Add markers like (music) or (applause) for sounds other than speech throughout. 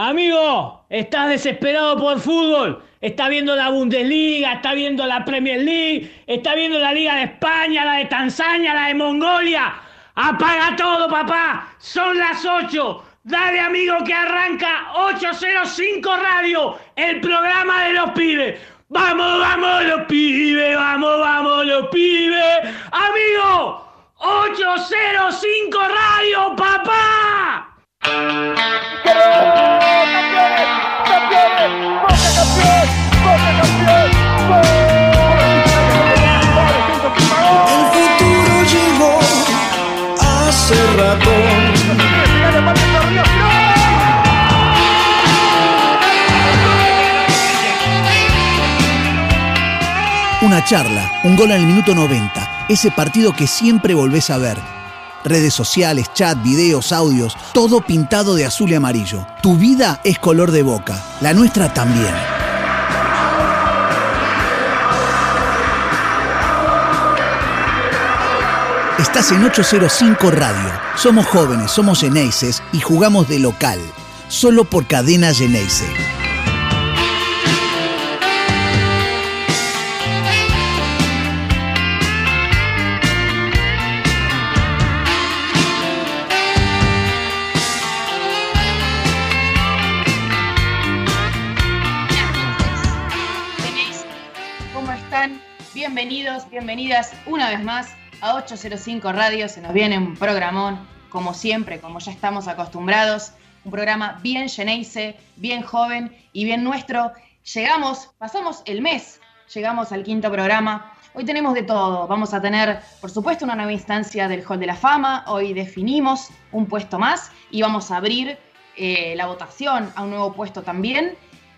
Amigo, estás desesperado por fútbol. Está viendo la Bundesliga, está viendo la Premier League, está viendo la Liga de España, la de Tanzania, la de Mongolia. Apaga todo, papá. Son las 8. Dale, amigo, que arranca 805 Radio, el programa de los pibes. Vamos, vamos los pibes, vamos, vamos los pibes. Amigo, 805 Radio, papá. Una charla, un gol en el minuto 90, ese partido que siempre volvés a ver. Redes sociales, chat, videos, audios, todo pintado de azul y amarillo. Tu vida es color de boca, la nuestra también. Estás en 805 Radio. Somos jóvenes, somos Geneises y jugamos de local. Solo por cadena Geneise. Bienvenidos, bienvenidas una vez más a 805 Radio. Se nos viene un programón, como siempre, como ya estamos acostumbrados. Un programa bien Geneise, bien joven y bien nuestro. Llegamos, pasamos el mes, llegamos al quinto programa. Hoy tenemos de todo. Vamos a tener, por supuesto, una nueva instancia del Hall de la Fama. Hoy definimos un puesto más y vamos a abrir eh, la votación a un nuevo puesto también.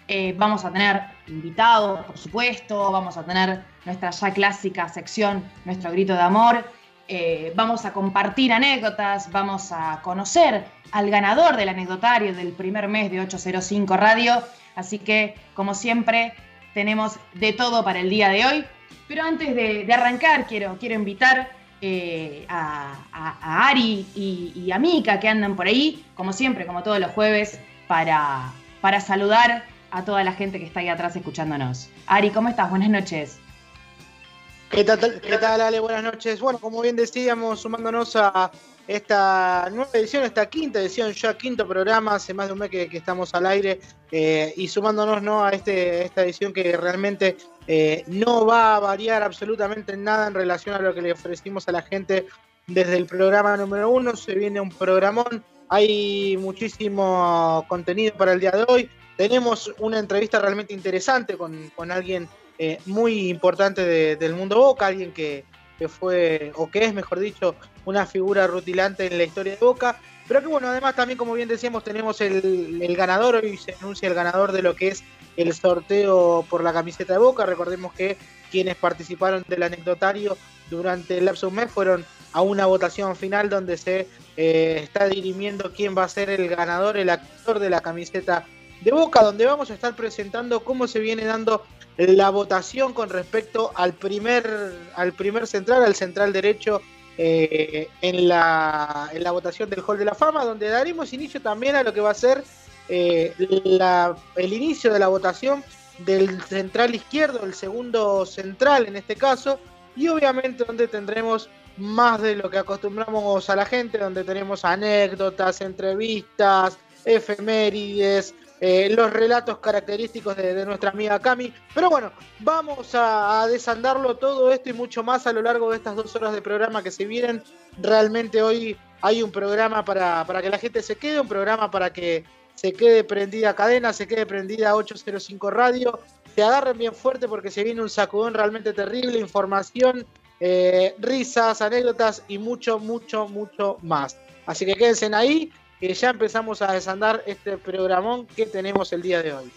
Eh, vamos a tener invitados, por supuesto, vamos a tener nuestra ya clásica sección, nuestro grito de amor, eh, vamos a compartir anécdotas, vamos a conocer al ganador del anecdotario del primer mes de 805 Radio, así que como siempre tenemos de todo para el día de hoy, pero antes de, arrancar quiero, quiero invitar eh, a, a- Ari y, y a Mika que andan por ahí, como siempre, como todos los jueves, para, para saludar a toda la gente que está ahí atrás escuchándonos. Ari, ¿cómo estás? Buenas noches. ¿Qué tal, ¿Qué tal, Ale? Buenas noches. Bueno, como bien decíamos, sumándonos a esta nueva edición, esta quinta edición, ya quinto programa, hace más de un mes que, estamos al aire, eh, y sumándonos ¿no? a este, esta edición que realmente eh, no va a variar absolutamente nada en relación a lo que le ofrecimos a la gente desde el programa número uno. Se viene un programón, hay muchísimo contenido para el día de hoy. Tenemos una entrevista realmente interesante con, con alguien eh, muy importante de- del mundo Boca, alguien que, que fue, o que es, mejor dicho, una figura rutilante en la historia de Boca. Pero que bueno, además también, como bien decíamos, tenemos el, el ganador, hoy se anuncia el ganador de lo que es el sorteo por la camiseta de Boca. Recordemos que quienes participaron del anecdotario durante el lapso de un mes fueron a una votación final donde se eh, está dirimiendo quién va a ser el ganador, el actor de la camiseta de Boca, donde vamos a estar presentando cómo se viene dando la votación con respecto al primer, al primer central, al central derecho eh, en, la, en la votación del Hall de la Fama, donde daremos inicio también a lo que va a ser eh, la- el inicio de la votación del central izquierdo, el segundo central en este caso, y obviamente donde tendremos más de lo que acostumbramos a la gente, donde tenemos anécdotas, entrevistas, efemérides, eh, los relatos característicos de, nuestra amiga Cami. Pero bueno, vamos a, a desandarlo todo esto y mucho más a lo largo de estas dos horas de programa que se vienen. Realmente hoy hay un programa para, para que la gente se quede, un programa para que se quede prendida cadena, se quede prendida 805 Radio, se agarren bien fuerte porque se viene un sacudón realmente terrible, información, eh, risas, anécdotas y mucho, mucho, mucho más. Así que quédense ahí, que ya empezamos a desandar este programón que tenemos el día de hoy.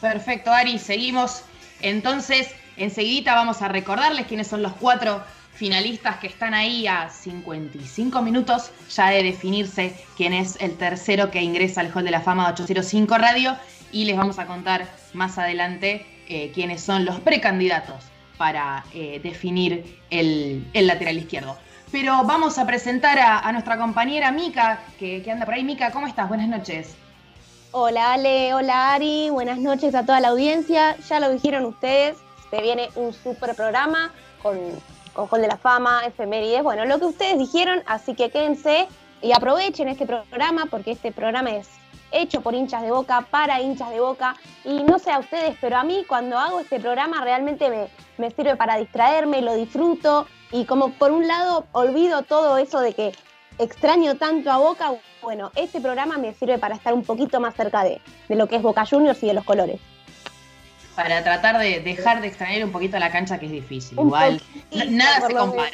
Perfecto, Ari, seguimos. Entonces, enseguida vamos a recordarles quiénes son los cuatro finalistas que están ahí a 55 minutos ya de definirse quién es el tercero que ingresa al Hall de la Fama de 805 Radio y les vamos a contar más adelante eh, quiénes son los precandidatos para eh, definir el, el lateral izquierdo. Pero vamos a presentar a, nuestra compañera Mica, que, que anda por ahí. Mica, ¿cómo estás? Buenas noches. Hola Ale, hola Ari, buenas noches a toda la audiencia. Ya lo dijeron ustedes, se viene un super programa con, con Hall de la Fama, efemérides, bueno, lo que ustedes dijeron, así que quédense y aprovechen este programa porque este programa es hecho por hinchas de boca, para hinchas de boca. Y no sé a ustedes, pero a mí cuando hago este programa realmente me, me sirve para distraerme, lo disfruto y como por un lado olvido todo eso de que extraño tanto a Boca, bueno, este programa me sirve para estar un poquito más cerca de, de lo que es Boca Juniors y de los colores. Para tratar de dejar de extrañar un poquito la cancha que es difícil. Un Igual, poquito, nada se compara.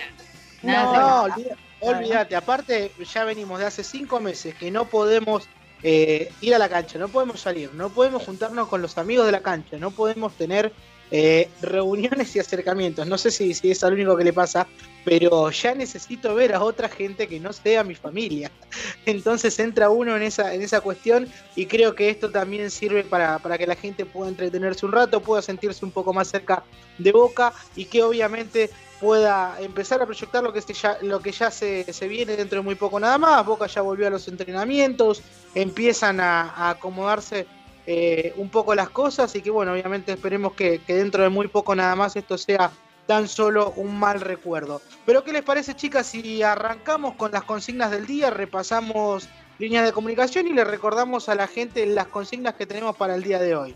Nada No, se compara. olvida- olvídate. Aparte, ya venimos de hace cinco meses que no podemos eh, ir a la cancha, no podemos salir, no podemos juntarnos con los amigos de la cancha, no podemos tener eh, reuniones y acercamientos. No sé si, si es al único que le pasa, pero ya necesito ver a otra gente que no sea mi familia. (laughs) Entonces entra uno en esa, en esa cuestión y creo que esto también sirve para, para que la gente pueda entretenerse un rato, pueda sentirse un poco más cerca de Boca y que obviamente pueda empezar a proyectar lo que, se ya, lo que ya se, viene dentro de muy poco nada más. Boca ya volvió a los entrenamientos, empiezan a acomodarse eh, un poco las cosas y que bueno, obviamente esperemos que, dentro de muy poco nada más esto sea tan solo un mal recuerdo. Pero ¿qué les parece chicas si arrancamos con las consignas del día, repasamos líneas de comunicación y le recordamos a la gente las consignas que tenemos para el día de hoy?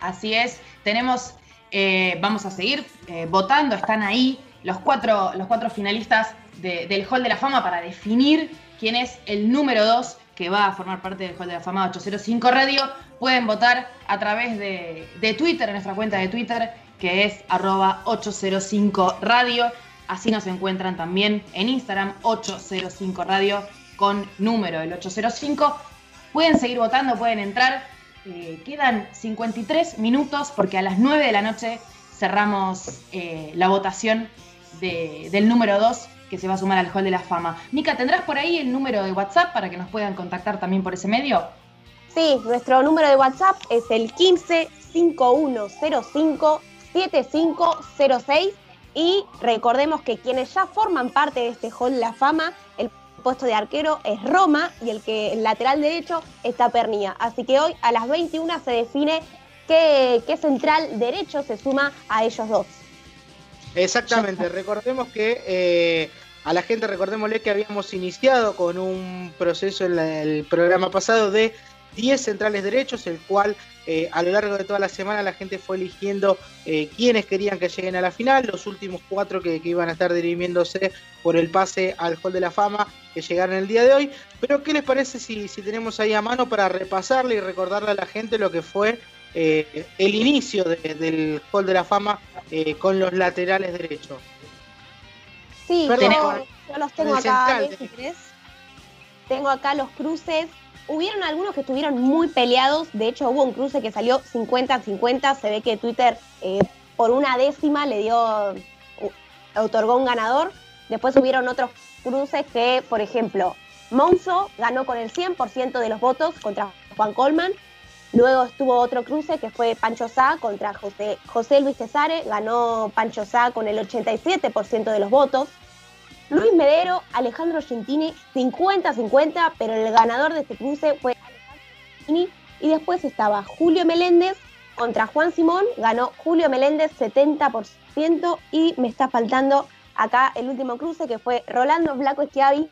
Así es, tenemos, eh, vamos a seguir eh, votando, están ahí los cuatro, los cuatro finalistas de- del Hall de la Fama para definir quién es el número 2 que va a formar parte del Hall de la Fama 805 Radio. Pueden votar a través de, de Twitter, en nuestra cuenta de Twitter, que es arroba 805 Radio. Así nos encuentran también en Instagram 805 Radio con número el 805. Pueden seguir votando, pueden entrar. Eh, quedan 53 minutos porque a las 9 de la noche cerramos eh, la votación de- del número 2 que se va a sumar al Hall de la Fama. Mica, ¿tendrás por ahí el número de WhatsApp para que nos puedan contactar también por ese medio? Sí, nuestro número de WhatsApp es el 15 5105 7506 y recordemos que quienes ya forman parte de este Hall de la Fama, el puesto de arquero es Roma y el que el lateral derecho está Pernilla. Así que hoy a las 21 se define qué, qué central derecho se suma a ellos dos. Exactamente, (laughs) recordemos que eh, a la gente, recordémosle que habíamos iniciado con un proceso en el programa pasado de 10 centrales derechos, el cual eh, a lo largo de toda la semana la gente fue eligiendo eh, quiénes querían que lleguen a la final, los últimos cuatro que, iban a estar dirimiéndose por el pase al Hall de la Fama que llegaron el día de hoy. Pero ¿qué les parece si, tenemos ahí a mano para repasarle y recordarle a la gente lo que fue eh, el inicio de- del Hall de la Fama eh, con los laterales derechos? Sí, Perdón, yo, yo los tengo acá, central. Tengo acá los cruces. Hubieron algunos que estuvieron muy peleados. De hecho, hubo un cruce que salió 50-50. Se ve que Twitter eh, por una décima le dio, otorgó un ganador. Después hubieron otros cruces que, por ejemplo, Monzo ganó con el 100% de los votos contra Juan Colman. Luego estuvo otro cruce que fue Pancho Sá contra José, José Luis Cesare. Ganó Pancho Sá con el 87% de los votos. Luis Medero, Alejandro Gentini, 50-50, pero el ganador de este cruce fue Alejandro Gentini. Y después estaba Julio Meléndez contra Juan Simón, ganó Julio Meléndez 70%. Y me está faltando acá el último cruce que fue Rolando Flaco Schiavi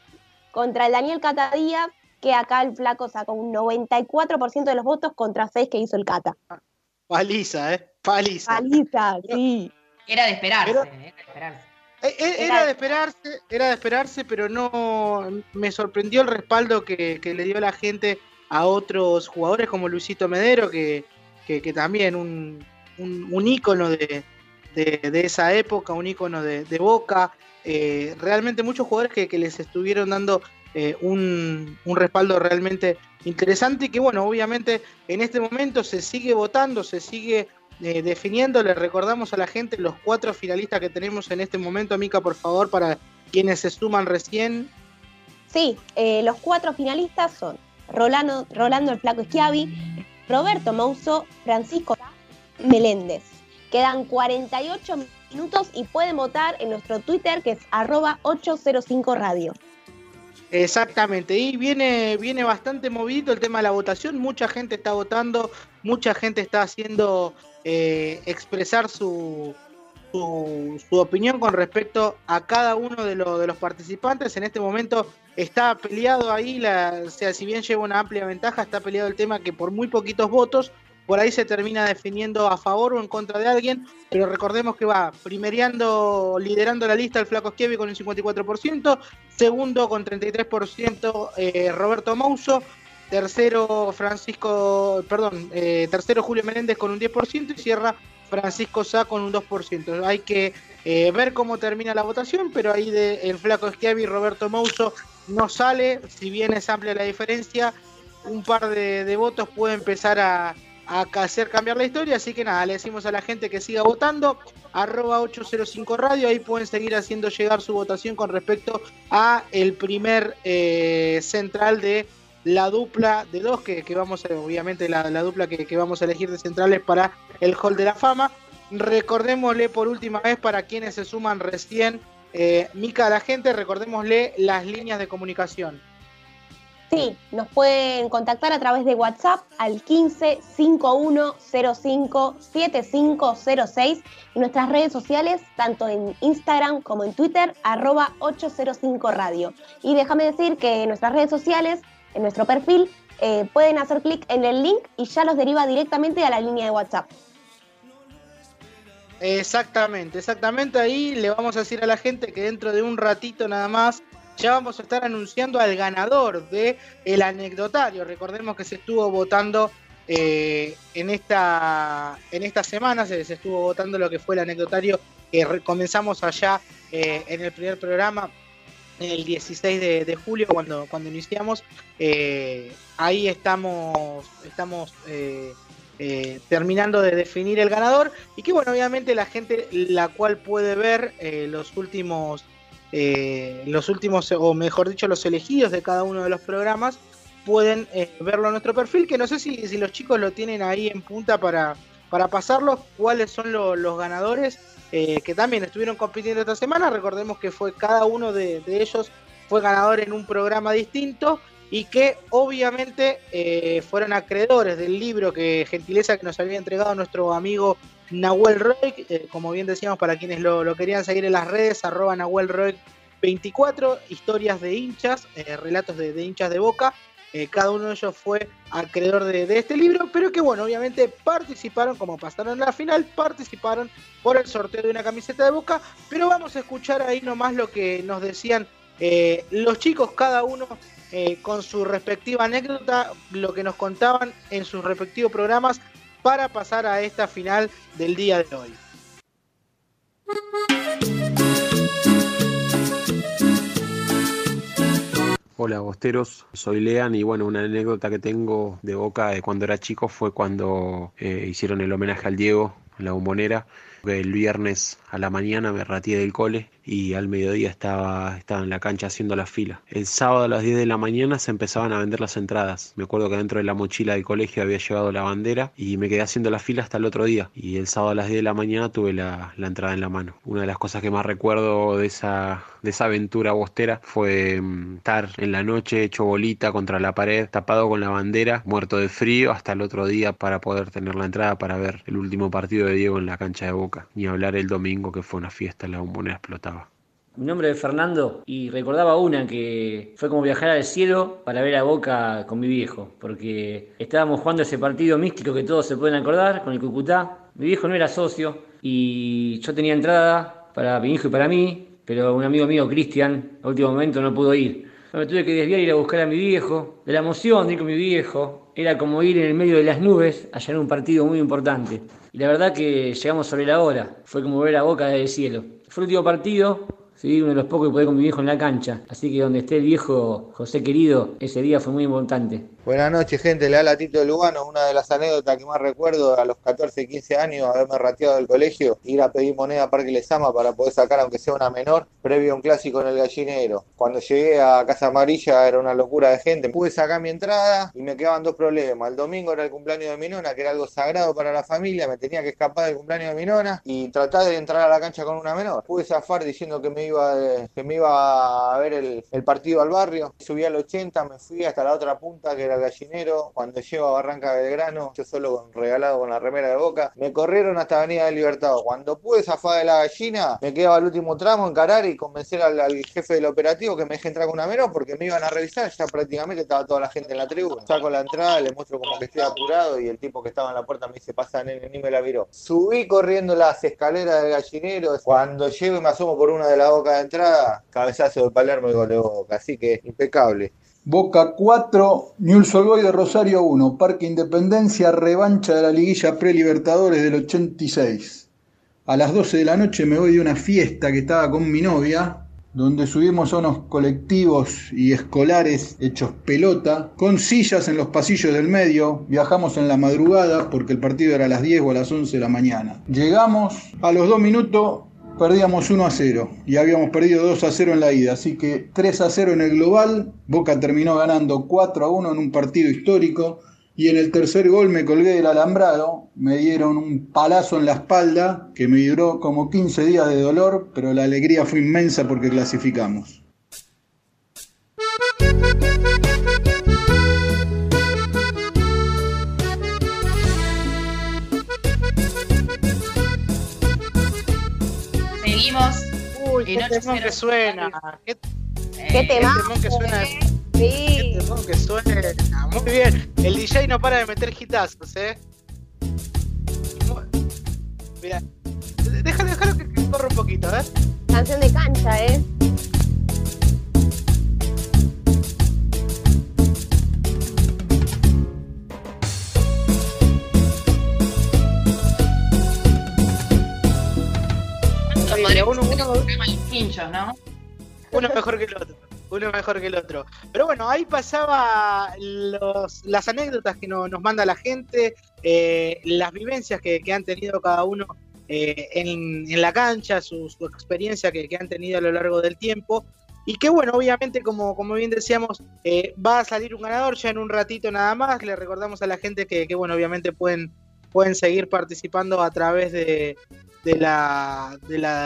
contra el Daniel Cata Díaz, que acá el Flaco sacó un 94% de los votos contra 6 que hizo el Cata. Paliza, ¿eh? Paliza. Paliza, sí. Era de esperarse, era de esperarse. Eh, eh, Era de- de esperarse, era de esperarse, pero no me sorprendió el respaldo que, que le dio la gente a otros jugadores como Luisito Medero, que, que, que también un, un, un ícono de, de- de esa época, un ícono de, de Boca. eh, realmente muchos jugadores que, que les estuvieron dando eh, un, un respaldo realmente interesante y que bueno, obviamente en este momento se sigue votando, se sigue eh, definiendo, le recordamos a la gente los cuatro finalistas que tenemos en este momento, Mica, por favor, para quienes se suman recién. Sí, eh, los cuatro finalistas son Rolando, Rolando el Flaco Schiavi, Roberto Mouso, Francisco Meléndez. Quedan 48 minutos y pueden votar en nuestro Twitter que es arroba 805 radio. Exactamente, y viene, viene bastante movido el tema de la votación, mucha gente está votando, mucha gente está haciendo eh, expresar su, su, opinión con respecto a cada uno de, los participantes. En este momento está peleado ahí, o sea, si bien lleva una amplia ventaja, está peleado el tema que por muy poquitos votos por ahí se termina definiendo a favor o en contra de alguien, pero recordemos que va primereando, liderando la lista el Flaco Schievi con un 54%, segundo con 33% eh, Roberto Mouso, tercero Francisco, perdón, eh, tercero Julio Menéndez con un 10% y cierra Francisco Sá con un 2%. Hay que eh, ver cómo termina la votación, pero ahí de el Flaco Schiavi Roberto Mouso no sale, si bien es amplia la diferencia, un par de votos puede empezar a, a hacer cambiar la historia. Así que nada, le decimos a la gente que siga votando. Arroba 805 Radio, ahí pueden seguir haciendo llegar su votación con respecto a el primer eh, central de la dupla de dos, que, vamos a, obviamente la, dupla que, vamos a elegir de centrales para el Hall de la Fama. Recordémosle por última vez para quienes se suman recién, eh, Mica, la gente, recordémosle las líneas de comunicación. Sí, nos pueden contactar a través de WhatsApp al 15 5105 7506 y nuestras redes sociales, tanto en Instagram como en Twitter, arroba 805 Radio. Y déjame decir que nuestras redes sociales, en nuestro perfil, eh, pueden hacer clic en el link y ya los deriva directamente a la línea de WhatsApp. Exactamente, exactamente ahí le vamos a decir a la gente que dentro de un ratito nada más ya vamos a estar anunciando al ganador de el anecdotario. Recordemos que se estuvo votando eh, en esta en esta semana se, estuvo votando lo que fue el anecdotario que comenzamos allá eh, en el primer programa el 16 de, julio cuando cuando iniciamos eh, ahí estamos estamos terminando de definir el ganador y que bueno obviamente la gente la cual puede ver los últimos eh, los últimos, o mejor dicho, los elegidos de cada uno de los programas, pueden eh, verlo en nuestro perfil, que no sé si, si, los chicos lo tienen ahí en punta para, para pasarlos, cuáles son los ganadores eh, que también estuvieron compitiendo esta semana. Recordemos que fue cada uno de, ellos fue ganador en un programa distinto y que obviamente fueron acreedores del libro que gentileza que nos había entregado nuestro amigo Nahuel Roy, eh, como bien decíamos, para quienes lo, querían seguir en las redes, arroba Nahuel Roy 24, historias de hinchas, eh, relatos de, hinchas de boca. Eh, cada uno de ellos fue acreedor de, este libro, pero que bueno, obviamente participaron, como pasaron en la final, participaron por el sorteo de una camiseta de boca, pero vamos a escuchar ahí nomás lo que nos decían los chicos, cada uno con su respectiva anécdota, lo que nos contaban en sus respectivos programas para pasar a esta final del día de hoy. Hola Bosteros, soy Lean y bueno, una anécdota que tengo de Boca de cuando era chico fue cuando eh, hicieron el homenaje al Diego la bombonera. El viernes a la mañana me ratié del cole y al mediodía estaba, estaba en la cancha haciendo la fila. El sábado a las 10 de la mañana se empezaban a vender las entradas. Me acuerdo que dentro de la mochila del colegio había llevado la bandera y me quedé haciendo la fila hasta el otro día. Y el sábado a las 10 de la mañana tuve la, entrada en la mano. Una de las cosas que más recuerdo de esa, de esa aventura bostera fue mm, estar en la noche hecho bolita contra la pared, tapado con la bandera, muerto de frío hasta el otro día para poder tener la entrada para ver el último partido Diego en la cancha de Boca. Ni hablar el domingo que fue una fiesta, la bombonera explotaba. Mi nombre es Fernando y recordaba una que fue como viajar al cielo para ver a Boca con mi viejo, porque estábamos jugando ese partido místico que todos se pueden acordar con el Cucutá. Mi viejo no era socio y yo tenía entrada para mi hijo y para mí, pero un amigo mío, Cristian, a último momento no pudo ir. me tuve que desviar y ir a buscar a mi viejo. De la emoción de ir con mi viejo, era como ir en el medio de las nubes allá en un partido muy importante. La verdad que llegamos sobre la hora, fue como ver a Boca desde el cielo. Fue el último partido, ¿sí? uno de los pocos que pude con mi viejo en la cancha. Así que donde esté el viejo José querido, ese día fue muy importante. Buenas noches, gente. Le habla Tito Lugano. Una de las anécdotas que más recuerdo a los 14, 15 años, haberme rateado del colegio, ir a pedir moneda a Parque Lesama para poder sacar, aunque sea una menor, previo a un clásico en el gallinero. Cuando llegué a Casa Amarilla era una locura de gente. Pude sacar mi entrada y me quedaban dos problemas. El domingo era el cumpleaños de mi nona, que era algo sagrado para la familia. Me tenía que escapar del cumpleaños de mi nona y tratar de entrar a la cancha con una menor. Pude zafar diciendo que me iba, que me iba a ver el, el partido al barrio. Subí al 80, me fui hasta la otra punta que era gallinero. Cuando llego a Barranca Belgrano, yo solo regalado con la remera de boca, me corrieron hasta Avenida del Libertador. Cuando pude zafar de la gallina, me quedaba el último tramo, encarar y convencer al, jefe del operativo que me deje entrar con una menor porque me iban a revisar. Ya prácticamente estaba toda la gente en la tribuna. Saco la entrada, le muestro como que estoy apurado y el tipo que estaba en la puerta me dice, pasa, nene, ni me la viró. Subí corriendo las escaleras del gallinero. Cuando llego y me asomo por una de las bocas de entrada, cabezazo de Palermo y gol de boca. Así que impecable. Boca 4, Newell's Old de Rosario 1, Parque Independencia, revancha de la liguilla pre-Libertadores del 86. A las 12 de la noche me voy de una fiesta que estaba con mi novia, donde subimos a unos colectivos y escolares hechos pelota, con sillas en los pasillos del medio, viajamos en la madrugada porque el partido era a las 10 o a las 11 de la mañana. Llegamos, a los dos minutos perdíamos 1 a 0 y habíamos perdido 2 a 0 en la ida, así que 3 a 0 en el global, Boca terminó ganando 4 a 1 en un partido histórico. Y en el tercer gol me colgué del alambrado, me dieron un palazo en la espalda que me duró como 15 días de dolor, pero la alegría fue inmensa porque clasificamos. En qué temón que 808 suena. Qué, ¿Qué Eh, tema? temón que suena. Sí. qué temón que suena. Muy bien. El DJ no para de meter hitazos, ¿eh? Mira. Déjalo, déjalo que, que corra un poquito, ¿eh? Canción de cancha, ¿eh? Sí, uno, uno, Pinchos, ¿no? uno mejor que el otro. Uno mejor que el otro. Pero bueno, ahí pasaba los, las anécdotas que no- nos manda la gente, eh, las vivencias que, que han tenido cada uno eh, en, en la cancha, su, su experiencia que, que han tenido a lo largo del tiempo. Y que bueno, obviamente, como, como bien decíamos, eh, va a salir un ganador ya en un ratito nada más. Le recordamos a la gente que, que, bueno, obviamente pueden, pueden seguir participando a través de, la,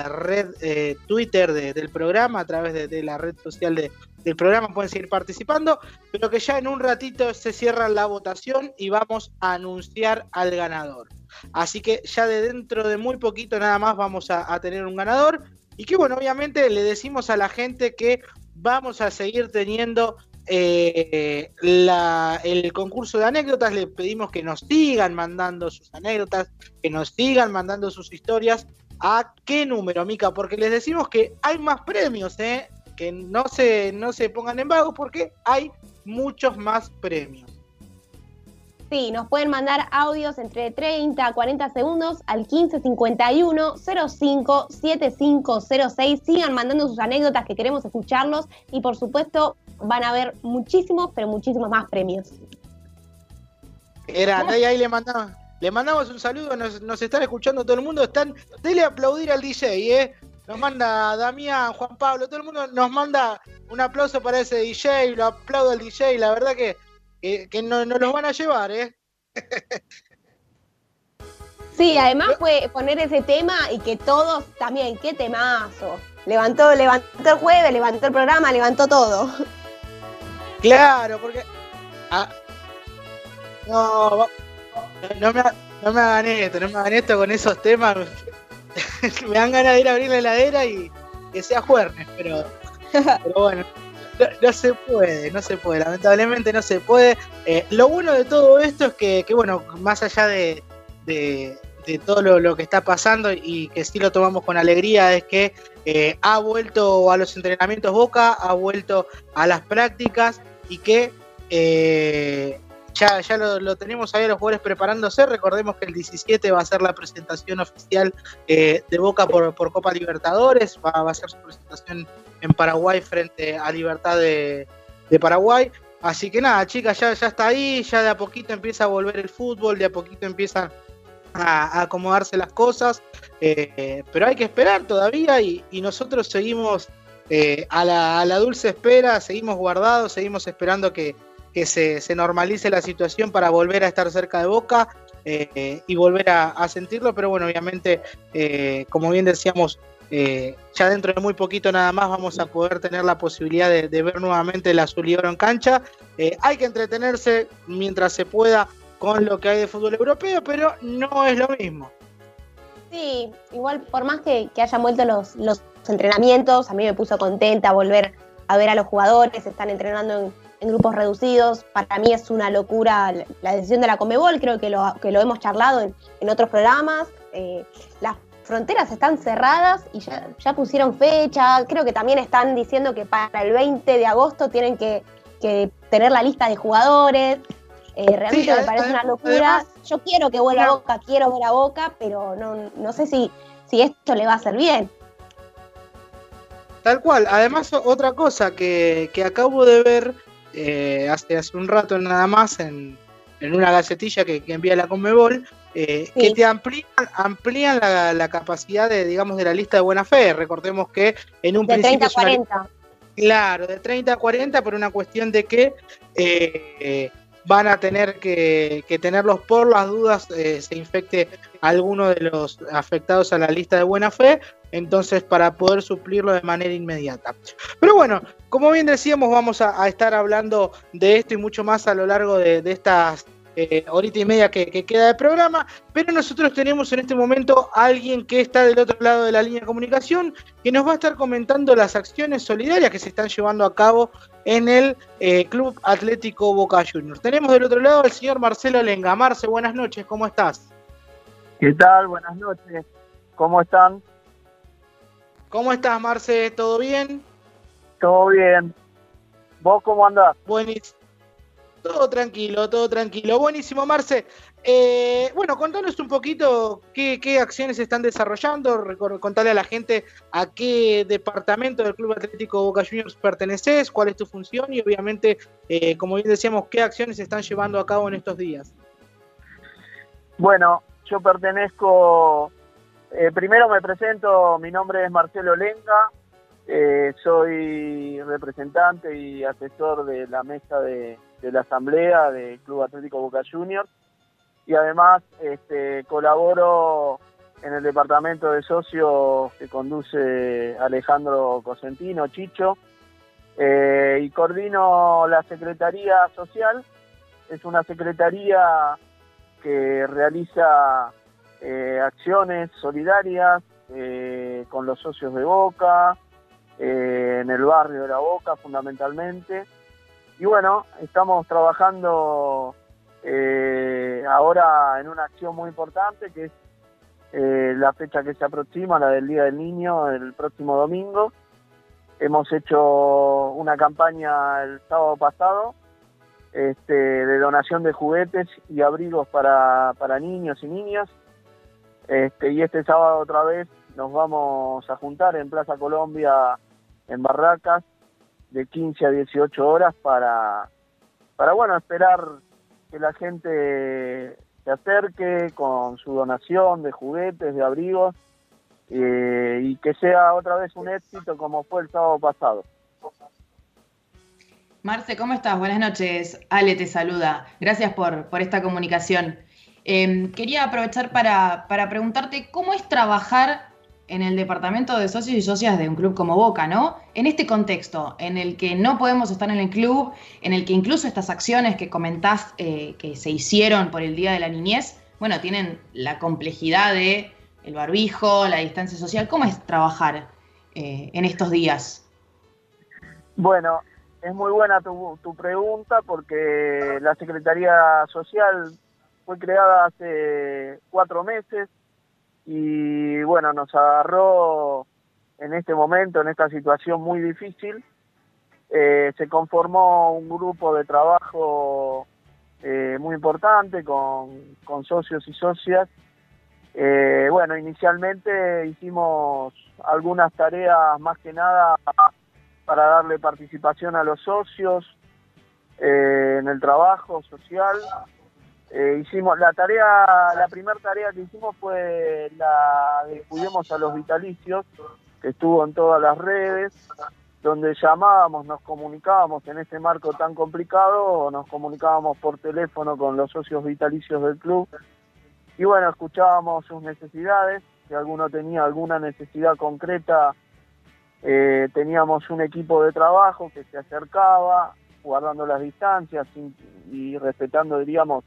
red eh, Twitter de- del programa, a través de, la red social de- del programa, pueden seguir participando, pero que ya en un ratito se cierra la votación y vamos a anunciar al ganador. Así que ya de dentro de muy poquito nada más vamos a, a tener un ganador y que bueno, obviamente le decimos a la gente que vamos a seguir teniendo eh, el concurso de anécdotas, le pedimos que nos sigan mandando sus anécdotas, que nos sigan mandando sus historias. ¿A qué número, Mica? Porque les decimos que hay más premios, ¿eh? Que no se, no se pongan en vagos porque hay muchos más premios. Sí, nos pueden mandar audios entre 30 a 40 segundos al 1551 05 7506. Sigan mandando sus anécdotas que queremos escucharlos y por supuesto van a haber muchísimos, pero muchísimos más premios. Era, ahí, ahí le mandamos, le mandamos un saludo, nos, nos están escuchando todo el mundo, están, dele aplaudir al DJ, eh. Nos manda Damián, Juan Pablo, todo el mundo nos manda un aplauso para ese DJ, lo aplaudo al DJ, la verdad que, que, que no, nos los van a llevar, eh. (laughs) Sí, además fue poner ese tema y que todos también, qué temazo. Levantó, levantó el jueves, levantó el programa, levantó todo. (laughs) Claro, porque. ah, no, no me, no me hagan esto, no me hagan esto con esos temas. (laughs) me dan ganas de ir a abrir la heladera y que sea jueves, pero, pero bueno, no, se puede, no se puede, lamentablemente no se puede. Eh, lo bueno de todo esto es que, que, bueno, más allá de, de- de todo lo, lo que está pasando y que sí lo tomamos con alegría, es que eh, ha vuelto a los entrenamientos Boca, ha vuelto a las prácticas y que eh, ya, ya lo, tenemos ahí a los jugadores preparándose. Recordemos que el 17 va a ser la presentación oficial eh, de Boca por, por Copa Libertadores, va, va a ser su presentación en Paraguay frente a Libertad de, de Paraguay. Así que nada, chicas, ya, ya está ahí, ya de a poquito empieza a volver el fútbol, de a poquito empiezan a, acomodarse las cosas, eh, pero hay que esperar todavía y, nosotros seguimos eh, a, la, dulce espera, seguimos guardados, seguimos esperando que, se, normalice la situación para volver a estar cerca de Boca eh, y volver a, sentirlo, pero bueno, obviamente, como bien decíamos, ya dentro de muy poquito nada más vamos a poder tener la posibilidad de, ver nuevamente el azul y en cancha. hay que entretenerse mientras se pueda con lo que hay de fútbol europeo, pero no es lo mismo. Sí, igual por más que, hayan vuelto los entrenamientos, a mí me puso contenta volver a ver a los jugadores, están entrenando en, grupos reducidos. Para mí es una locura la, decisión de la Comebol, creo que lo, que lo hemos charlado en, otros programas. Eh, las fronteras están cerradas y ya, ya, pusieron fecha. Creo que también están diciendo que para el 20 de agosto tienen que, que tener la lista de jugadores. Eh, realmente me parece una locura. Yo quiero que vuelva a Boca, quiero ver a Boca, pero no, no sé si, si esto le va a hacer bien. Tal cual. Además, otra cosa que, acabo de ver eh, hace, hace un rato nada más en, una gacetilla que, envía la Conmebol, eh, que te amplían, amplían la, capacidad de, digamos, de la lista de buena fe. Recordemos que en un de principio... 30 a 40. claro, de 30 a 40 por una cuestión de que eh, van a tener que, tenerlos por las dudas eh, se infecte alguno de los afectados a la lista de buena fe, entonces para poder suplirlo de manera inmediata. Pero bueno, como bien decíamos, vamos a, estar hablando de esto y mucho más a lo largo de, estas eh, horita y media que, queda de programa, pero nosotros tenemos en este momento a alguien que está del otro lado de la línea de comunicación, que nos va a estar comentando las acciones solidarias que se están llevando a cabo en el eh, Club Atlético Boca Juniors. Tenemos del otro lado al señor Marcelo Lenga. Marce, buenas noches, ¿cómo estás? ¿Qué tal? Buenas noches, ¿cómo están? ¿Cómo estás, Marce? ¿Todo bien? Todo bien. ¿Vos cómo andás? Buenísimo. Todo tranquilo, todo tranquilo. Buenísimo, Marce. Eh, bueno, contanos un poquito qué, acciones están desarrollando, contarle a la gente a qué departamento del Club Atlético Boca Juniors perteneces, cuál es tu función y obviamente, eh, como bien decíamos, qué acciones están llevando a cabo en estos días. Bueno, yo pertenezco, eh, primero me presento, mi nombre es Marcelo Lenga, soy representante y asesor de la mesa de la asamblea del Club Atlético Boca Juniors y además este, colaboro en el departamento de socios que conduce Alejandro Cosentino, Chicho, eh, y coordino la Secretaría Social. Es una secretaría que realiza eh, acciones solidarias eh, con los socios de Boca, en el barrio de la Boca fundamentalmente, y bueno, estamos trabajando eh, ahora en una acción muy importante que es eh, la fecha que se aproxima, la del Día del Niño, el próximo domingo. Hemos hecho una campaña el sábado pasado este, de donación de juguetes y abrigos para, para niños y niñas. Este, y este sábado otra vez nos vamos a juntar en Plaza Colombia en Barracas de 15 a 18 horas para, para bueno, esperar que la gente se acerque con su donación de juguetes, de abrigos, eh, y que sea otra vez un éxito como fue el sábado pasado. Marce, ¿cómo estás? Buenas noches. Ale te saluda. Gracias por, por esta comunicación. Em, quería aprovechar para, para preguntarte cómo es trabajar en el departamento de socios y socias de un club como Boca, ¿no? En este contexto, en el que no podemos estar en el club, en el que incluso estas acciones que comentás eh, que se hicieron por el Día de la Niñez, bueno, tienen la complejidad de el barbijo, la distancia social. ¿Cómo es trabajar eh, en estos días? Bueno, es muy buena tu, tu pregunta porque la Secretaría Social fue creada hace cuatro meses y bueno, nos agarró en este momento, en esta situación muy difícil. Eh, se conformó un grupo de trabajo eh, muy importante con, con, socios y socias. Eh, bueno, inicialmente hicimos algunas tareas más que nada para darle participación a los socios, eh, en el trabajo social. Eh, hicimos la tarea, la primera tarea que hicimos fue la de a los vitalicios, que estuvo en todas las redes, donde llamábamos, nos comunicábamos en este marco tan complicado, nos comunicábamos por teléfono con los socios vitalicios del club y bueno, escuchábamos sus necesidades, si alguno tenía alguna necesidad concreta, eh, teníamos un equipo de trabajo que se acercaba, guardando las distancias y, respetando, diríamos,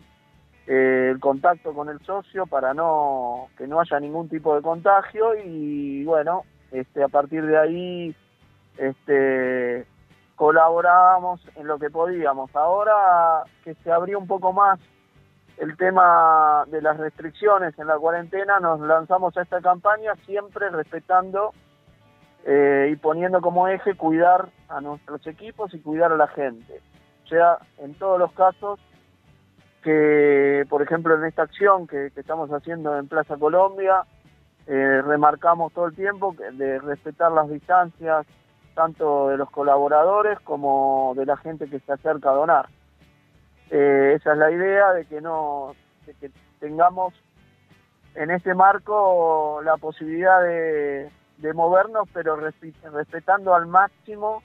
el contacto con el socio para no que no haya ningún tipo de contagio y bueno, este, a partir de ahí este, colaborábamos en lo que podíamos. Ahora que se abrió un poco más el tema de las restricciones en la cuarentena, nos lanzamos a esta campaña siempre respetando eh, y poniendo como eje cuidar a nuestros equipos y cuidar a la gente. O sea, en todos los casos que, por ejemplo, en esta acción que, estamos haciendo en Plaza Colombia, eh, remarcamos todo el tiempo de respetar las distancias, tanto de los colaboradores como de la gente que se acerca a donar. Eh, esa es la idea de que no que tengamos en este marco la posibilidad de, movernos, pero respetando al máximo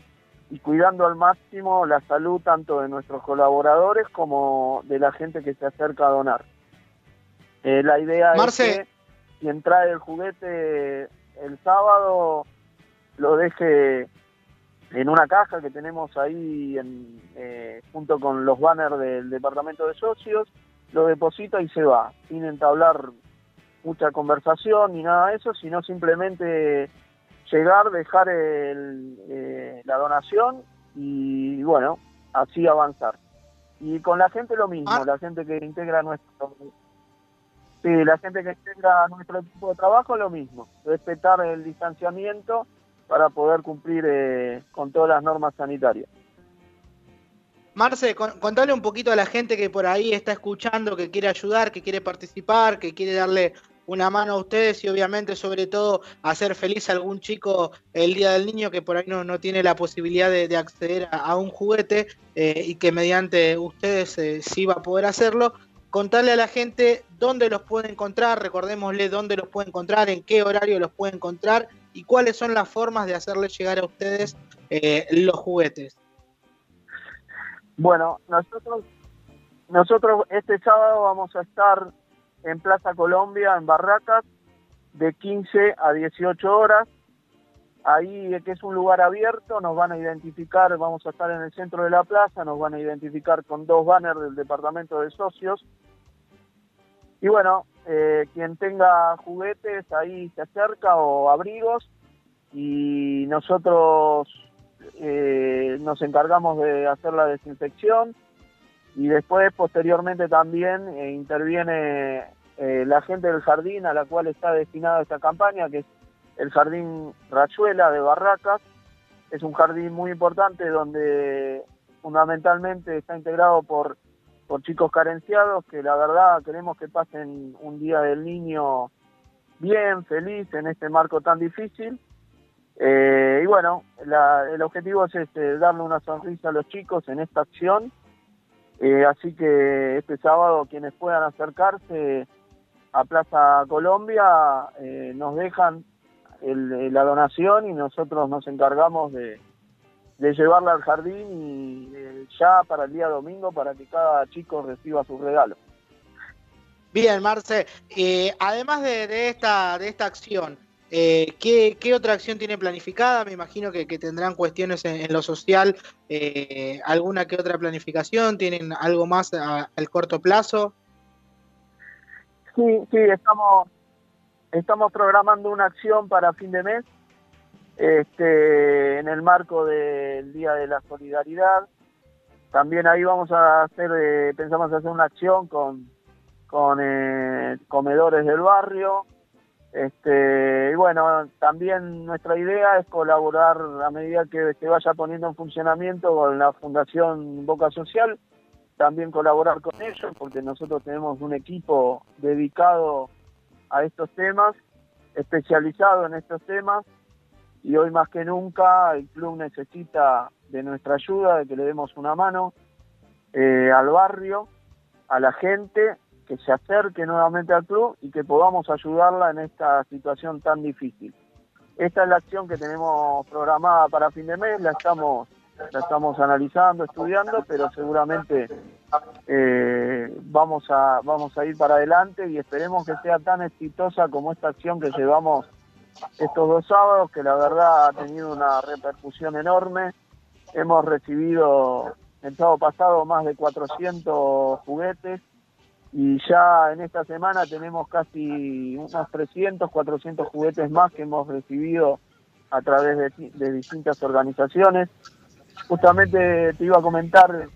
y cuidando al máximo la salud tanto de nuestros colaboradores como de la gente que se acerca a donar. Eh, la idea es que quien trae el juguete el sábado lo deje en una caja que tenemos ahí en, eh, junto con los banners del departamento de socios, lo deposita y se va, sin entablar mucha conversación ni nada de eso, sino simplemente llegar, dejar eh, la donación y bueno, así avanzar. Y con la gente lo mismo, ah. la gente que integra nuestro sí, la gente que integra nuestro equipo de trabajo lo mismo, respetar el distanciamiento para poder cumplir eh, con todas las normas sanitarias. Marce, contale un poquito a la gente que por ahí está escuchando, que quiere ayudar, que quiere participar, que quiere darle una mano a ustedes y obviamente sobre todo hacer feliz a algún chico el Día del Niño que por ahí no, no tiene la posibilidad de, acceder a, un juguete eh, y que mediante ustedes eh, sí va a poder hacerlo. Contarle a la gente dónde los puede encontrar, recordémosle dónde los puede encontrar, en qué horario los puede encontrar y cuáles son las formas de hacerles llegar a ustedes eh, los juguetes. Bueno, nosotros, nosotros este sábado vamos a estar en Plaza Colombia, en Barracas, de 15 a 18 horas. Ahí, que es un lugar abierto, nos van a identificar, vamos a estar en el centro de la plaza, nos van a identificar con dos banners del departamento de socios. Y bueno, eh, quien tenga juguetes ahí se acerca o abrigos y nosotros eh, nos encargamos de hacer la desinfección y después posteriormente también eh, interviene la gente del jardín a la cual está destinada esta campaña que es el jardín Rachuela de Barracas es un jardín muy importante donde fundamentalmente está integrado por por chicos carenciados que la verdad queremos que pasen un día del niño bien, feliz en este marco tan difícil. Eh, y bueno, el objetivo es este, darle una sonrisa a los chicos en esta acción. Eh, así que este sábado quienes puedan acercarse a Plaza Colombia eh, nos dejan la donación y nosotros nos encargamos de, de llevarla al jardín y eh, ya para el día domingo para que cada chico reciba su regalo. Bien, Marce, eh, además de, esta, de esta acción, eh, ¿qué, otra acción tiene planificada? Me imagino que, tendrán cuestiones en, lo social, alguna que otra planificación, ¿tienen algo más al corto plazo? Sí, sí, estamos, estamos programando una acción para fin de mes este, en el marco del Día de la Solidaridad. También ahí vamos a hacer, eh, pensamos hacer una acción con, con eh, comedores del barrio. Este, y bueno, también nuestra idea es colaborar a medida que se vaya poniendo en funcionamiento con la Fundación Boca Social, también colaborar con ellos, porque nosotros tenemos un equipo dedicado a estos temas, especializado en estos temas, y hoy más que nunca el club necesita de nuestra ayuda, de que le demos una mano. eh, al barrio, a la gente, que se acerque nuevamente al club y que podamos ayudarla en esta situación tan difícil. Esta es la acción que tenemos programada para fin de mes, la estamos, la estamos analizando, estudiando, pero seguramente eh, vamos, a, vamos a ir para adelante y esperemos que sea tan exitosa como esta acción que llevamos estos dos sábados, que la verdad ha tenido una repercusión enorme. Hemos recibido el sábado pasado más de 400 juguetes y ya en esta semana tenemos casi unos 300, 400 juguetes más que hemos recibido a través de, distintas organizaciones. Justamente te iba a comentar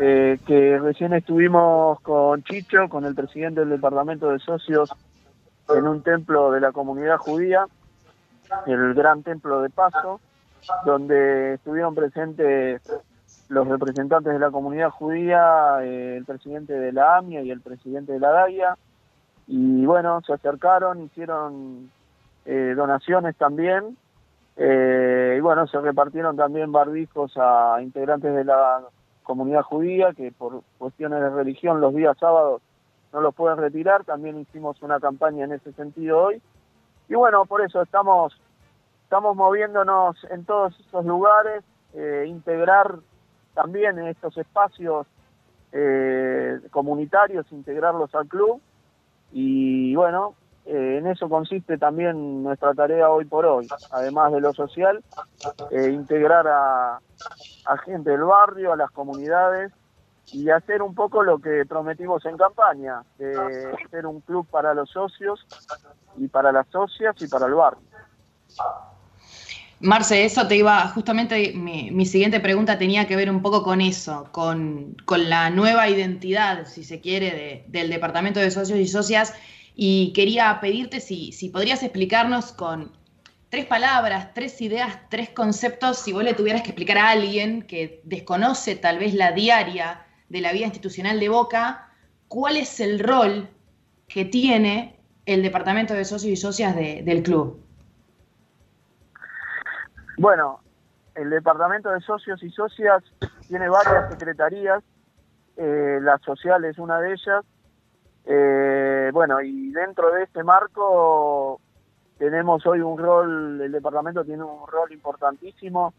eh, que recién estuvimos con Chicho, con el presidente del departamento de socios, en un templo de la comunidad judía, el gran templo de Paso, donde estuvieron presentes los representantes de la comunidad judía, eh, el presidente de la AMIA y el presidente de la DAIA, y bueno, se acercaron, hicieron eh, donaciones también, y bueno, se repartieron también barbijos a integrantes de la comunidad judía que por cuestiones de religión los días sábados no los pueden retirar. También hicimos una campaña en ese sentido hoy. Y bueno, por eso estamos, estamos moviéndonos en todos esos lugares, eh, integrar también en estos espacios eh, comunitarios, integrarlos al club. Y bueno, eh, en eso consiste también nuestra tarea hoy por hoy, además de lo social, eh, integrar a, a gente del barrio, a las comunidades y hacer un poco lo que prometimos en campaña, de ser un club para los socios y para las socias y para el barrio. Marce, eso te iba, justamente mi, mi, siguiente pregunta tenía que ver un poco con eso, con, con la nueva identidad, si se quiere, de, del Departamento de Socios y Socias y quería pedirte si, si podrías explicarnos con tres palabras, tres ideas, tres conceptos, si vos le tuvieras que explicar a alguien que desconoce tal vez la diaria de la vida institucional de Boca, cuál es el rol que tiene el Departamento de Socios y Socias de, del club. Bueno, el Departamento de Socios y Socias tiene varias secretarías, eh, la social es una de ellas, eh, bueno, y dentro de este marco tenemos hoy un rol, el departamento tiene un rol importantísimo,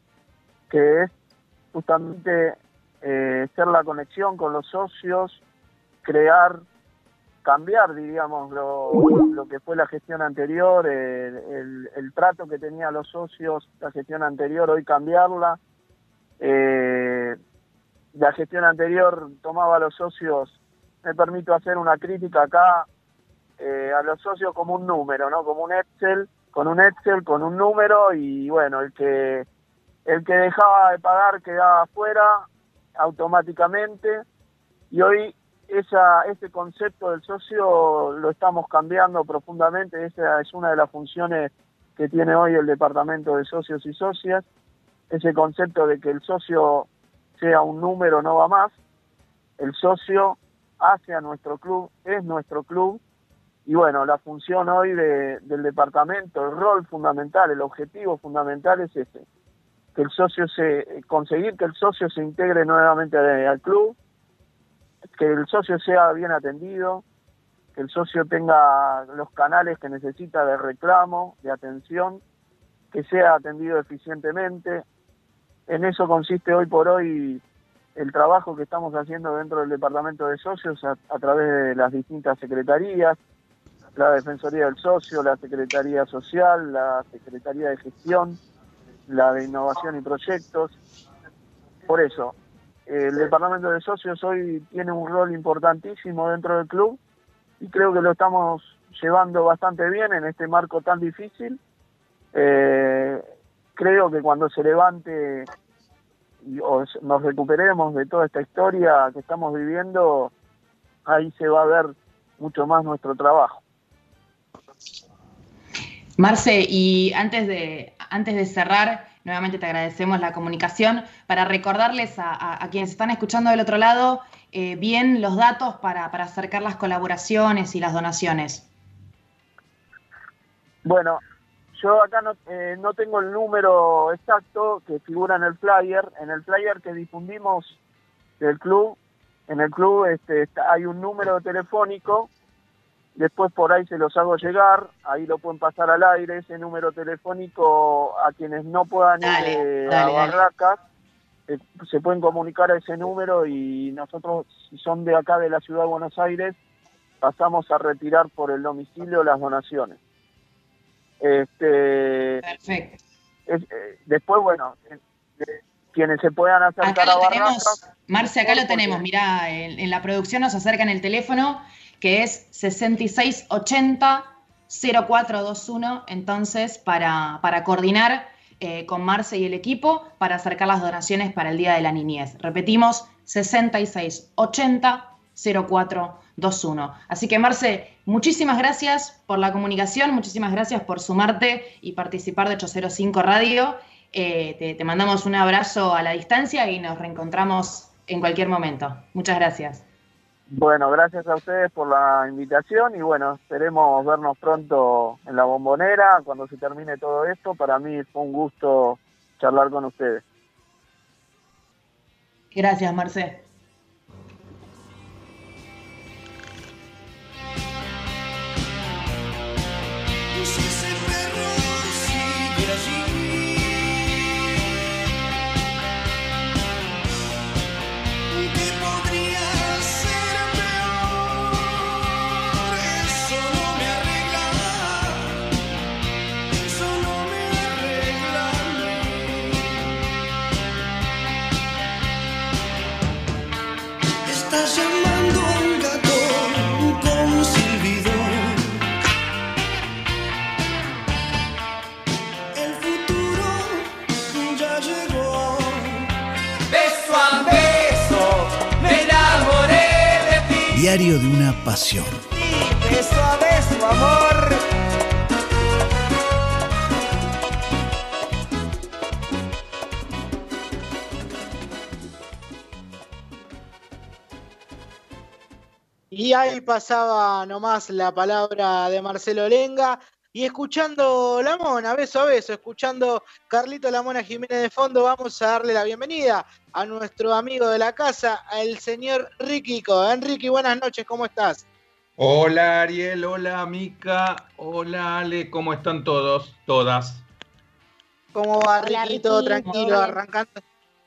que es justamente eh, ser la conexión con los socios, crear, cambiar, diríamos, lo, lo que fue la gestión anterior, el, el, trato que tenían los socios, la gestión anterior, hoy cambiarla. Eh, la gestión anterior tomaba a los socios me permito hacer una crítica acá eh, a los socios como un número, ¿no? Como un Excel, con un Excel, con un número y bueno, el que el que dejaba de pagar quedaba afuera automáticamente y hoy esa, ese concepto del socio lo estamos cambiando profundamente, esa es una de las funciones que tiene hoy el departamento de socios y socias, ese concepto de que el socio sea un número no va más, el socio hacia nuestro club, es nuestro club. Y bueno, la función hoy de, del departamento, el rol fundamental, el objetivo fundamental es ese, que el socio se, conseguir que el socio se integre nuevamente al club, que el socio sea bien atendido, que el socio tenga los canales que necesita de reclamo, de atención, que sea atendido eficientemente. En eso consiste hoy por hoy el trabajo que estamos haciendo dentro del departamento de socios a, través de las distintas secretarías, la Defensoría del Socio, la Secretaría Social, la Secretaría de Gestión, la de Innovación y Proyectos. Por eso, el departamento de socios hoy tiene un rol importantísimo dentro del club y creo que lo estamos llevando bastante bien en este marco tan difícil. Eh, creo que cuando se levante y nos recuperemos de toda esta historia que estamos viviendo, ahí se va a ver mucho más nuestro trabajo. Marce, y antes de, antes de cerrar, nuevamente te agradecemos la comunicación para recordarles a, quienes están escuchando del otro lado eh, bien los datos para, acercar las colaboraciones y las donaciones. Bueno, yo acá eh, no, tengo el número exacto que figura en el flyer. En el flyer que difundimos del club. En el club este, hay un número telefónico, después por ahí se los hago llegar, ahí lo pueden pasar al aire, ese número telefónico a quienes no puedan ir eh, a Barracas, eh, se pueden comunicar a ese número y nosotros, si son de acá de la ciudad de Buenos Aires, pasamos a retirar por el domicilio las donaciones. Este, Perfecto. Eh, después, bueno, quienes se puedan acercar a Barracas. Marce, acá lo tenemos, mirá, en, la producción nos acercan el teléfono que es 6680-0421, entonces para, para coordinar eh, con Marce y el equipo para acercar las donaciones para el Día de la Niñez. Repetimos, 6680-0421. Así que Marce, muchísimas gracias por la comunicación, muchísimas gracias por sumarte y participar de 805 Radio. Eh, te, mandamos un abrazo a la distancia y nos reencontramos en cualquier momento. Muchas gracias. Bueno, gracias a ustedes por la invitación y bueno, esperemos vernos pronto en la bombonera cuando se termine todo esto. Para mí fue un gusto charlar con ustedes. Gracias, Marce. De una pasión. Y ahí pasaba nomás la palabra de Marcelo Lenga. Y escuchando La Mona, beso a beso, escuchando Carlito La Mona Jiménez de fondo, vamos a darle la bienvenida a nuestro amigo de la casa, el señor Riquico. Enrique, buenas noches, ¿cómo estás? Hola Ariel, hola Mica, hola Ale, ¿cómo están todos, todas? ¿Cómo va Riquito? Tranquilo, arrancando,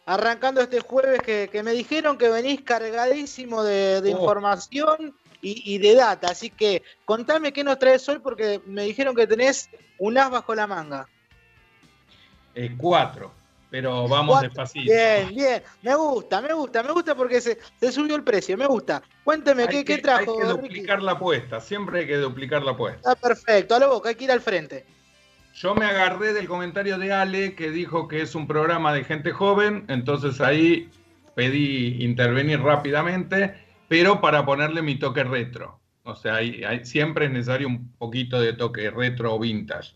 arrancando este jueves que, me dijeron que venís cargadísimo de, oh. información y, de data. Así que contame qué nos traes hoy porque me dijeron que tenés un as bajo la manga. Eh, cuatro, pero vamos despacito. Bien, bien. Me gusta, me gusta, me gusta porque se, subió el precio, me gusta. Cuénteme, ¿qué, ¿qué, trajo? Hay que duplicar la apuesta, siempre hay que duplicar la apuesta. Está perfecto, a la boca, hay que ir al frente. Yo me agarré del comentario de Ale que dijo que es un programa de gente joven, entonces ahí pedí intervenir rápidamente pero para ponerle mi toque retro. O sea, siempre es necesario un poquito de toque retro o vintage.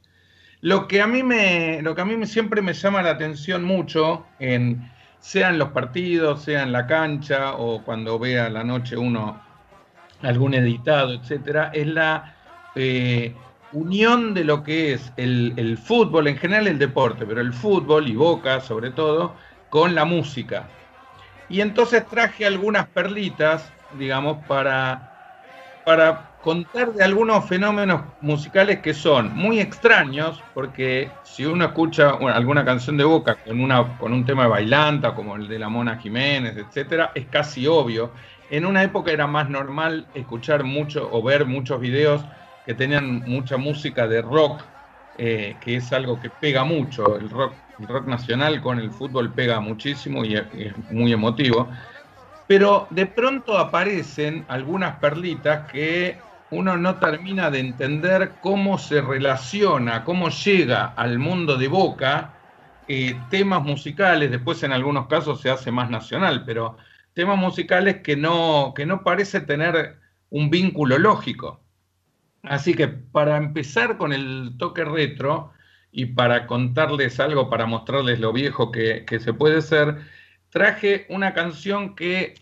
Lo que a mí me, lo que a mí siempre me llama la atención mucho, en, sea en los partidos, sea en la cancha o cuando vea la noche uno algún editado, etcétera, es la eh, unión de lo que es el fútbol, en general el deporte, pero el fútbol y Boca sobre todo, con la música. Y entonces traje algunas perlitas digamos, para, para contar de algunos fenómenos musicales que son muy extraños, porque si uno escucha alguna canción de Boca con, una, con un tema de bailanta, como el de la Mona Jiménez, etcétera, es casi obvio. En una época era más normal escuchar mucho o ver muchos videos que tenían mucha música de rock, eh, que es algo que pega mucho. El rock, el rock nacional con el fútbol pega muchísimo y es muy emotivo pero de pronto aparecen algunas perlitas que uno no termina de entender cómo se relaciona, cómo llega al mundo de Boca eh, temas musicales, después en algunos casos se hace más nacional, pero temas musicales que no, que no parece tener un vínculo lógico. Así que para empezar con el toque retro y para contarles algo, para mostrarles lo viejo que, que se puede ser, traje una canción que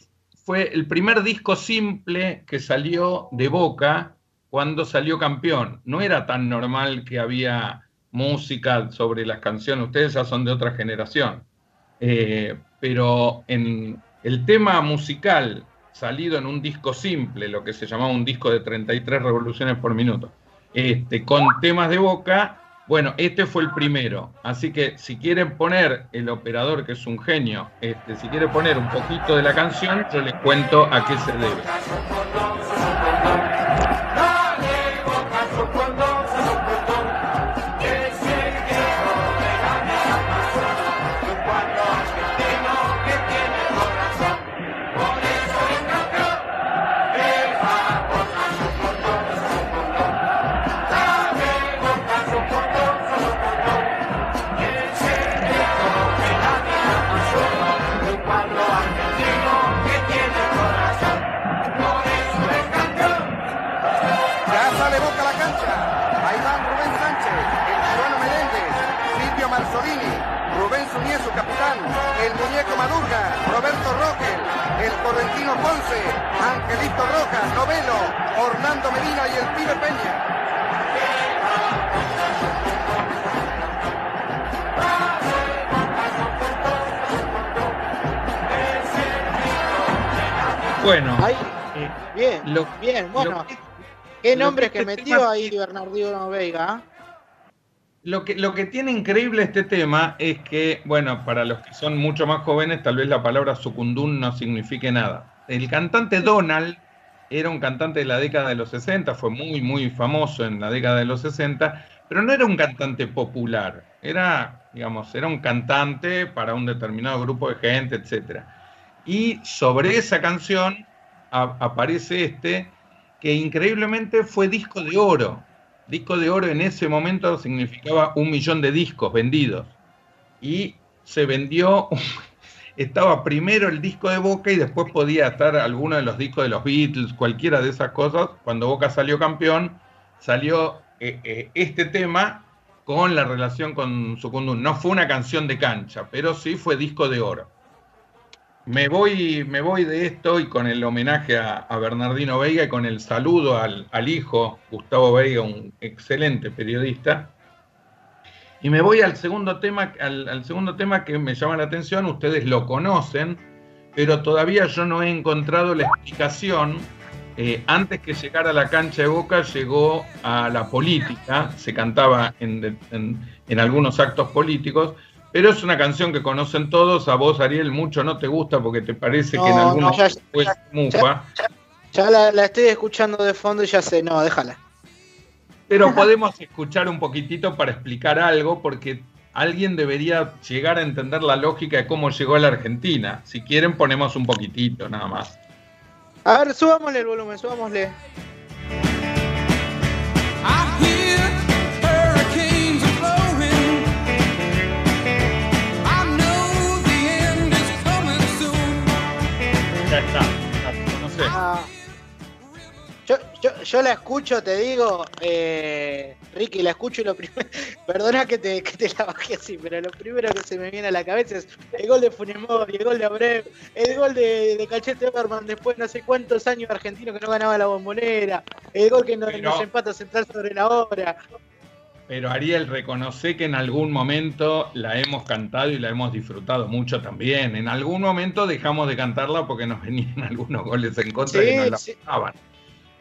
fue el primer disco simple que salió de Boca cuando salió campeón. No era tan normal que había música sobre las canciones, ustedes ya son de otra generación. Eh, pero en, El tema musical salido en un disco simple, lo que se llamaba un disco de 33 revoluciones por minuto, este, con temas de boca, bueno, este fue el primero. Así que si quieren poner el operador, que es un genio, este, si quiere poner un poquito de la canción, yo les cuento a qué se debe. ¿Qué lo nombres que este metió tema ahí Bernardino Veiga? Lo que, lo que tiene increíble este tema es que, bueno, para los que son mucho más jóvenes, tal vez la palabra sucundún no signifique nada. El cantante Donald era un cantante de la década de los 60, fue muy, muy famoso en la década de los 60, pero no era un cantante popular, era, digamos, era un cantante para un determinado grupo de gente, etc. Y sobre esa canción a- aparece este, que increíblemente fue disco de oro. Disco de oro en ese momento significaba un millón de discos vendidos. Y se vendió, (laughs) estaba primero el disco de Boca y después podía estar alguno de los discos de los Beatles, cualquiera de esas cosas. Cuando Boca salió campeón, salió eh, eh, este tema con la relación con Sucundún. No fue una canción de cancha, pero sí fue disco de oro. Me voy, me voy de esto y con el homenaje a, Bernardino Veiga y con el saludo al, hijo, Gustavo Veiga, un excelente periodista. Y me voy al segundo tema, al, segundo tema que me llama la atención, ustedes lo conocen, pero todavía yo no he encontrado la explicación. Eh, antes que llegara a la cancha de Boca, llegó a la política, se cantaba en algunos actos políticos, pero es una canción que conocen todos. A vos, Ariel, mucho no te gusta porque te parece que en No, no, algunos ya- fue mufa. Ya la, la estoy escuchando de fondo y ya sé, no, déjala. Pero podemos escuchar un poquitito para explicar algo, porque alguien debería llegar a entender la lógica de cómo llegó a la Argentina. Si quieren, ponemos un poquitito nada más. A ver, subámosle el volumen, subámosle. Ya está. ya, No sé. Ah, yo, yo, yo la escucho, te digo, eh, Ricky, la escucho y lo primero, (laughs) perdona que te, que te la bajé así, pero lo primero que se me viene a la cabeza es el gol de Funemori, el gol de Abreu, el gol de, de Cachete después de no sé cuántos años argentino que no ganaba la bombonera, el gol que nos, Pero- nos empata central sobre la hora. Pero Ariel, reconoce que en algún momento la hemos cantado y la hemos disfrutado mucho también. En algún momento dejamos de cantarla porque nos (laughs) venían algunos goles en contra Sí, y nos la sí. pasaban.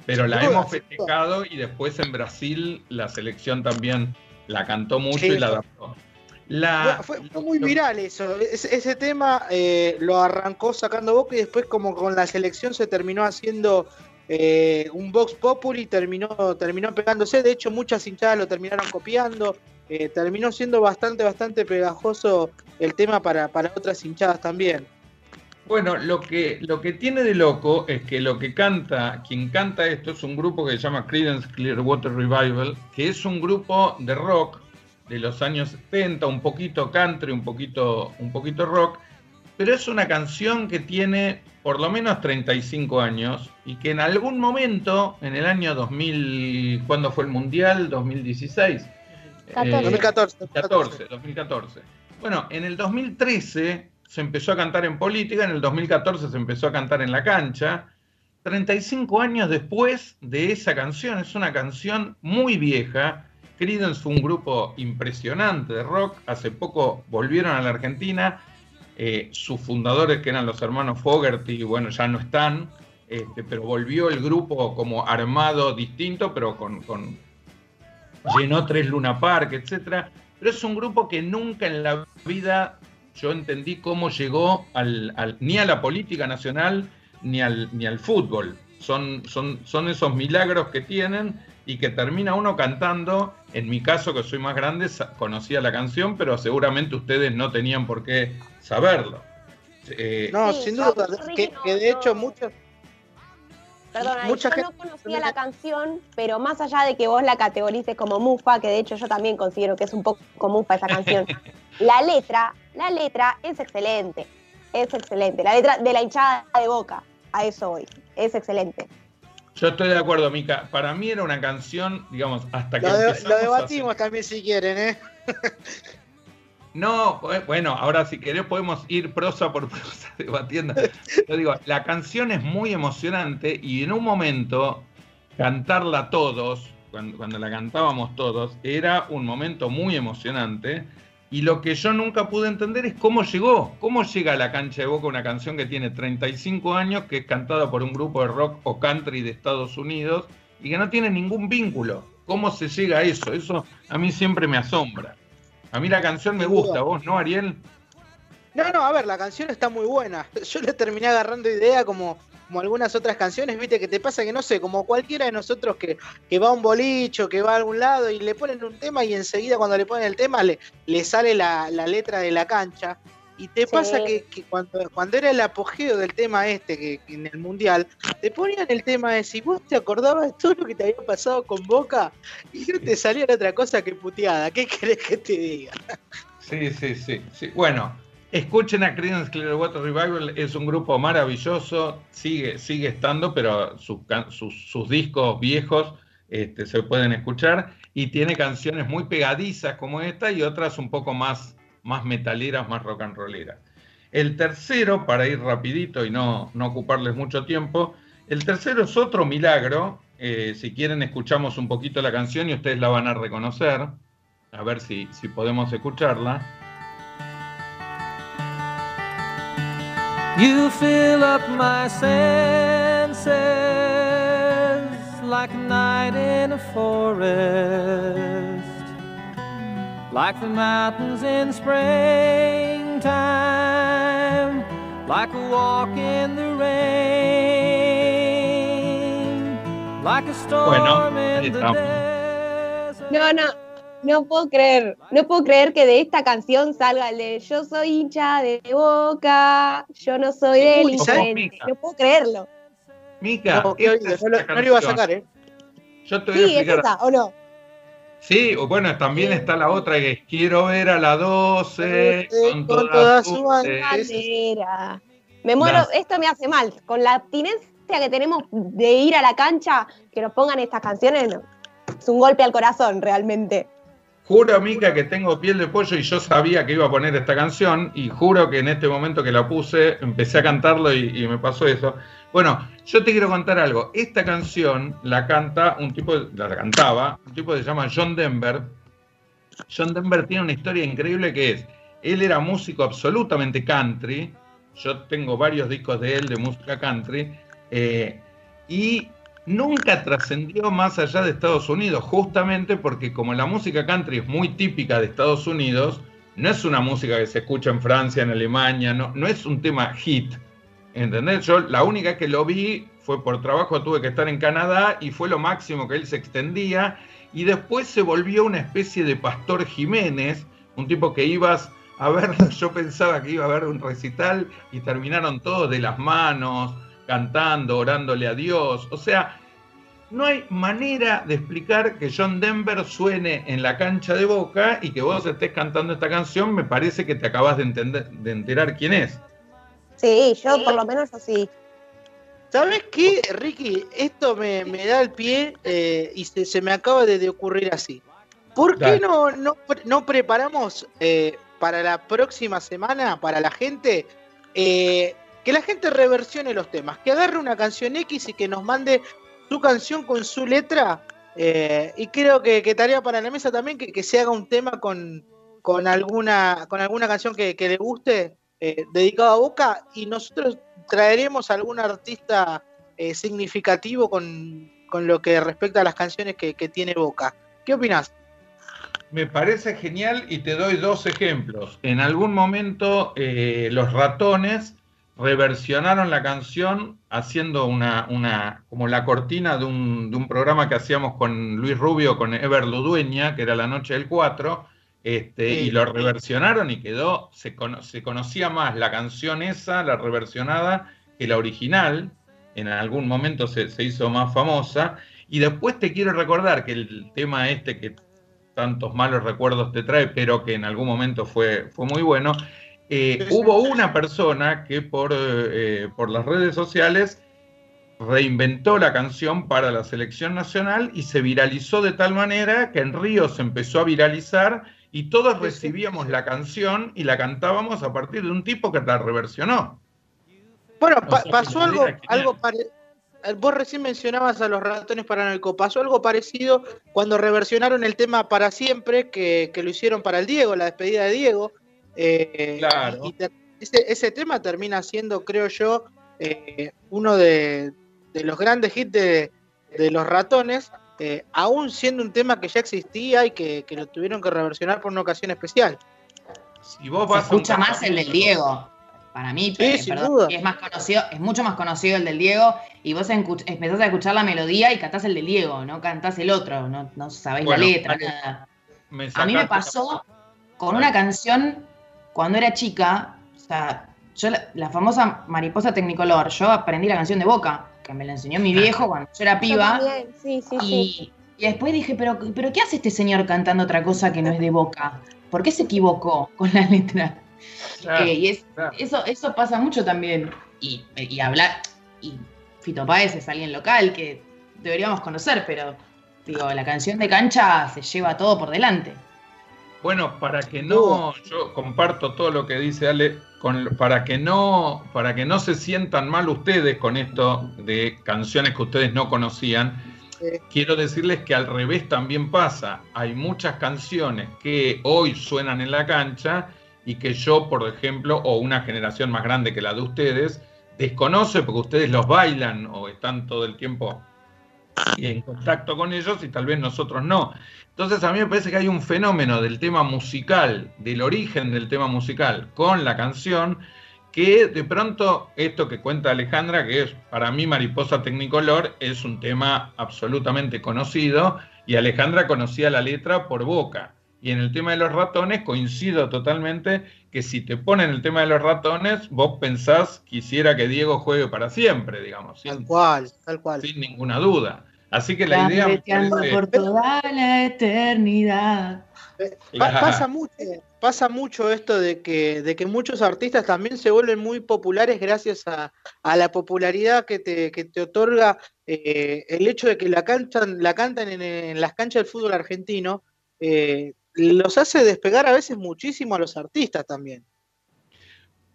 Pero la hemos festejado y después en Brasil la selección también la cantó mucho Sí, y la adaptó. La, fue, fue muy viral eso. Ese, ese tema eh, lo arrancó sacando Boca y después como con la selección se terminó haciendo eh, un Vox Populi terminó, terminó pegándose. De hecho, muchas hinchadas lo terminaron copiando. Eh, terminó siendo bastante, bastante pegajoso el tema para, para otras hinchadas también. Bueno, lo que, lo que tiene de loco es que lo que canta, quien canta esto es un grupo que se llama Creedence Clearwater Revival, que es un grupo de rock de los años 70, un poquito country, un poquito, un poquito rock, pero es una canción que tiene por lo menos 35 años y que en algún momento, en el año 2000, ¿cuándo fue el Mundial? 2016. Catorce. Eh, 2014. 2014, 2014. Bueno, en el 2013 se empezó a cantar en política, en el 2014 se empezó a cantar en la cancha. 35 años después de esa canción, es una canción muy vieja. Creedence fue un grupo impresionante de rock, hace poco volvieron a la Argentina eh, sus fundadores, que eran los hermanos Fogerty, bueno, ya no están, este, pero volvió el grupo como armado distinto, pero con, llenó tres Luna Park, etcétera. Pero es un grupo que nunca en la vida yo entendí cómo llegó al, ni a la política nacional ni al, ni al fútbol. Son, son, son esos milagros que tienen y que termina uno cantando. En mi caso, que soy más grande, conocía la canción, pero seguramente ustedes no tenían por qué saberlo. Eh, No, Sí, sin duda, que, no- que de hecho no- muchos... Perdona, Mucha yo gente- no conocía la canción, pero más allá de que vos la categorices como mufa, que de hecho yo también considero que es un poco mufa esa canción, (laughs) la letra, la letra es excelente, es excelente. La letra de la hinchada de boca, a eso voy, es excelente. Yo estoy de acuerdo, Mica. Para mí era una canción, digamos, hasta que Lo, de- debatimos también si quieren, ¿eh? (laughs) No, eh, bueno, ahora si querés podemos ir prosa por (laughs) prosa debatiendo. Yo digo, la canción es muy emocionante y en un momento cantarla todos, cuando, cuando la cantábamos todos, era un momento muy emocionante. Y lo que yo nunca pude entender es cómo llegó, cómo llega a la cancha de Boca una canción que tiene 35 años, que es cantada por un grupo de rock o country de Estados Unidos y que no tiene ningún vínculo. ¿Cómo se llega a eso? Eso a mí siempre me asombra. A mí la canción me gusta, ¿vos no, Ariel? No, no, a ver, la canción está muy buena. (laughs) Yo le terminé agarrando idea como, como algunas otras canciones, viste, que te pasa que no sé, como cualquiera de nosotros que, que va a un bolicho, que va a algún lado y le ponen un tema y enseguida cuando le ponen el tema le, le sale la, la letra de la cancha. Y te Sí. pasa que, que cuando, cuando era el apogeo del tema este, que, que en el mundial, te ponían el tema de si vos te acordabas de todo lo que te había pasado con Boca y no te salía otra cosa que puteada. ¿Qué querés que te diga? Sí, sí, sí, sí. Bueno, escuchen a Creedence Clearwater Revival, es un grupo maravilloso, sigue, sigue estando, pero sus, sus discos viejos este, se pueden escuchar y tiene canciones muy pegadizas como esta y otras un poco más, más metaleras, más rock and rolleras. El tercero, para ir rapidito y no, no ocuparles mucho tiempo, el tercero es otro milagro. eh, si quieren escuchamos un poquito la canción y ustedes la van a reconocer. A ver si, si podemos escucharla. You fill up my senses like night in a forest, like the mountains in springtime, like a walk in the rain, like a storm Bueno, in the desert. No, no, no puedo creer, no puedo creer que de esta canción salga el de yo soy hincha de boca, yo no soy Uy, delincuente, ¿sabes? no puedo creerlo. Mica, No, esta es no, lo- no lo iba a sacar, ¿eh? Yo te voy a Sí, es explicar. esa, ¿o no? Sí, o bueno, también está la otra que es quiero ver a la 12 con, Con toda su Bandera. Me muero, esto me hace mal. Con la abstinencia que tenemos de ir a la cancha, que nos pongan estas canciones, no. es un golpe al corazón realmente. Juro, Mica, que tengo piel de pollo y yo sabía que iba a poner esta canción y juro que en este momento que la puse empecé a cantarlo y, me pasó eso. Bueno, yo te quiero contar algo. Esta canción la canta un tipo, la cantaba, un tipo que se llama John Denver. John Denver tiene una historia increíble que es, él era músico absolutamente country, yo tengo varios discos de él de música country, eh, y nunca trascendió más allá de Estados Unidos, justamente porque como la música country es muy típica de Estados Unidos, no es una música que se escucha en Francia, en Alemania, no, es un tema hit. ¿Entendés? Yo la única que lo vi fue por trabajo, tuve que estar en Canadá y fue lo máximo que él se extendía. Y después se volvió una especie de Pastor Jiménez, un tipo que ibas a ver, (laughs) yo pensaba que iba a haber un recital y terminaron todos de las manos, cantando, orándole a Dios. O sea, no hay manera de explicar que John Denver suene en la cancha de boca y que vos estés cantando esta canción, me parece que te acabas de, entender, de enterar quién es. Sí, yo por lo menos yo sí. ¿Sabes qué, Ricky? Esto me, me da el pie eh, y se, se me acaba de, de ocurrir así. ¿Por qué no, no, no preparamos eh, para la próxima semana, para la gente, eh, que la gente reversione los temas? Que agarre una canción X y que nos mande su canción con su letra. eh, y creo que, tarea para la mesa también que, que se haga un tema con, con, alguna, con alguna canción que, le guste. eh, dedicado a Boca y nosotros traeremos algún artista eh, significativo con, con, lo que respecta a las canciones que, que tiene Boca. ¿Qué opinas? Me parece genial y te doy dos ejemplos. En algún momento eh, los ratones reversionaron la canción haciendo una, una como la cortina de un, de un, programa que hacíamos con Luis Rubio, con Ever Ludueña, que era La Noche del 4, este, y lo reversionaron y quedó, se, cono, se, conocía más la canción esa, la reversionada, que la original, en algún momento se, se hizo más famosa, y después te quiero recordar que el tema este que tantos malos recuerdos te trae, pero que en algún momento fue, fue muy bueno, eh, hubo una persona que por, eh, por las redes sociales reinventó la canción para la selección nacional y se viralizó de tal manera que en Río se empezó a viralizar y todos recibíamos la canción y la cantábamos a partir de un tipo que la reversionó. Bueno, pa pasó algo, algo parecido. Vos recién mencionabas a los ratones paranoicos. Pasó algo parecido cuando reversionaron el tema para siempre, que, que lo hicieron para el Diego, la despedida de Diego. Eh, claro. Y te, ese, ese, tema termina siendo, creo yo, eh, uno de, de, los grandes hits de, de los ratones, eh, aún siendo un tema que ya existía y que, que, lo tuvieron que reversionar por una ocasión especial. Si vos vas Se escucha más el del Diego. Para mí, sí, sin perdón, duda. es más conocido, es mucho más conocido el del Diego, y vos empezás a escuchar la melodía y cantás el del Diego, no cantás el otro, no, no sabéis bueno, la letra, nada. A mí me pasó con una canción cuando era chica, o sea, yo la, la, famosa Mariposa Tecnicolor, yo aprendí la canción de Boca, que me la enseñó mi viejo cuando yo era piba. Yo sí, sí, y, sí. y, después dije, pero, pero ¿qué hace este señor cantando otra cosa que no es de Boca? ¿Por qué se equivocó con la letra? Claro, eh, y es, claro. eso, eso pasa mucho también. Y, y hablar, y Fito Páez es alguien local que deberíamos conocer, pero digo, la canción de cancha se lleva todo por delante. Bueno, para que no, yo comparto todo lo que dice Ale, con, para, que no, para que no se sientan mal ustedes con esto de canciones que ustedes no conocían, quiero decirles que al revés también pasa. Hay muchas canciones que hoy suenan en la cancha y que yo, por ejemplo, o una generación más grande que la de ustedes, desconoce porque ustedes los bailan o están todo el tiempo en contacto con ellos y tal vez nosotros no. Entonces a mí me parece que hay un fenómeno del tema musical, del origen del tema musical con la canción, que de pronto esto que cuenta Alejandra, que es para mí Mariposa Tecnicolor, es un tema absolutamente conocido y Alejandra conocía la letra por boca. Y en el tema de los ratones coincido totalmente que si te ponen el tema de los ratones, vos pensás quisiera que Diego juegue para siempre, digamos. Sin, tal cual, tal cual. Sin ninguna duda. Así que la idea... Parece... por toda la eternidad. Pa pasa, mucho, pasa mucho esto de que, de que muchos artistas también se vuelven muy populares gracias a, a la popularidad que te, que te otorga eh, el hecho de que la cantan, la cantan en, en las canchas del fútbol argentino. Eh, los hace despegar a veces muchísimo a los artistas también.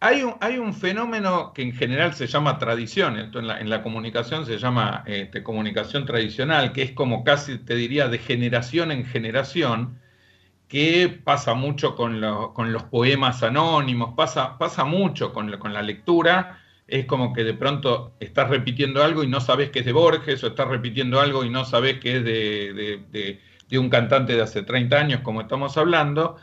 Hay un, hay un fenómeno que en general se llama tradición, en la, en la comunicación se llama este, comunicación tradicional, que es como casi, te diría, de generación en generación, que pasa mucho con, con los poemas anónimos, pasa, pasa mucho con, con la lectura, es como que de pronto estás repitiendo algo y no sabes que es de Borges, o estás repitiendo algo y no sabes que es de de un cantante de hace 30 años, como estamos hablando,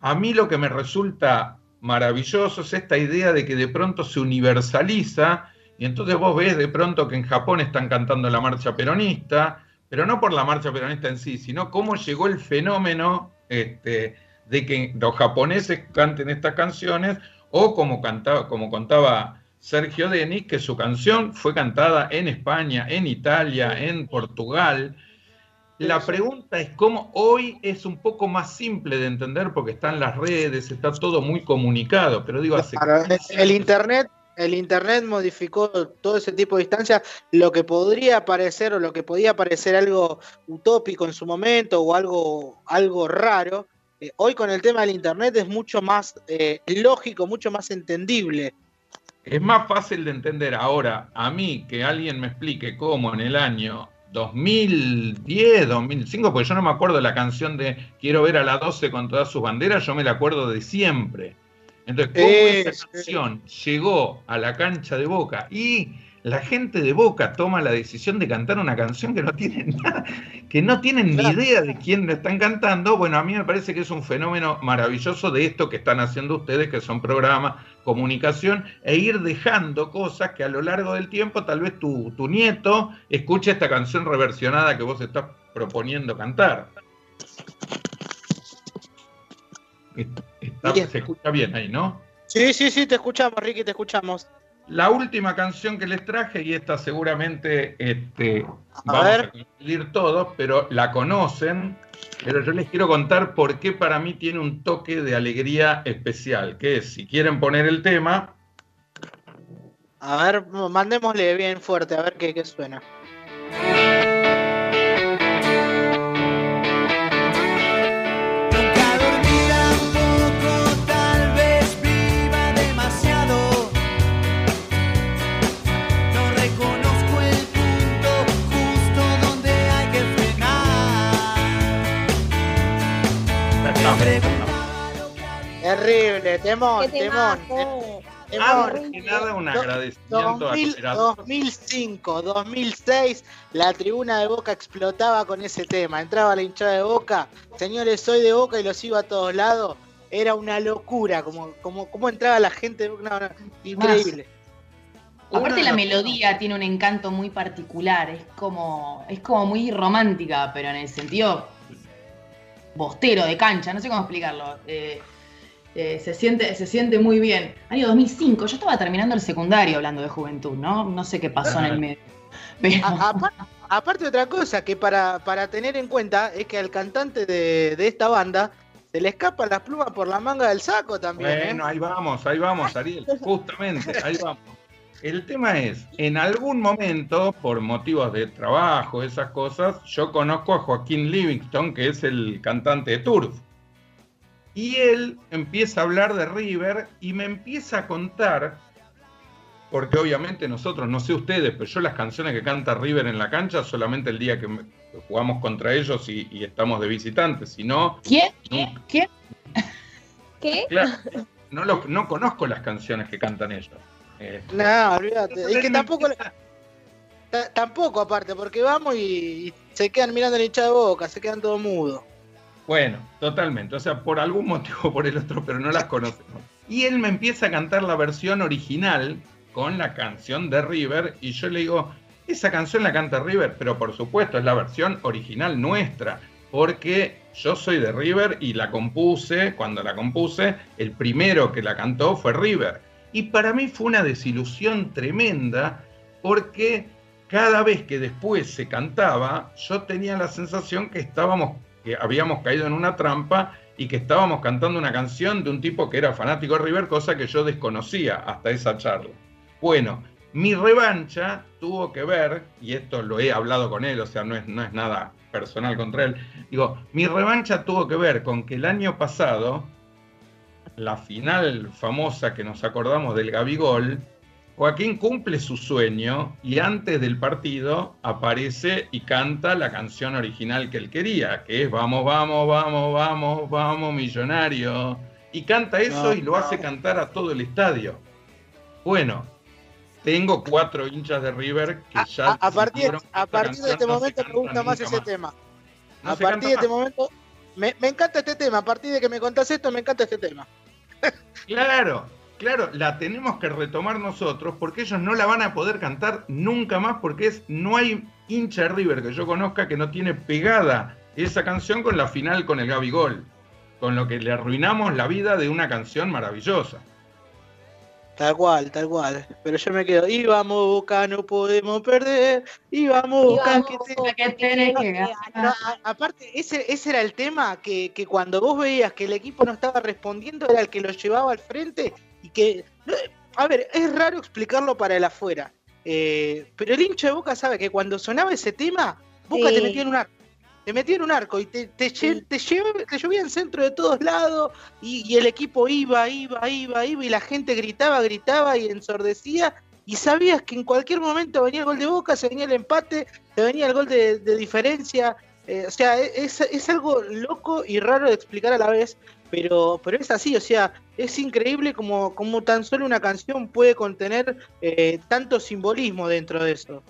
a mí lo que me resulta maravilloso es esta idea de que de pronto se universaliza y entonces vos ves de pronto que en Japón están cantando la marcha peronista, pero no por la marcha peronista en sí, sino cómo llegó el fenómeno este, de que los japoneses canten estas canciones o como, cantaba, como contaba Sergio Denis, que su canción fue cantada en España, en Italia, en Portugal, la pregunta es cómo hoy es un poco más simple de entender porque están las redes, está todo muy comunicado, pero digo, hace... Claro, el internet, el internet modificó todo ese tipo de instancias, lo que podría parecer o lo que podía parecer algo utópico en su momento o algo, algo raro, eh, hoy con el tema del internet es mucho más eh, lógico, mucho más entendible. Es más fácil de entender ahora a mí que alguien me explique cómo en el año 2010, 2005, porque yo no me acuerdo de la canción de Quiero ver a la 12 con todas sus banderas, yo me la acuerdo de siempre. Entonces, ¿cómo Eh, esa canción llegó a la cancha de Boca y la gente de Boca toma la decisión de cantar una canción que no tienen (laughs) nada, que no tienen Claro. ni idea de quién lo están cantando? Bueno, a mí me parece que es un fenómeno maravilloso de esto que están haciendo ustedes, que son programas, comunicación, e ir dejando cosas que a lo largo del tiempo tal vez tu, tu nieto escuche esta canción reversionada que vos estás proponiendo cantar. Está- se escucha bien ahí, ¿no? Sí, sí, sí, te escuchamos, Ricky, te escuchamos. La última canción que les traje, y esta seguramente este, A vamos ver. a coincidir todos, pero la conocen, pero yo les quiero contar por qué para mí tiene un toque de alegría especial, que es, si quieren poner el tema, A ver, mandémosle bien fuerte, a ver qué, qué suena. Terrible, temón, Qué temón. que nada un agradecimiento a 2000, Operator. 2005, 2006, la tribuna de Boca explotaba con ese tema. Entraba la hinchada de Boca, señores, soy de Boca y los iba a todos lados. Era una locura, como, como, como entraba la gente, no, no, increíble. Aparte la melodía tiene un encanto muy particular, es como, es como muy romántica, pero en el sentido bostero de cancha, no sé cómo explicarlo. Eh, eh, se, siente, se siente muy bien. Año 2005, yo estaba terminando el secundario hablando de juventud, ¿no? No sé qué pasó en el medio. (laughs) Pero, A- apar- aparte otra cosa que para, para tener en cuenta es que al cantante de, de esta banda se le escapan las plumas por la manga del saco también. ¿eh? Bueno, ahí vamos, ahí vamos, Ariel, (laughs) justamente, ahí vamos. El tema es, en algún momento, por motivos de trabajo, esas cosas, yo conozco a Joaquín Livingston, que es el cantante de Turf. Y él empieza a hablar de River y me empieza a contar, porque obviamente nosotros, no sé ustedes, pero yo las canciones que canta River en la cancha solamente el día que jugamos contra ellos y, y estamos de visitantes, si no, ¿quién? nunca. ¿Quién? ¿Qué? Claro, no, lo- no conozco las canciones que cantan ellos. Este, No, olvídate. Es que tampoco, (laughs) ta- tampoco aparte, porque vamos y, y se quedan mirando la hinchada de boca, se quedan todos mudos. Bueno, totalmente. O sea, por algún motivo o por el otro, pero no las conocemos. Y él me empieza a cantar la versión original con la canción de River y yo le digo, esa canción la canta River, pero por supuesto es la versión original nuestra, porque yo soy de River y la compuse, cuando la compuse, el primero que la cantó fue River. Y para mí fue una desilusión tremenda porque cada vez que después se cantaba, yo tenía la sensación que estábamos, que habíamos caído en una trampa y que estábamos cantando una canción de un tipo que era fanático de River, cosa que yo desconocía hasta esa charla. Bueno, mi revancha tuvo que ver, y esto lo he hablado con él, o sea, no es, no es nada personal contra él, digo, mi revancha tuvo que ver con que el año pasado, la final famosa que nos acordamos del Gabigol, Joaquín cumple su sueño y antes del partido aparece y canta la canción original que él quería, que es Vamos, vamos, vamos, vamos, vamos, millonario. Y canta eso y lo hace cantar a todo el estadio. Bueno, tengo cuatro hinchas de River que ya... A, a partir, a partir de este no se momento me gusta más ese más. tema. A partir de este más. momento, me, me encanta este tema. A partir de que me contás esto, me encanta este tema. Claro, claro, la tenemos que retomar nosotros porque ellos no la van a poder cantar nunca más porque es no hay hincha de River que yo conozca que no tiene pegada esa canción con la final con el Gabigol, con lo que le arruinamos la vida de una canción maravillosa. Tal cual, tal cual. Pero yo me quedo, y vamos Boca, no podemos perder. Y vamos Boca, Íbamos, que te- Boca, que tenés que (laughs) No, ganar. a- aparte, ese, ese era el tema que, que cuando vos veías que el equipo no estaba respondiendo, era el que lo llevaba al frente que. A ver, es raro explicarlo para el afuera. eh, pero el hincha de Boca sabe que cuando sonaba ese tema, Boca Sí. te metía en un arco. Te metía en un arco y te, te, lle- te, llevaba- te llovía en centro de todos lados y, y el equipo iba, iba, iba, iba y la gente gritaba, gritaba y ensordecía y sabías que en cualquier momento venía el gol de Boca, se venía el empate, se venía el gol de, de diferencia. eh, o sea, es, es algo loco y raro de explicar a la vez, pero, pero es así, o sea, es increíble como, como tan solo una canción puede contener eh, tanto simbolismo dentro de eso.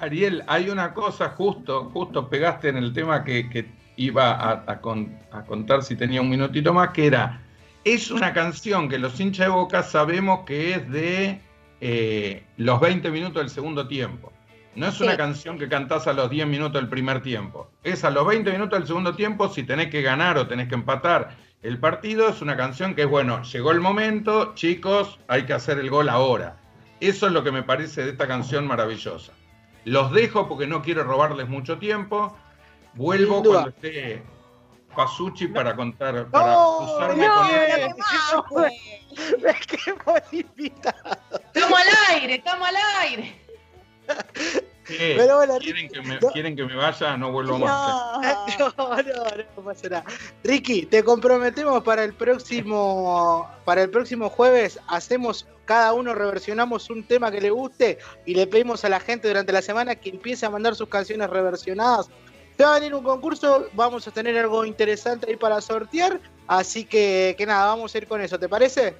Ariel, hay una cosa, justo, justo pegaste en el tema que, que iba a, a con- a contar si tenía un minutito más, que era, es una canción que los hinchas de Boca sabemos que es de eh, los 20 minutos del segundo tiempo. No es una Sí. canción que cantás a los 10 minutos del primer tiempo. Es a los 20 minutos del segundo tiempo, si tenés que ganar o tenés que empatar el partido, es una canción que es, bueno, llegó el momento, chicos, hay que hacer el gol ahora. Eso es lo que me parece de esta canción maravillosa. Los dejo porque no quiero robarles mucho tiempo. Vuelvo cuando esté Pasucci para contar, para No, no, con él. invitado. Estamos al aire, estamos al aire. (laughs) ¿Qué? Pero bueno, ¿Quieren, que me, no- quieren que me vaya? No vuelvo más. (laughs) No, no, no pasa nada. Ricky, te comprometemos para el próximo, para el próximo jueves, hacemos cada uno reversionamos un tema que le guste y le pedimos a la gente durante la semana que empiece a mandar sus canciones reversionadas. Se va a venir un concurso, vamos a tener algo interesante ahí para sortear, así que, que nada, vamos a ir con eso, ¿te parece?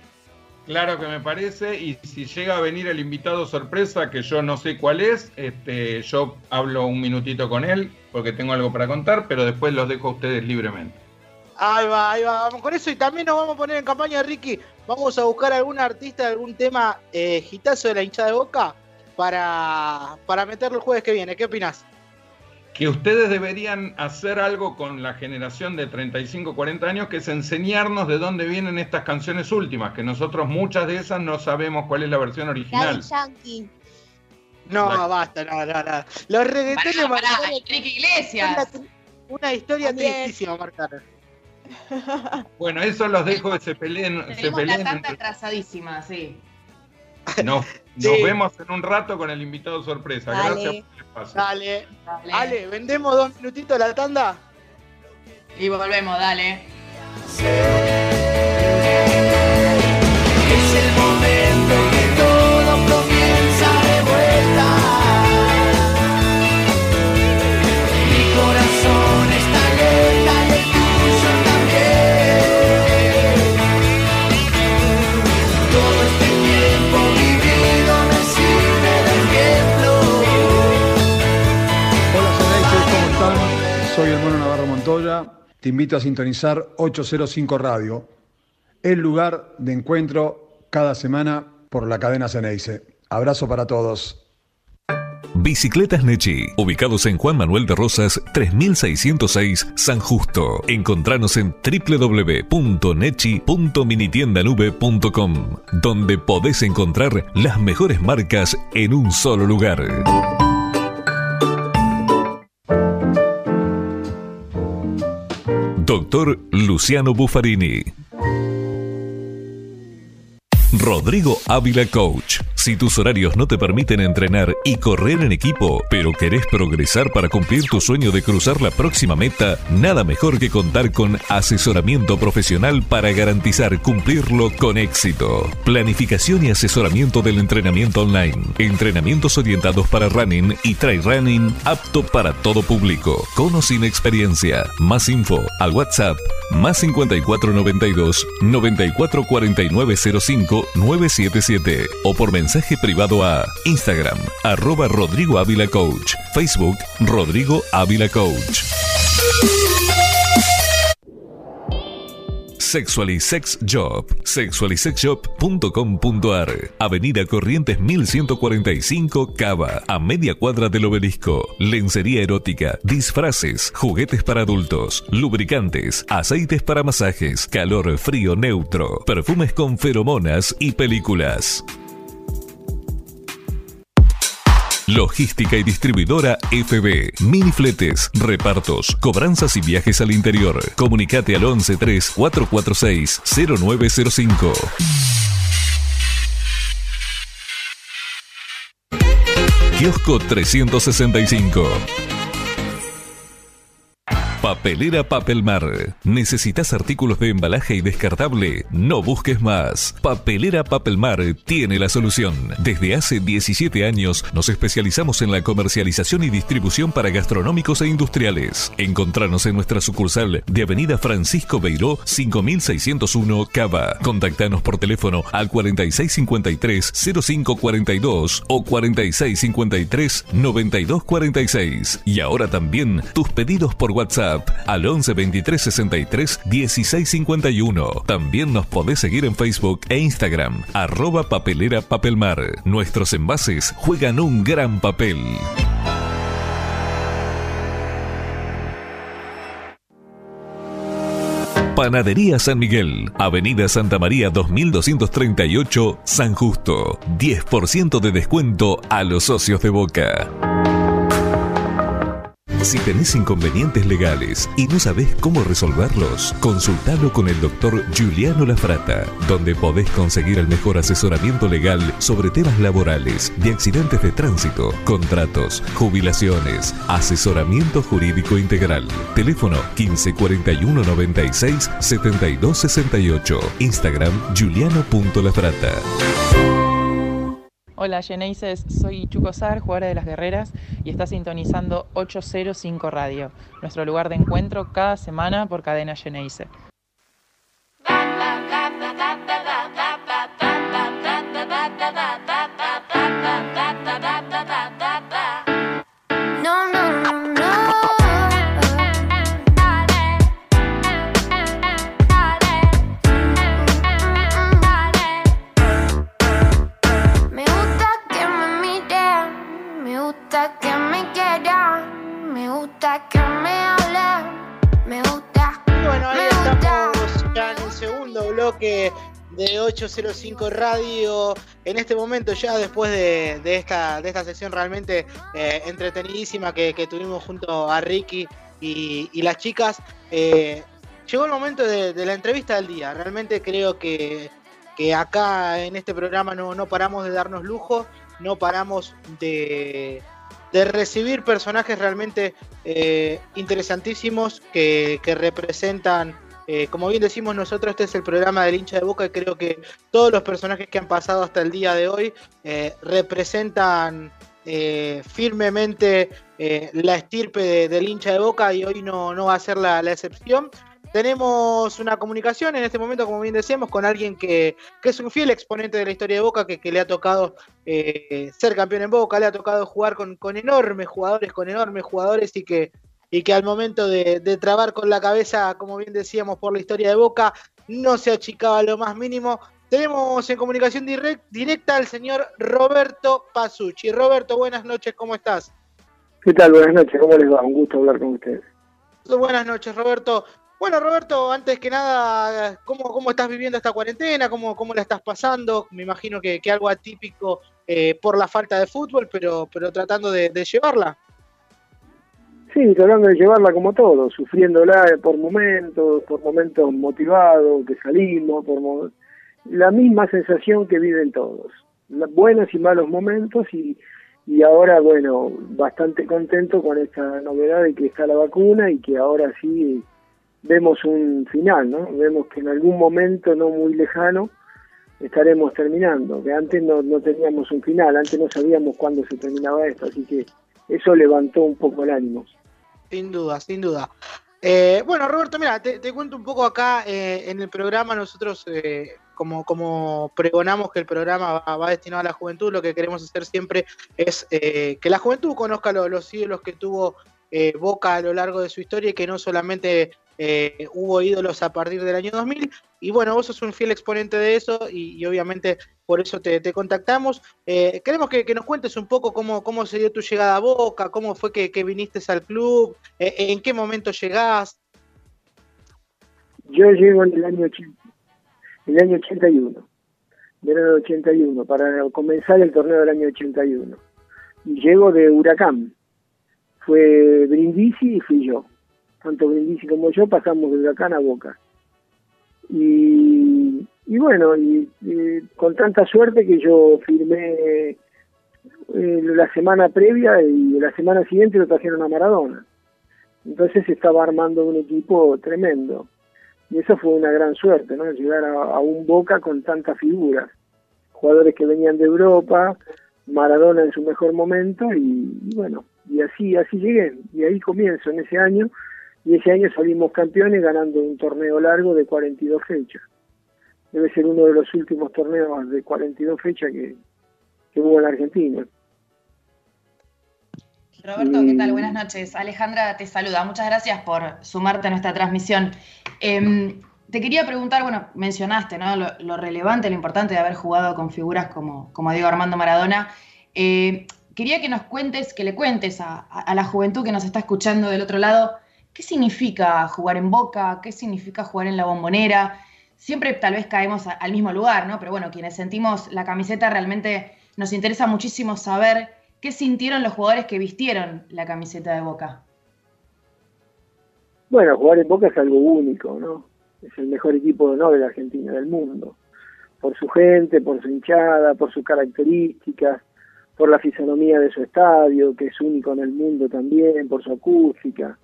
Claro que me parece, y si llega a venir el invitado sorpresa, que yo no sé cuál es, este, yo hablo un minutito con él, porque tengo algo para contar, pero después los dejo a ustedes libremente. Ahí va, ahí va, vamos con eso y también nos vamos a poner en campaña, Ricky. Vamos a buscar algún artista, algún tema eh, hitazo de la hinchada de boca para, para meterlo el jueves que viene. ¿Qué opinás? Que ustedes deberían hacer algo con la generación de 35, 40 años, que es enseñarnos de dónde vienen estas canciones últimas, que nosotros muchas de esas no sabemos cuál es la versión original. Daddy Yankee. No, Vale. basta, no, no, no. Los reggaetones marcaron Enrique Iglesias. una, historia También. tristísima, marcaron. (laughs) Bueno, eso los dejo que se peleen, se la tanta entre- atrasadísima, sí. Nos, (laughs) Sí. nos vemos en un rato con el invitado sorpresa. Dale. Gracias Dale, Dale. Ale, ¿vendemos dos minutitos la tanda? Y volvemos, dale. Te invito a sintonizar 805 Radio, el lugar de encuentro cada semana por la cadena Ceneice. Abrazo para todos. Bicicletas Nechi, ubicados en Juan Manuel de Rosas 3606 San Justo. Encontranos en www.nechi.minitiendanube.com, donde podés encontrar las mejores marcas en un solo lugar. Doctor Luciano Buffarini. Rodrigo Ávila Coach. Si tus horarios no te permiten entrenar y correr en equipo, pero querés progresar para cumplir tu sueño de cruzar la próxima meta, nada mejor que contar con asesoramiento profesional para garantizar cumplirlo con éxito. Planificación y asesoramiento del entrenamiento online. Entrenamientos orientados para running y trail running apto para todo público. Con o sin experiencia. Más info al WhatsApp más 5492 944905 977 o por mensaje privado a Instagram arroba Rodrigo Ávila Coach, Facebook Rodrigo Ávila Coach. Sexualisex Job. Sexualisexjob.com.ar. Avenida Corrientes 1145 Cava. A media cuadra del obelisco. Lencería erótica. Disfraces. Juguetes para adultos. Lubricantes. Aceites para masajes. Calor frío neutro. Perfumes con feromonas y películas. Logística y distribuidora FB. Minifletes, repartos, cobranzas y viajes al interior. Comunicate al 113 446 0905. Kiosco 365. Papelera Papelmar. ¿Necesitas artículos de embalaje y descartable? No busques más. Papelera Papelmar tiene la solución. Desde hace 17 años nos especializamos en la comercialización y distribución para gastronómicos e industriales. Encontranos en nuestra sucursal de Avenida Francisco Beiró 5601 Cava. Contactanos por teléfono al 4653 0542 o 4653 9246. Y ahora también tus pedidos por WhatsApp al 11 23 63 16 51. También nos podés seguir en Facebook e Instagram, arroba papelera papelmar. Nuestros envases juegan un gran papel. Panadería San Miguel, Avenida Santa María 2238, San Justo. 10% de descuento a los socios de Boca. Si tenés inconvenientes legales y no sabés cómo resolverlos, consultalo con el doctor Giuliano Lafrata, donde podés conseguir el mejor asesoramiento legal sobre temas laborales, de accidentes de tránsito, contratos, jubilaciones, asesoramiento jurídico integral. Teléfono 1541 96 72 68. Instagram Giuliano.lafrata. Hola Geneises, soy Chuco Sar, jugadora de las Guerreras, y está sintonizando 805 Radio, nuestro lugar de encuentro cada semana por cadena Geneise. Bloque de 805 Radio. En este momento, ya después de, esta, de esta sesión realmente eh, entretenidísima que, tuvimos junto a Ricky y, las chicas, eh, llegó el momento de, de la entrevista del día. Realmente creo que, que acá en este programa no, no paramos de darnos lujo, no paramos de, de recibir personajes realmente eh, interesantísimos que, que representan, eh, como bien decimos nosotros, este es el programa del hincha de boca y creo que todos los personajes que han pasado hasta el día de hoy eh, representan eh, firmemente la estirpe de- del hincha de boca y hoy no, no va a ser la, excepción. Tenemos una comunicación en este momento, como bien decíamos, con alguien que, que es un fiel exponente de la historia de Boca, que, le ha tocado ser campeón en Boca, le ha tocado jugar con enormes jugadores, con enormes jugadores y que, y que al momento de, de trabar con la cabeza, como bien decíamos, por la historia de Boca, no se achicaba lo más mínimo. Tenemos en comunicación direct- directa al señor Roberto Pasucci. Roberto, buenas noches, ¿cómo estás? ¿Qué tal? Buenas noches, ¿cómo les va? Un gusto hablar con ustedes. Buenas noches, Roberto. Bueno, Roberto, antes que nada, ¿cómo, cómo estás viviendo esta cuarentena? ¿Cómo, cómo la estás pasando? Me imagino que, que algo atípico eh, por la falta de fútbol, pero, pero tratando de, de llevarla. Sí, tratando de llevarla como todo, sufriéndola por momentos, por momentos motivados, que salimos, por la misma sensación que viven todos, buenos y malos momentos y, y ahora, bueno, bastante contento con esta novedad de que está la vacuna y que ahora sí vemos un final, ¿no? Vemos que en algún momento no muy lejano estaremos terminando, que antes no, no teníamos un final, antes no sabíamos cuándo se terminaba esto, así que eso levantó un poco el ánimo. Sin duda, sin duda. Eh, bueno, Roberto, mira, te, cuento un poco acá eh, en el programa. Nosotros, eh, como, como pregonamos que el programa va, destinado a la juventud, lo que queremos hacer siempre es que la juventud conozca lo- los ídolos que tuvo Boca a lo largo de su historia y que no solamente eh, hubo ídolos a partir del año 2000. Y bueno, vos sos un fiel exponente de eso y, obviamente por eso te, contactamos. Eh, queremos que, nos cuentes un poco cómo, cómo se dio tu llegada a Boca, cómo fue que, que viniste al club, eh, en qué momento llegás. Yo llego en el año, och- el año 81, verano del 81, para comenzar el torneo del año 81. Y llego de Huracán. Fue Brindisi y fui yo. Tanto Brindisi como yo pasamos de Huracán a Boca. Y, y bueno, y, con tanta suerte que yo firmé eh, la semana previa y la semana siguiente lo trajeron a Maradona. Entonces estaba armando un equipo tremendo. Y eso fue una gran suerte, ¿no? Llegar a, a un Boca con tantas figuras. Jugadores que venían de Europa, Maradona en su mejor momento y, y bueno, y así así llegué. Y ahí comienzo en ese año y ese año salimos campeones ganando un torneo largo de 42 fechas. Debe ser uno de los últimos torneos de 42 fechas que, que hubo en la Argentina. Roberto, ¿qué tal? Buenas noches. Alejandra te saluda. Muchas gracias por sumarte a nuestra transmisión. Em, te quería preguntar, bueno, mencionaste ¿no? lo, lo relevante, lo importante de haber jugado con figuras como, como Diego Armando Maradona. Eh, quería que nos cuentes, que le cuentes a la juventud que nos está escuchando del otro lado, ¿qué significa jugar en Boca? ¿Qué significa jugar en la bombonera? Siempre tal vez caemos al mismo lugar, ¿no? Pero bueno, quienes sentimos la camiseta realmente nos interesa muchísimo saber qué sintieron los jugadores que vistieron la camiseta de Boca. Bueno, jugar en Boca es algo único, ¿no? Es el mejor equipo no de la Argentina, del mundo. Por su gente, por su hinchada, por sus características, por la fisonomía de su estadio, que es único en el mundo también, por su acústica.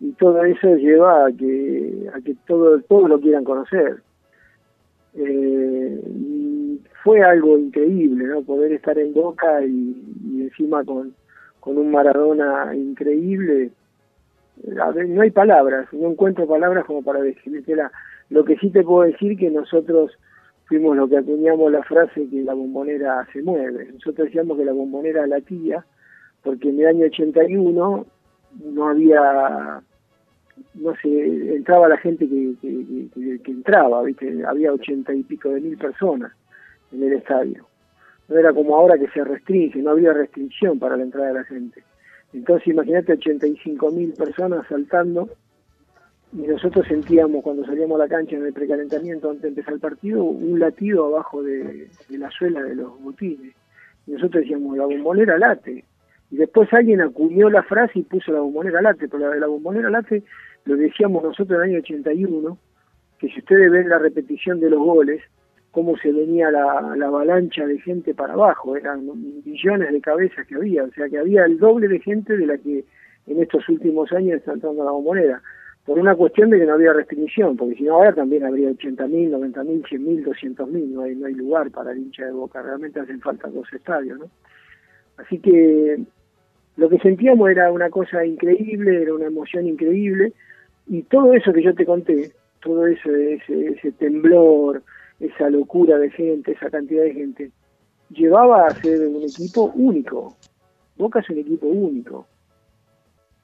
Y todo eso lleva a que, a que todo, todos lo quieran conocer. Eh, fue algo increíble, ¿no? Poder estar en Boca y, encima con, con un Maradona increíble. No hay palabras, no encuentro palabras como para describírtela. Lo que sí te puedo decir que nosotros fuimos lo que acuñamos la frase que la bombonera se mueve. Nosotros decíamos que la bombonera latía, porque en el año 81 no había, no sé, entraba la gente que, que, que- que entraba, ¿viste? había ochenta y pico de mil personas en el estadio. No era como ahora que se restringe, no había restricción para la entrada de la gente. Entonces imagínate 85 mil personas saltando y nosotros sentíamos cuando salíamos a la cancha en el precalentamiento antes de empezar el partido un latido abajo de, la suela de los botines. Y nosotros decíamos, la bombonera late. Y después alguien acuñó la frase y puso la bombonera late, pero la de la bombonera late lo decíamos nosotros en el año 81, que si ustedes ven la repetición de los goles, cómo se venía la, la avalancha de gente para abajo, eran millones de cabezas que había, o sea que había el doble de gente de la que en estos últimos años está entrando a la bombonera, por una cuestión de que no había restricción, porque si no ahora también habría 80.000, 90.000, 100.000, 200.000, no hay, no hay lugar para el hincha de Boca, realmente hacen falta dos estadios, ¿no? Así que lo que sentíamos era una cosa increíble, era una emoción increíble, y todo eso que yo te conté, todo eso, ese, ese temblor, esa locura de gente, esa cantidad de gente, llevaba a ser un equipo único. Boca es un equipo único.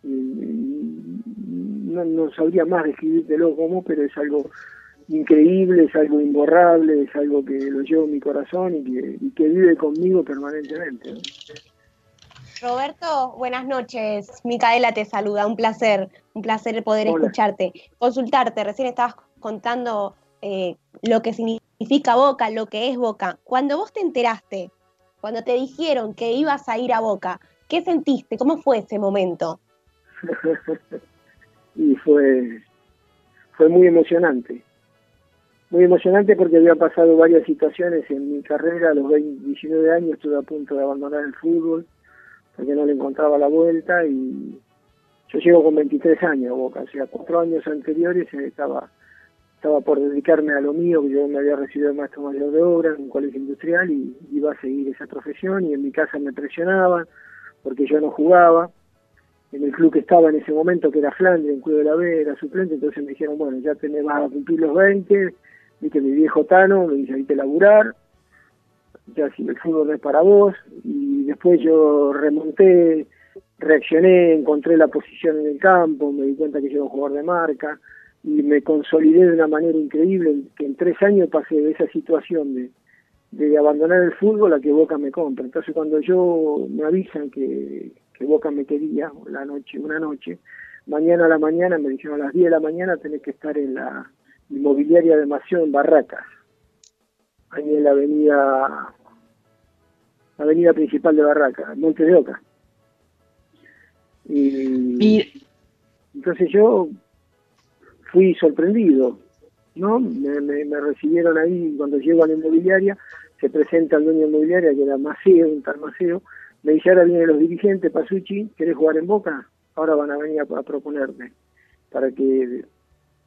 No, no sabría más describírtelo cómo, pero es algo increíble, es algo imborrable, es algo que lo llevo en mi corazón y que, vive conmigo permanentemente. Roberto, buenas noches. Micaela te saluda, un placer, un placer poder Hola. escucharte, consultarte. Recién estabas contando eh, lo que significa Boca, lo que es Boca. Cuando vos te enteraste, cuando te dijeron que ibas a ir a Boca, ¿qué sentiste? ¿Cómo fue ese momento? (laughs) y fue, fue muy emocionante. Muy emocionante porque había pasado varias situaciones en mi carrera. A los 20, 19 años estuve a punto de abandonar el fútbol porque no le encontraba la vuelta y yo llego con 23 años Boca, o sea, cuatro años anteriores estaba estaba por dedicarme a lo mío, que yo me había recibido de maestro mayor de obra en un colegio industrial y iba a seguir esa profesión y en mi casa me presionaban porque yo no jugaba. En el club que estaba en ese momento, que era Flandre, en Club de la B, era suplente, entonces me dijeron, bueno, ya tenés, vas a cumplir los 20, viste, mi viejo Tano me dice, hay que laburar, ya si el fútbol es para vos, y después yo remonté, reaccioné, encontré la posición en el campo, me di cuenta que yo era un jugador de marca, y me consolidé de una manera increíble, que en tres años pasé de esa situación de, abandonar el fútbol a que Boca me compra. Entonces cuando yo me avisan que, Boca me quería la noche, una noche, mañana a la mañana me dijeron a las 10 de la mañana tenés que estar en la inmobiliaria de Mació en Barracas, ahí en la avenida la avenida principal de Barracas, Monte de Oca. Y, entonces yo fui sorprendido, ¿no? Me, me- me recibieron ahí cuando llego a la inmobiliaria, se presenta el dueño inmobiliaria, que era Maceo, un tal Maceo, me dice, ahora vienen los dirigentes, Pasucci, ¿querés jugar en Boca? ahora van a venir a, a proponerte para que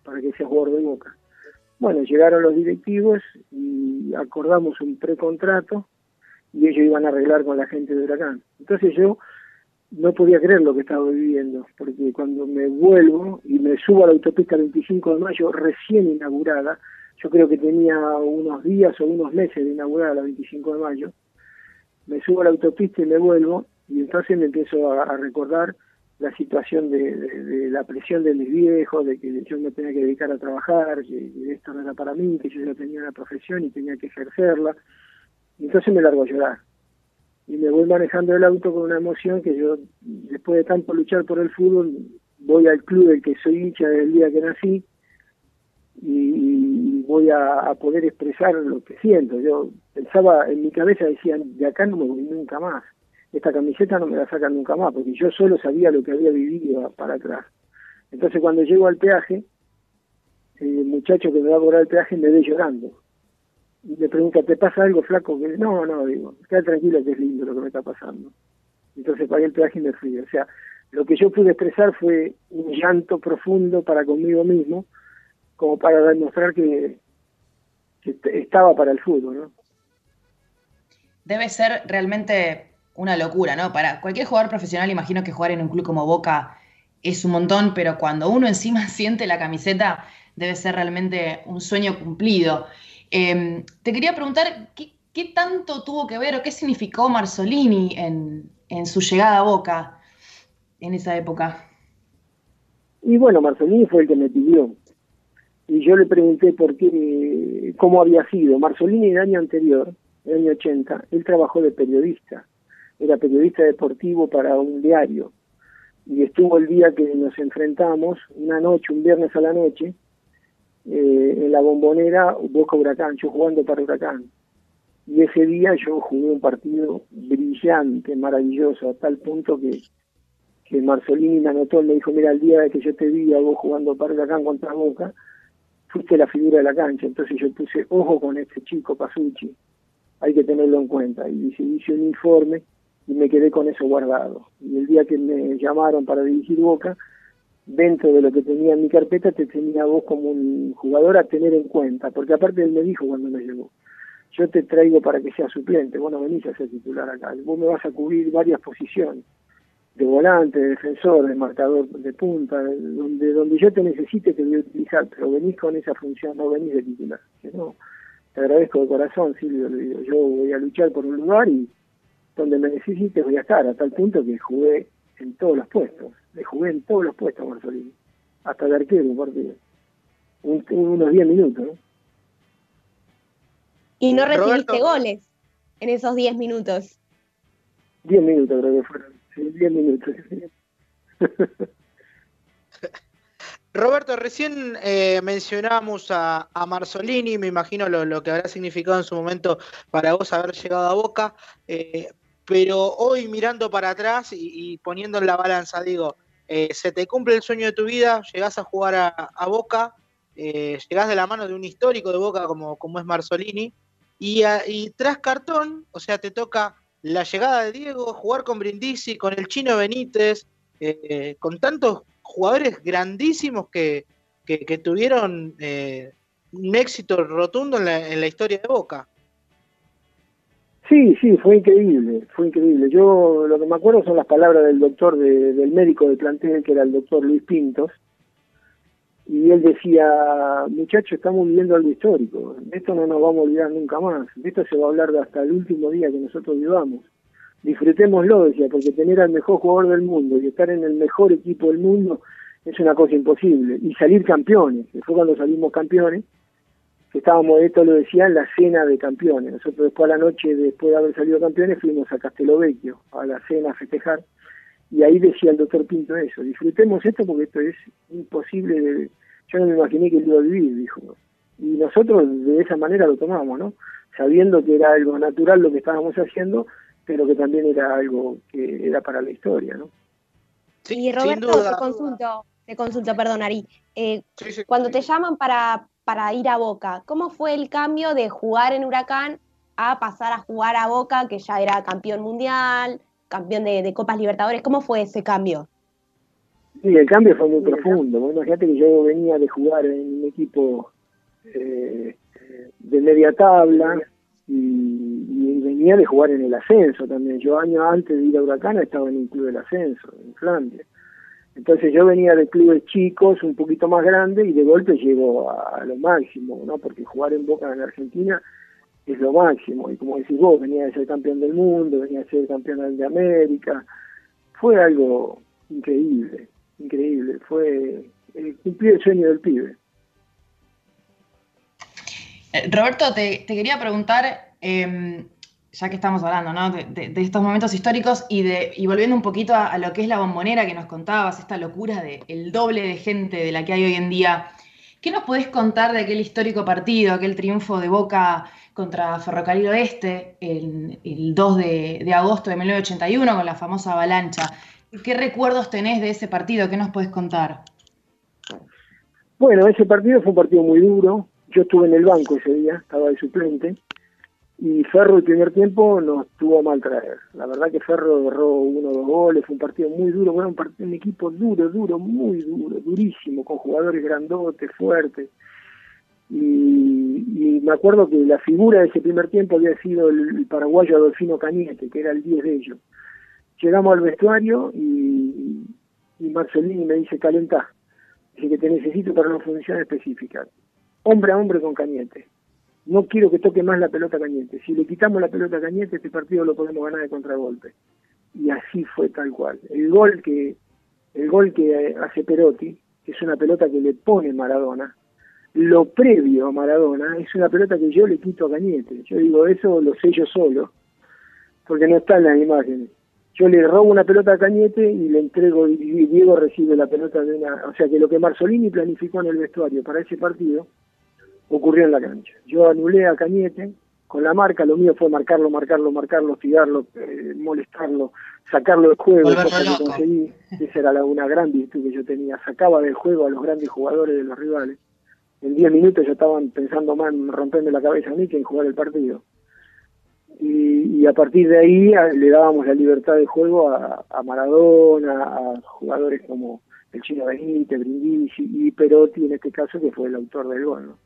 para que seas jugador de Boca. Bueno, llegaron los directivos y acordamos un precontrato y ellos iban a arreglar con la gente de Huracán. Entonces yo no podía creer lo que estaba viviendo, porque cuando me vuelvo y me subo a la autopista 25 de mayo recién inaugurada, yo creo que tenía unos días o unos meses de inaugurada la 25 de mayo, me subo a la autopista y me vuelvo y entonces me empiezo a, a recordar la situación de, la presión de mis viejos, de que yo me tenía que dedicar a trabajar, que, esto no era para mí, que yo ya tenía una profesión y tenía que ejercerla. Entonces me largo a llorar. Y me voy manejando el auto con una emoción que yo, después de tanto luchar por el fútbol, voy al club del que soy hincha desde el día que nací y, voy a, a poder expresar lo que siento. Yo pensaba, en mi cabeza decía, de acá no me voy nunca más. Esta camiseta no me la sacan nunca más, porque yo solo sabía lo que había vivido para atrás. Entonces cuando llego al peaje, el muchacho que me va a cobrar el peaje me ve llorando. Y me pregunta, ¿te pasa algo flaco? Que, no, no, digo, queda tranquilo que es lindo lo que me está pasando. Entonces pagué el peaje y me fui. O sea, lo que yo pude expresar fue un llanto profundo para conmigo mismo, como para demostrar que, que estaba para el fútbol, ¿no? Debe ser realmente una locura, ¿no? Para cualquier jugador profesional, imagino que jugar en un club como Boca es un montón, pero cuando uno encima (laughs) siente la camiseta, debe ser realmente un sueño cumplido. Eh, te quería preguntar, ¿qué, qué tanto tuvo que ver o qué significó Marzolini en, en su llegada a Boca en esa época? Y bueno, Marzolini fue el que me pidió. Y yo le pregunté por qué, cómo había sido. Marzolini el año anterior, el año 80, él trabajó de periodista. Era periodista deportivo para un diario. Y estuvo el día que nos enfrentamos, una noche, un viernes a la noche, eh, en la bombonera Boca Huracán, yo jugando para Huracán. Y ese día yo jugué un partido brillante, maravilloso, a tal punto que que Marzolini me anotó, me dijo, mira, el día que yo te vi a vos jugando para Huracán contra Boca, fuiste la figura de la cancha. Entonces yo puse, ojo con este chico Pasucci, hay que tenerlo en cuenta. Y hice, hice un informe y me quedé con eso guardado. Y el día que me llamaron para dirigir Boca, dentro de lo que tenía en mi carpeta, te tenía vos como un jugador a tener en cuenta, porque aparte él me dijo cuando me llegó, yo te traigo para que seas suplente, vos no venís a ser titular acá, vos me vas a cubrir varias posiciones de volante, de defensor, de marcador de punta, de- donde donde yo te necesite te voy a utilizar, pero venís con esa función, no venís de titular. No, te agradezco de corazón, Silvio, yo voy a luchar por un lugar y donde me necesites voy a estar, a tal punto que jugué en todos los puestos, le jugué en todos los puestos a Marzolini, hasta de arquero un partido, Un- unos 10 minutos, ¿no? Y no recibiste Roberto. goles en esos 10 minutos. 10 minutos creo que fueron, sí, 10 minutos. (laughs) Roberto, recién eh, mencionábamos a, a Marzolini, me imagino lo, lo que habrá significado en su momento para vos haber llegado a Boca, eh, pero hoy mirando para atrás y, poniendo en la balanza, digo, eh, se te cumple el sueño de tu vida, llegás a jugar a, Boca, eh, llegás de la mano de un histórico de Boca como, como es Marzolini, y, tras cartón, o sea, te toca la llegada de Diego, jugar con Brindisi, con el Chino Benítez, eh, con tantos jugadores grandísimos que, que, que tuvieron eh, un éxito rotundo en la, en la historia de Boca. Sí, sí, fue increíble, fue increíble. Yo lo que me acuerdo son las palabras del doctor, de- del médico del plantel, que era el doctor Luis Pintos, y él decía, muchachos, estamos viviendo algo histórico, de esto no nos vamos a olvidar nunca más, de esto se va a hablar de hasta el último día que nosotros vivamos. Disfrutémoslo, decía, porque tener al mejor jugador del mundo y estar en el mejor equipo del mundo es una cosa imposible. Y salir campeones, que fue cuando salimos campeones, que estábamos, esto lo decía, en la cena de campeones. Nosotros después a la noche, después de haber salido campeones, fuimos a Castelovecchio, a la cena a festejar, y ahí decía el doctor Pinto eso, disfrutemos esto porque esto es imposible, de, yo no me imaginé que lo iba a vivir, dijo. Y nosotros de esa manera lo tomamos, ¿no? Sabiendo que era algo natural lo que estábamos haciendo, pero que también era algo que era para la historia, ¿no? y Roberto, duda. te consulto, te consulto, perdón, Ari. Eh, cuando te llaman para, para ir a Boca, ¿cómo fue el cambio de jugar en Huracán a pasar a jugar a Boca, que ya era campeón mundial, campeón de, de Copas Libertadores? ¿Cómo fue ese cambio? Sí, el cambio fue muy profundo. Vos Imagínate que yo venía de jugar en un equipo eh, de media tabla y, y venía de jugar en el ascenso también. Yo años antes de ir a Huracán estaba en un club del ascenso, en Flandes. Entonces yo venía de clubes chicos, un poquito más grandes, y de golpe llego a, lo máximo, ¿no? Porque jugar en Boca en Argentina es lo máximo. Y como decís vos, venía de ser campeón del mundo, venía de ser campeón de América. Fue algo increíble, increíble. Fue eh, cumplir el sueño del pibe. Eh, Roberto, te, te quería preguntar, eh, ya que estamos hablando ¿no? de, de- estos momentos históricos y, de, y volviendo un poquito a, a lo que es la bombonera que nos contabas, esta locura de el doble de gente de la que hay hoy en día, ¿qué nos podés contar de aquel histórico partido, aquel triunfo de Boca contra Ferrocarril Oeste el, el 2 de, de agosto de 1981 con la famosa avalancha? ¿Qué recuerdos tenés de ese partido? ¿Qué nos podés contar? Bueno, ese partido fue un partido muy duro. Yo estuve en el banco ese día, estaba de suplente. Y Ferro el primer tiempo nos tuvo a mal traer. La verdad que Ferro erró uno o dos goles, fue un partido muy duro, bueno, un, partido, un equipo duro, duro, muy duro, durísimo, con jugadores grandotes, fuertes. Y, me acuerdo que la figura de ese primer tiempo había sido el, el paraguayo Adolfino Cañete, que era el 10 de ellos. Llegamos al vestuario y, y Marcelini me dice, calentá, dice que te necesito para una función específica. Hombre a hombre con Cañete. No quiero que toque más la pelota Cañete. Si le quitamos la pelota Cañete, este partido lo podemos ganar de contragolpe. Y así fue tal cual. El gol que el gol que hace Perotti, que es una pelota que le pone Maradona, lo previo a Maradona es una pelota que yo le quito a Cañete. Yo digo, eso lo sé yo solo, porque no está en las imágenes. Yo le robo una pelota a Cañete y le entrego, y Diego recibe la pelota de una... O sea que lo que Marzolini planificó en el vestuario para ese partido, ocurrió en la cancha. Yo anulé a Cañete con la marca, lo mío fue marcarlo, marcarlo, marcarlo, hostigarlo, eh, molestarlo, sacarlo del juego, cosa que conseguí. Esa era la- una gran virtud que yo tenía. Sacaba del juego a los grandes jugadores de los rivales. En 10 minutos ya estaban pensando más en romperme la cabeza a mí que en jugar el partido. Y, y a partir de ahí a- le dábamos la libertad de juego a, a Maradona, a jugadores como el Chino Benítez, Brindisi y Perotti en este caso que fue el autor del gol. ¿no?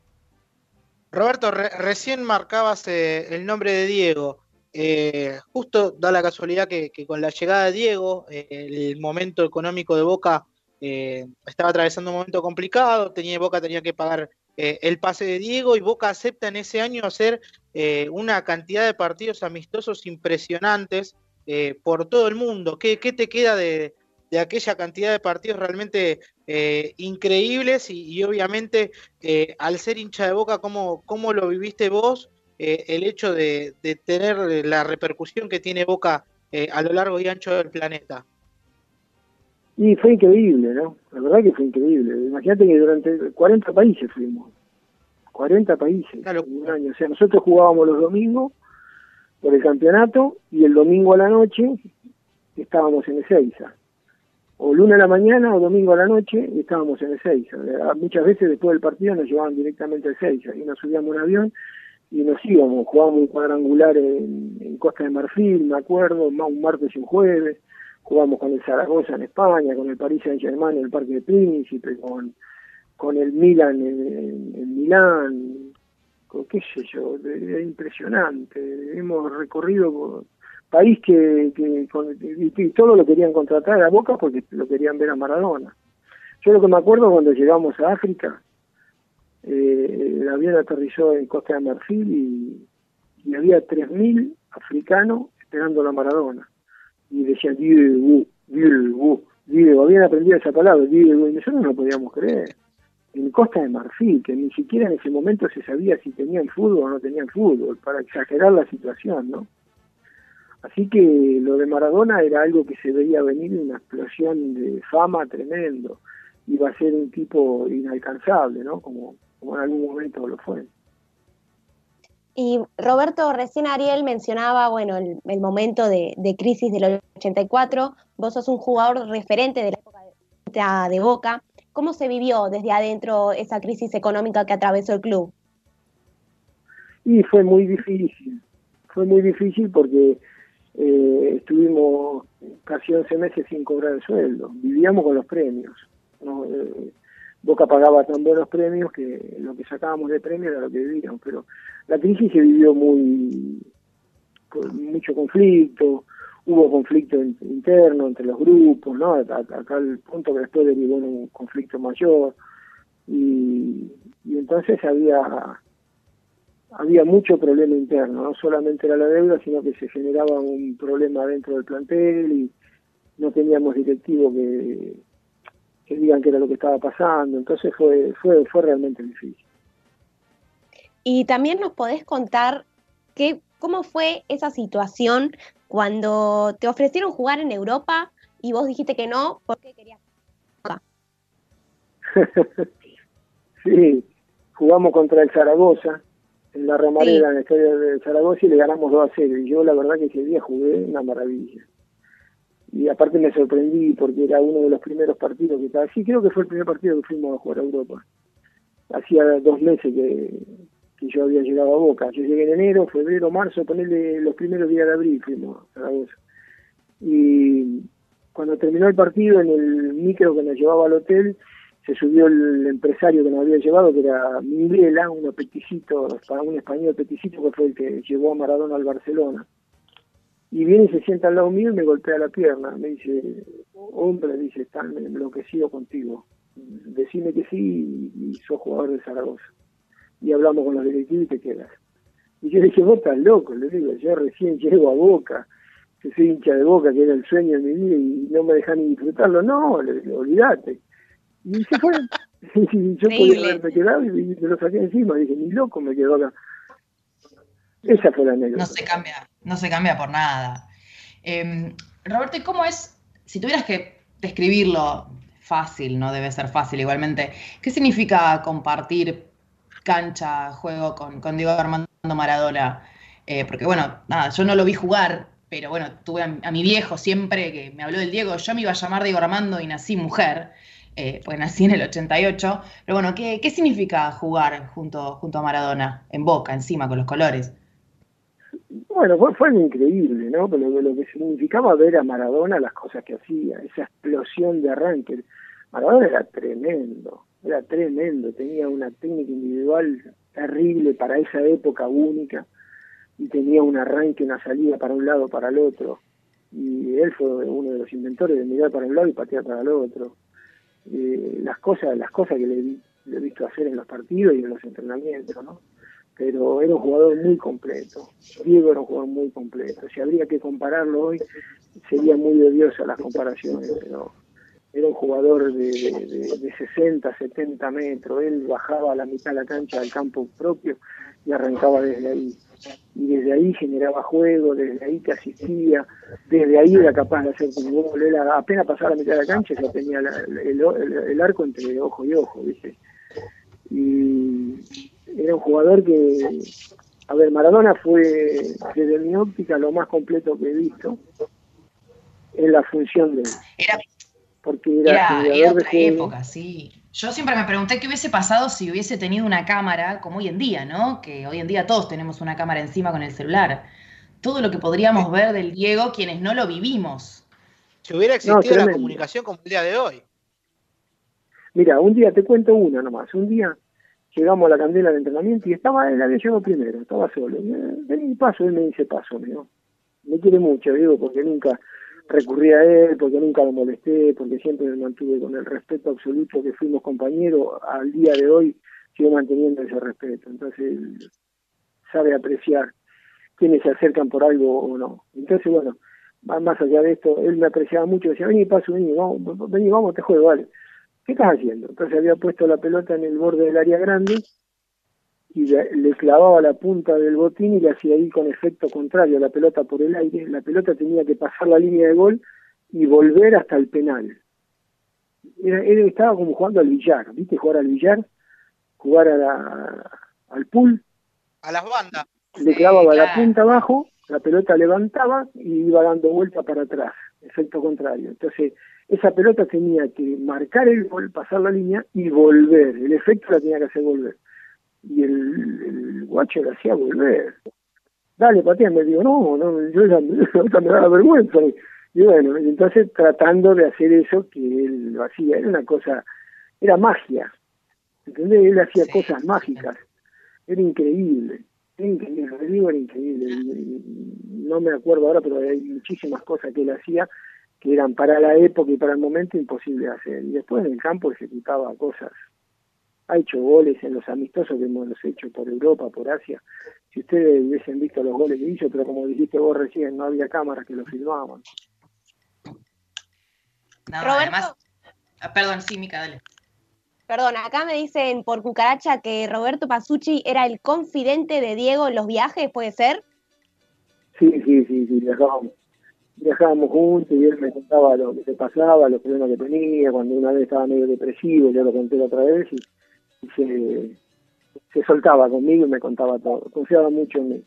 Roberto, re- recién marcabas eh, el nombre de Diego. Eh, justo da la casualidad que, que con la llegada de Diego, eh, el momento económico de Boca estaba atravesando un momento complicado, tenía Boca tenía que pagar el pase de Diego y Boca acepta en ese año hacer una cantidad de partidos amistosos impresionantes por todo el mundo. ¿Qué, qué te queda de, de aquella cantidad de partidos realmente eh, increíbles y, y obviamente eh, al ser hincha de Boca, ¿cómo, cómo lo viviste vos? eh, el hecho de, de tener la repercusión que tiene Boca a lo largo y ancho del planeta. Y fue increíble, ¿no? La verdad que fue increíble. Imagínate que durante 40 países fuimos. 40 países en un año. O sea, nosotros jugábamos los domingos por el campeonato y el domingo a la noche estábamos en Ezeiza. O lunes a la mañana o domingo a la noche estábamos en Ezeiza. Eh, Muchas veces después del partido nos llevaban directamente a Ezeiza y nos subíamos un avión y nos íbamos. Jugábamos un cuadrangular en, Costa de Marfil, me acuerdo, ma- un martes y un jueves. Jugamos con el Zaragoza en España, con el Paris Saint-Germain en el Parque de Príncipe, con, con el Milan en, Milán, qué sé yo, de- impresionante. Hemos recorrido por país que, que con- todo lo querían contratar a Boca porque lo querían ver a Maradona. Yo lo que me acuerdo cuando llegamos a África, eh, el avión aterrizó en Costa de Marfil y, y había 3.000 africanos esperando la Maradona. Y decían, Diego, Diego, Diego, habían aprendido esa palabra, Diego, y nosotros no podíamos creer. En Costa de Marfil, que ni siquiera en ese momento se sabía si tenían fútbol o no tenían fútbol, para exagerar la situación, ¿no? Así que lo de Maradona era algo que se veía venir, una explosión de fama tremendo. Iba a ser un tipo inalcanzable, ¿no? Como, como en algún momento lo fue. Y Roberto, recién Ariel mencionaba, bueno, el, el momento de, de crisis del 84. Vos sos un jugador referente de la época de, de Boca. ¿Cómo se vivió desde adentro esa crisis económica que atravesó el club? Y fue muy difícil, fue muy difícil porque eh, estuvimos casi 11 meses sin cobrar el sueldo, vivíamos con los premios. ¿no? Eh, Boca pagaba tan buenos premios que lo que sacábamos de premios era lo que vivíamos, pero la crisis se vivió muy con mucho conflicto, hubo conflicto in- interno entre los grupos, ¿no? Acá el punto que después derivó en un conflicto mayor y, y entonces había había mucho problema interno, no solamente era la deuda, sino que se generaba un problema dentro del plantel y no teníamos directivos que, que digan qué era lo que estaba pasando, entonces fue fue fue realmente difícil. Y también nos podés contar qué, cómo fue esa situación cuando te ofrecieron jugar en Europa y vos dijiste que no porque querías. (laughs) sí, jugamos contra el Zaragoza en la Romareda, en el estadio de Zaragoza y le ganamos 2 a 0. Y yo la verdad que ese día jugué una maravilla. Y aparte me sorprendí porque era uno de los primeros partidos que estaba. Sí, creo que fue el primer partido que fuimos a jugar a Europa. Hacía dos meses que, que yo había llegado a Boca. Yo llegué en enero, febrero, marzo, ponerle los primeros días de abril fuimos a Zaragoza. Y cuando terminó el partido, en el micro que nos llevaba al hotel, se subió el empresario que nos había llevado, que era Minguela, un peticito, un español peticito que fue el que llevó a Maradona al Barcelona. Y viene y se sienta al lado mío y me golpea la pierna. Me dice, hombre, dice, están enloquecido contigo. Decime que sí y sos jugador de Zaragoza. Y hablamos con los directivos y te quedas. Y yo le dije, vos estás loco, le digo, yo recién llego a Boca, que soy hincha de Boca, que era el sueño de mi vida y no me dejan ni disfrutarlo. No, olvídate. Y se fue. (laughs) Y yo podía haberme quedado y me lo saqué encima. Dije, ni loco me quedo acá. Esa fue la anécdota. No se cambia, no se cambia por nada. Eh, Roberto, ¿y cómo es, si tuvieras que describirlo fácil, no debe ser fácil igualmente, ¿qué significa compartir cancha, juego con, con Diego Armando Maradona? Eh, porque bueno, nada, yo no lo vi jugar, pero bueno, tuve a, a mi viejo siempre que me habló del Diego, yo me iba a llamar Diego Armando y nací mujer, eh, pues nací en el 88, pero bueno, ¿qué, qué significa jugar junto, junto a Maradona, en Boca, encima, con los colores? Bueno, fue, fue increíble, ¿no? Pero lo, lo que significaba ver a Maradona, las cosas que hacía, esa explosión de arranque. Maradona era tremendo, era tremendo, tenía una técnica individual terrible para esa época única y tenía un arranque, una salida para un lado, para el otro. Y él fue uno de los inventores de mirar para un lado y patear para el otro. Eh, las cosas, las cosas que le, he visto hacer en los partidos y en los entrenamientos, ¿no? pero era un jugador muy completo. Diego era un jugador muy completo. Si habría que compararlo hoy, sería muy odiosa las comparaciones, pero era un jugador de, de, de- de 60, 70 metros. Él bajaba a la mitad de la cancha del campo propio y arrancaba desde ahí. Y desde ahí generaba juego, desde ahí te asistía, desde ahí era capaz de hacer un gol. Él apenas pasaba la mitad de la cancha ya tenía el, el- el arco entre ojo y ojo, ¿viste? y era un jugador que, a ver, Maradona fue, desde mi óptica, lo más completo que he visto en la función de él. Era, Porque era, era, era de otra juego. época, sí. Yo siempre me pregunté qué hubiese pasado si hubiese tenido una cámara como hoy en día, ¿no? Que hoy en día todos tenemos una cámara encima con el celular. Todo lo que podríamos ver del Diego, quienes no lo vivimos. Si hubiera existido la comunicación como el día de hoy. Mira, un día, te cuento una nomás, un día llegamos a la candela de entrenamiento y estaba, él había llegado primero, estaba solo. Eh, Vení, paso, él me dice paso, mío. Me quiere mucho, digo, porque nunca recurrí a él, porque nunca lo molesté, porque siempre me mantuve con el respeto absoluto que fuimos compañeros, al día de hoy sigo manteniendo ese respeto. Entonces, él sabe apreciar quienes se acercan por algo o no. Entonces, bueno, más allá de esto, él me apreciaba mucho, decía, vení, paso, vení, vamos, vení, vamos, te juego, vale. ¿qué estás haciendo? Entonces había puesto la pelota en el borde del área grande y le, clavaba la punta del botín y le hacía ir con efecto contrario la pelota por el aire. La pelota tenía que pasar la línea de gol y volver hasta el penal. Era, era- estaba como jugando al billar, ¿viste? Jugar al billar, jugar a la- al pool, A las bandas. le clavaba la punta abajo, la pelota levantaba y iba dando vuelta para atrás, efecto contrario. Entonces, esa pelota tenía que marcar el gol, pasar la línea y volver. El efecto la tenía que hacer volver. Y el, el guacho la hacía volver. dale, pateame. Digo, no, no, yo ya, me (laughs) da vergüenza. Y bueno, entonces tratando de hacer eso que él lo hacía, era una cosa, era magia. ¿Entendés? Él hacía cosas mágicas. Era increíble. Era increíble, digo era increíble. No me acuerdo ahora, pero hay muchísimas cosas que él hacía que eran para la época y para el momento imposible de hacer. Y después en el campo ejecutaba cosas. Ha hecho goles en los amistosos que hemos hecho por Europa, por Asia. Si ustedes hubiesen visto los goles que hizo, pero como dijiste vos recién, no había cámaras que lo filmaban. No, Roberto. además. Ah, perdón, sí, Mica, dale. Perdón, acá me dicen por cucaracha que Roberto Pasucci era el confidente de Diego en los viajes, ¿puede ser? Sí, sí, sí, sí, viajábamos. Viajábamos juntos y él me contaba lo que se pasaba, los problemas que tenía, cuando una vez estaba medio depresivo, yo lo conté la otra vez y se, se soltaba conmigo y me contaba todo. Confiaba mucho en mí.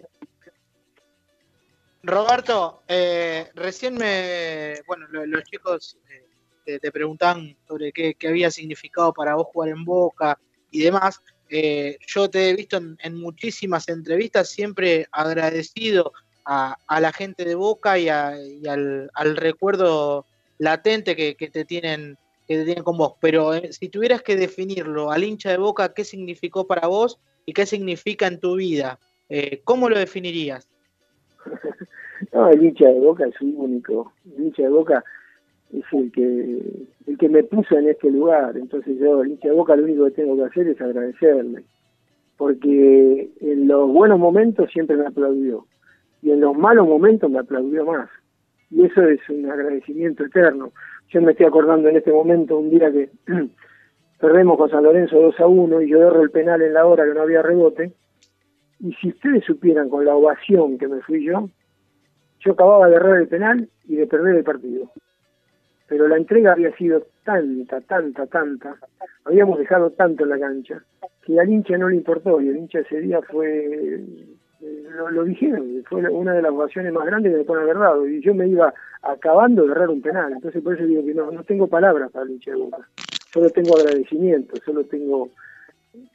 Roberto, eh, recién me, bueno, lo- los chicos eh, te, te preguntan sobre qué, qué había significado para vos jugar en Boca y demás. Eh, yo te he visto en, en muchísimas entrevistas siempre agradecido a, a la gente de Boca y, a- y al, al recuerdo latente que, que te tienen que tienen con vos. Pero eh, si tuvieras que definirlo al hincha de Boca, ¿qué significó para vos y qué significa en tu vida? Eh, ¿Cómo lo definirías? (laughs) No, el hincha de Boca es único. El hincha de Boca es el que el que me puso en este lugar. Entonces yo, el hincha de Boca, lo único que tengo que hacer es agradecerle. Porque en los buenos momentos siempre me aplaudió. Y en los malos momentos me aplaudió más. Y eso es un agradecimiento eterno. Yo me estoy acordando en este momento un día que (clears throat) perdemos con San Lorenzo 2 a 1 y yo erro el penal en la hora que no había rebote. Y si ustedes supieran con la ovación que me fui yo, yo acababa de errar el penal y de perder el partido. Pero la entrega había sido tanta, tanta, tanta, habíamos dejado tanto en la cancha, que al hincha no le importó y el hincha ese día fue, lo, lo dijeron, fue una de las ovaciones más grandes que me pueden haber dado y yo me iba acabando de errar un penal, entonces por eso digo que no, no tengo palabras para el hincha de Boca, solo tengo agradecimiento, solo tengo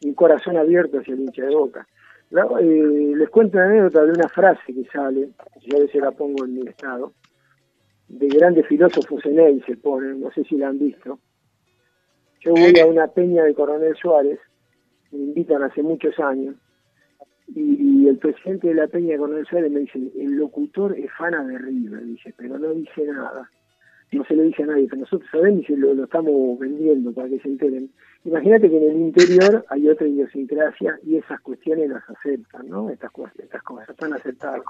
mi corazón abierto hacia el hincha de Boca. La- eh, les cuento una anécdota de una frase que sale, yo a veces la pongo en mi estado, de grandes filósofos en él se pone, no sé si la han visto. Yo voy a una peña de Coronel Suárez, me invitan hace muchos años, y, el presidente de la peña de Coronel Suárez me dice, el locutor es fana de River, dice, pero no dice nada. No se lo dice a nadie, pero nosotros sabemos y lo, lo estamos vendiendo para que se enteren. Imagínate que en el interior hay otra idiosincrasia y esas cuestiones las aceptan, ¿no? Estas, estas cosas están aceptadas.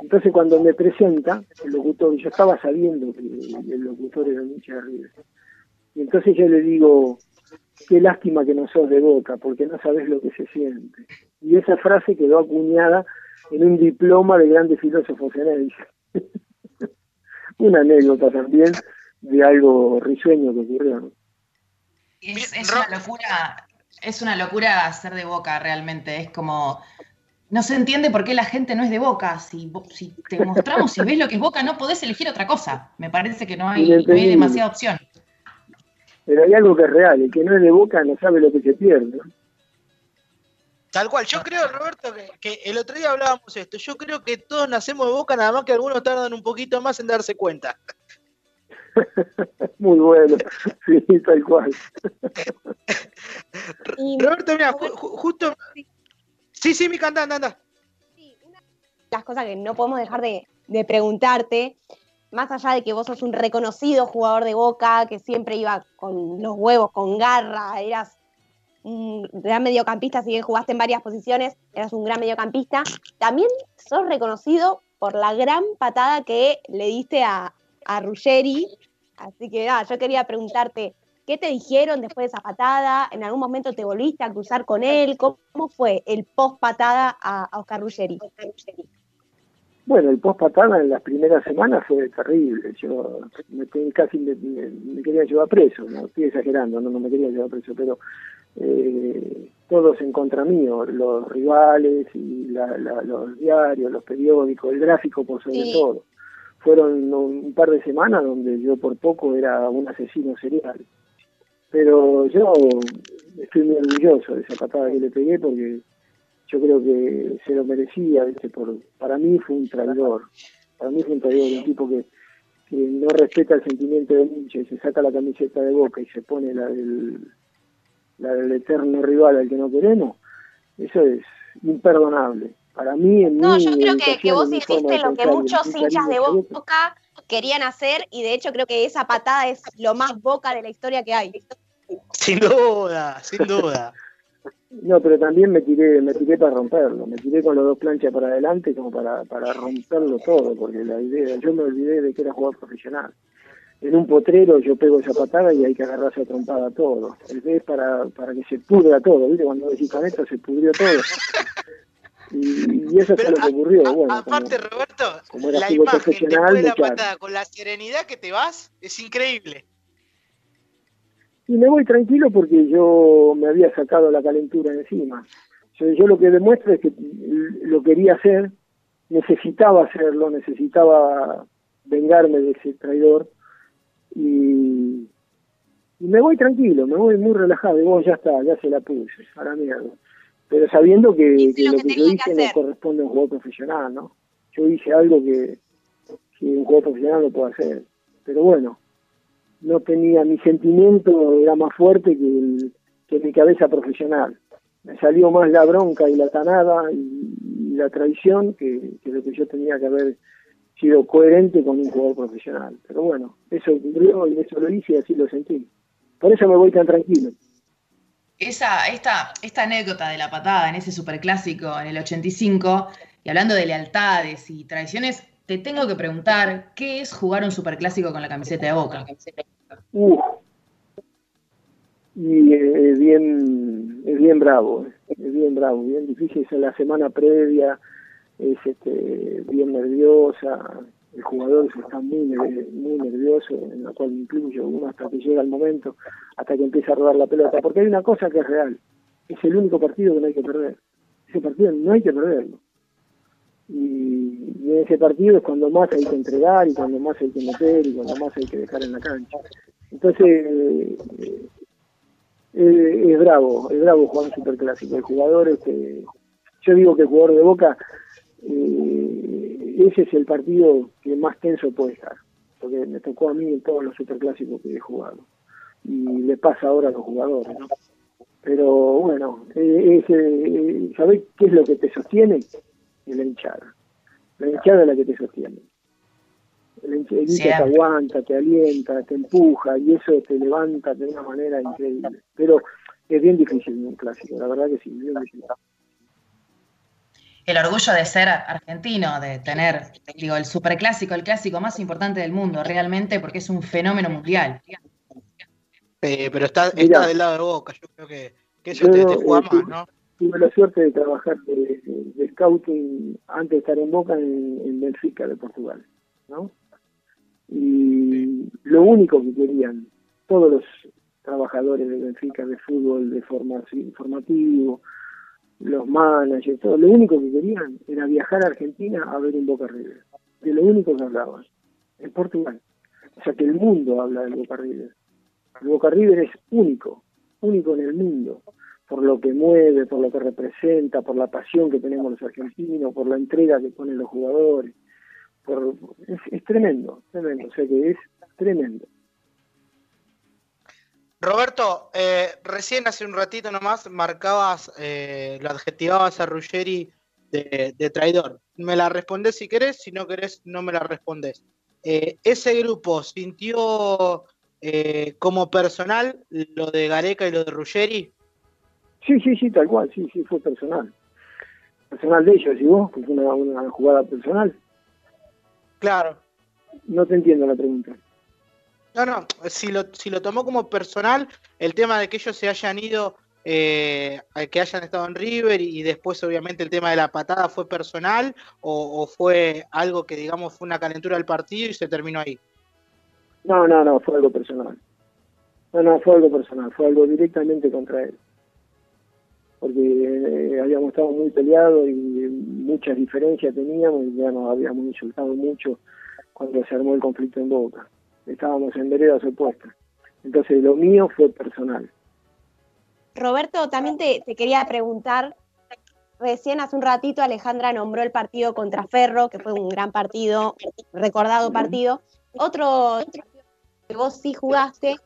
Entonces cuando me presenta el locutor, yo estaba sabiendo que el locutor era un de River. Y entonces yo le digo, qué lástima que no sos de boca, porque no sabes lo que se siente. Y esa frase quedó acuñada en un diploma de grandes filósofos en él. (laughs) Una anécdota también de algo risueño que ocurrió. ¿no? Es, es una locura, es una locura ser de boca realmente. Es como. No se entiende por qué la gente no es de boca. Si, si te mostramos, si ves lo que es boca, no podés elegir otra cosa. Me parece que no hay, no hay demasiada opción. Pero hay algo que es real, el que no es de boca no sabe lo que se pierde. Tal cual, yo creo, Roberto, que, que el otro día hablábamos esto. Yo creo que todos nacemos de boca, nada más que algunos tardan un poquito más en darse cuenta. (laughs) Muy bueno, sí, tal cual. (laughs) Roberto, mira, ju- ju- justo. Sí, sí, mi anda, anda, anda. las cosas que no podemos dejar de, de preguntarte, más allá de que vos sos un reconocido jugador de boca, que siempre iba con los huevos, con garra, eras un gran mediocampista, si bien jugaste en varias posiciones, eras un gran mediocampista, también sos reconocido por la gran patada que le diste a, a Ruggeri. Así que yo quería preguntarte, ¿qué te dijeron después de esa patada? ¿En algún momento te volviste a cruzar con él? ¿Cómo, fue el post patada a, a Oscar Ruggeri? Bueno, el post patada en las primeras semanas fue terrible. Yo me, casi me, me- me quería llevar preso, no estoy exagerando, no, no me quería llevar preso, pero eh, todos en contra mío, los rivales y la- la- los diarios, los periódicos, el gráfico por sobre Sí. todo. Fueron un par de semanas donde yo por poco era un asesino serial. Pero yo estoy muy orgulloso de esa patada que le pegué porque yo creo que se lo merecía, ¿viste? Por, para mí fue un traidor, para mí fue un traidor, un tipo que, que no respeta el sentimiento del hincha y se saca la camiseta de boca y se pone la del, la del eterno rival al que no queremos, eso es imperdonable. Para mí, en No, mi yo creo que, que vos hiciste lo que muchos hinchas de Boca querían hacer y de hecho creo que esa patada es lo más Boca de la historia que hay. Sin duda, sin duda. No, pero también me tiré, me tiré para romperlo, me tiré con las dos planchas para adelante como para, para romperlo todo, porque la idea, yo me olvidé de que era jugador profesional. En un potrero yo pego esa patada y hay que agarrarse a trompada todo. El B es para, para que se pudra todo, ¿viste? Cuando decís con esto se pudrió todo. Y, y eso fue lo que ocurrió, bueno, como, Aparte, Roberto, como era la imagen profesional, después de la patada con la serenidad que te vas es increíble. Y me voy tranquilo porque yo me había sacado la calentura encima. Yo, yo lo que demuestro es que lo quería hacer, necesitaba hacerlo, necesitaba vengarme de ese traidor y, y me voy tranquilo, me voy muy relajado. Y vos ya está, ya se la puse, a la mierda. Pero sabiendo que, que lo que yo hice no corresponde a un jugador profesional, ¿no? Yo hice algo que, que un jugador profesional no puede hacer. Pero bueno, no tenía, mi sentimiento era más fuerte que, que mi cabeza profesional. Me salió más la bronca y la tanada y, y la traición que, que lo que yo tenía que haber sido coherente con un jugador profesional. Pero bueno, eso ocurrió y eso lo hice y así lo sentí. Por eso me voy tan tranquilo. Esa, esta, esta anécdota de la patada en ese superclásico en el 85, y hablando de lealtades y traiciones, te tengo que preguntar, ¿qué es jugar un superclásico con la camiseta de Boca? Uf. Y eh, es bien, es bien bravo, es bien bravo, bien difícil. Es la semana previa, es este, bien nerviosa. El jugador está muy, muy nervioso, en la cual incluyo, uno hasta que llega el momento, hasta que empieza a rodar la pelota. Porque hay una cosa que es real: es el único partido que no hay que perder. Ese partido no hay que perderlo. Y, en ese partido es cuando más hay que entregar y cuando más hay que meter y cuando más hay que dejar en la cancha. Entonces, eh, eh, es bravo, es bravo jugar un superclásico. El jugador, este, yo digo que el jugador de Boca, eh, ese es el partido que más tenso puede estar, porque me tocó a mí en todos los superclásicos que he jugado. Y le pasa ahora a los jugadores, ¿no? Pero bueno, eh, ¿sabés qué es lo que te sostiene? Es la hinchada. La hinchada es la que te sostiene. El hincha el hincha te aguanta, te alienta, te empuja y eso te levanta de una manera increíble. Pero es bien difícil un clásico, la verdad que sí, bien difícil. El orgullo de ser argentino, de tener, digo, el superclásico, el clásico más importante del mundo, realmente, porque es un fenómeno mundial. Eh, pero está, Mirá. está del lado de Boca, yo creo que, que eso Yo, te, te juega eh, más, ¿no? Tuve la suerte de trabajar de, scouting antes de estar en Boca en, en Benfica de Portugal, ¿no? Y lo único que querían todos los trabajadores de Benfica de fútbol, de formación, formativo, los managers, todo, lo único que querían era viajar a Argentina a ver un Boca River. De lo único que hablaban, en Portugal. O sea que el mundo habla del Boca River. El Boca River es único, único en el mundo, por lo que mueve, por lo que representa, por la pasión que tenemos los argentinos, por la entrega que ponen los jugadores. Por, es, tremendo, tremendo, o sea que es tremendo. Roberto, eh, recién hace un ratito nomás marcabas, eh, lo adjetivabas a Ruggeri de, de traidor. Me la respondés si querés, si no querés, no me la respondés. Eh, ¿Ese grupo sintió eh, como personal lo de Gareca y lo de Ruggeri? Sí, sí, sí, tal cual, sí, sí, fue personal. Personal de ellos, ¿y vos? Que fue una, una jugada personal. Claro. No te entiendo la pregunta. No, no, si lo, si lo tomó como personal, el tema de que ellos se hayan ido, eh, que hayan estado en River y después obviamente el tema de la patada fue personal o, o fue algo que digamos fue una calentura del partido y se terminó ahí. No, no, no, fue algo personal. No, no, fue algo personal, fue algo directamente contra él. Porque eh, habíamos estado muy peleados y muchas diferencias teníamos y ya nos habíamos insultado mucho cuando se armó el conflicto en Boca. Estábamos en veredas opuestas. Entonces lo mío fue personal. Roberto, también te, te quería preguntar recién hace un ratito Alejandra nombró el partido contra Ferro, que fue un gran partido, recordado partido. Otro, otro que vos sí jugaste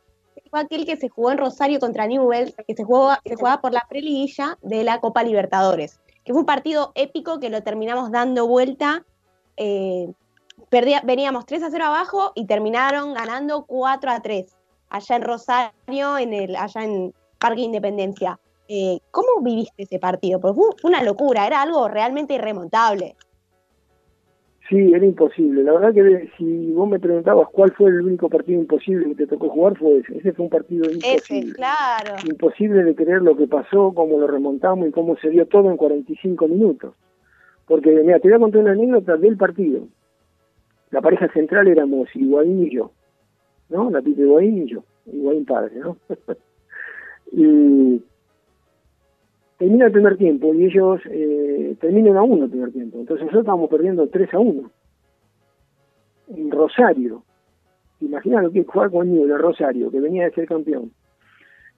fue aquel que se jugó en Rosario contra Newell's, que se jugaba, se jugaba por la preliguilla de la Copa Libertadores, que fue un partido épico que lo terminamos dando vuelta. eh, perdía- veníamos 3 a 0 abajo y terminaron ganando 4 a 3 allá en Rosario, en el, allá en Parque Independencia. Eh, ¿Cómo viviste ese partido? Porque fue una locura, era algo realmente irremontable. Sí, era imposible. La verdad que si vos me preguntabas cuál fue el único partido imposible que te tocó jugar, fue ese. Ese fue un partido imposible. Ese, claro. Imposible de creer lo que pasó, cómo lo remontamos y cómo se dio todo en 45 minutos. Porque, mira, te voy a contar una anécdota del partido. La pareja central éramos Higuaín y yo, ¿no? La Pipe Higuaín y yo. Higuaín padre, ¿no? (laughs) y termina el primer tiempo y ellos eh, terminan a uno el primer tiempo. Entonces nosotros estábamos perdiendo 3 a 1 en Rosario. Imagina lo que es jugar con Newell de Rosario, que venía de ser campeón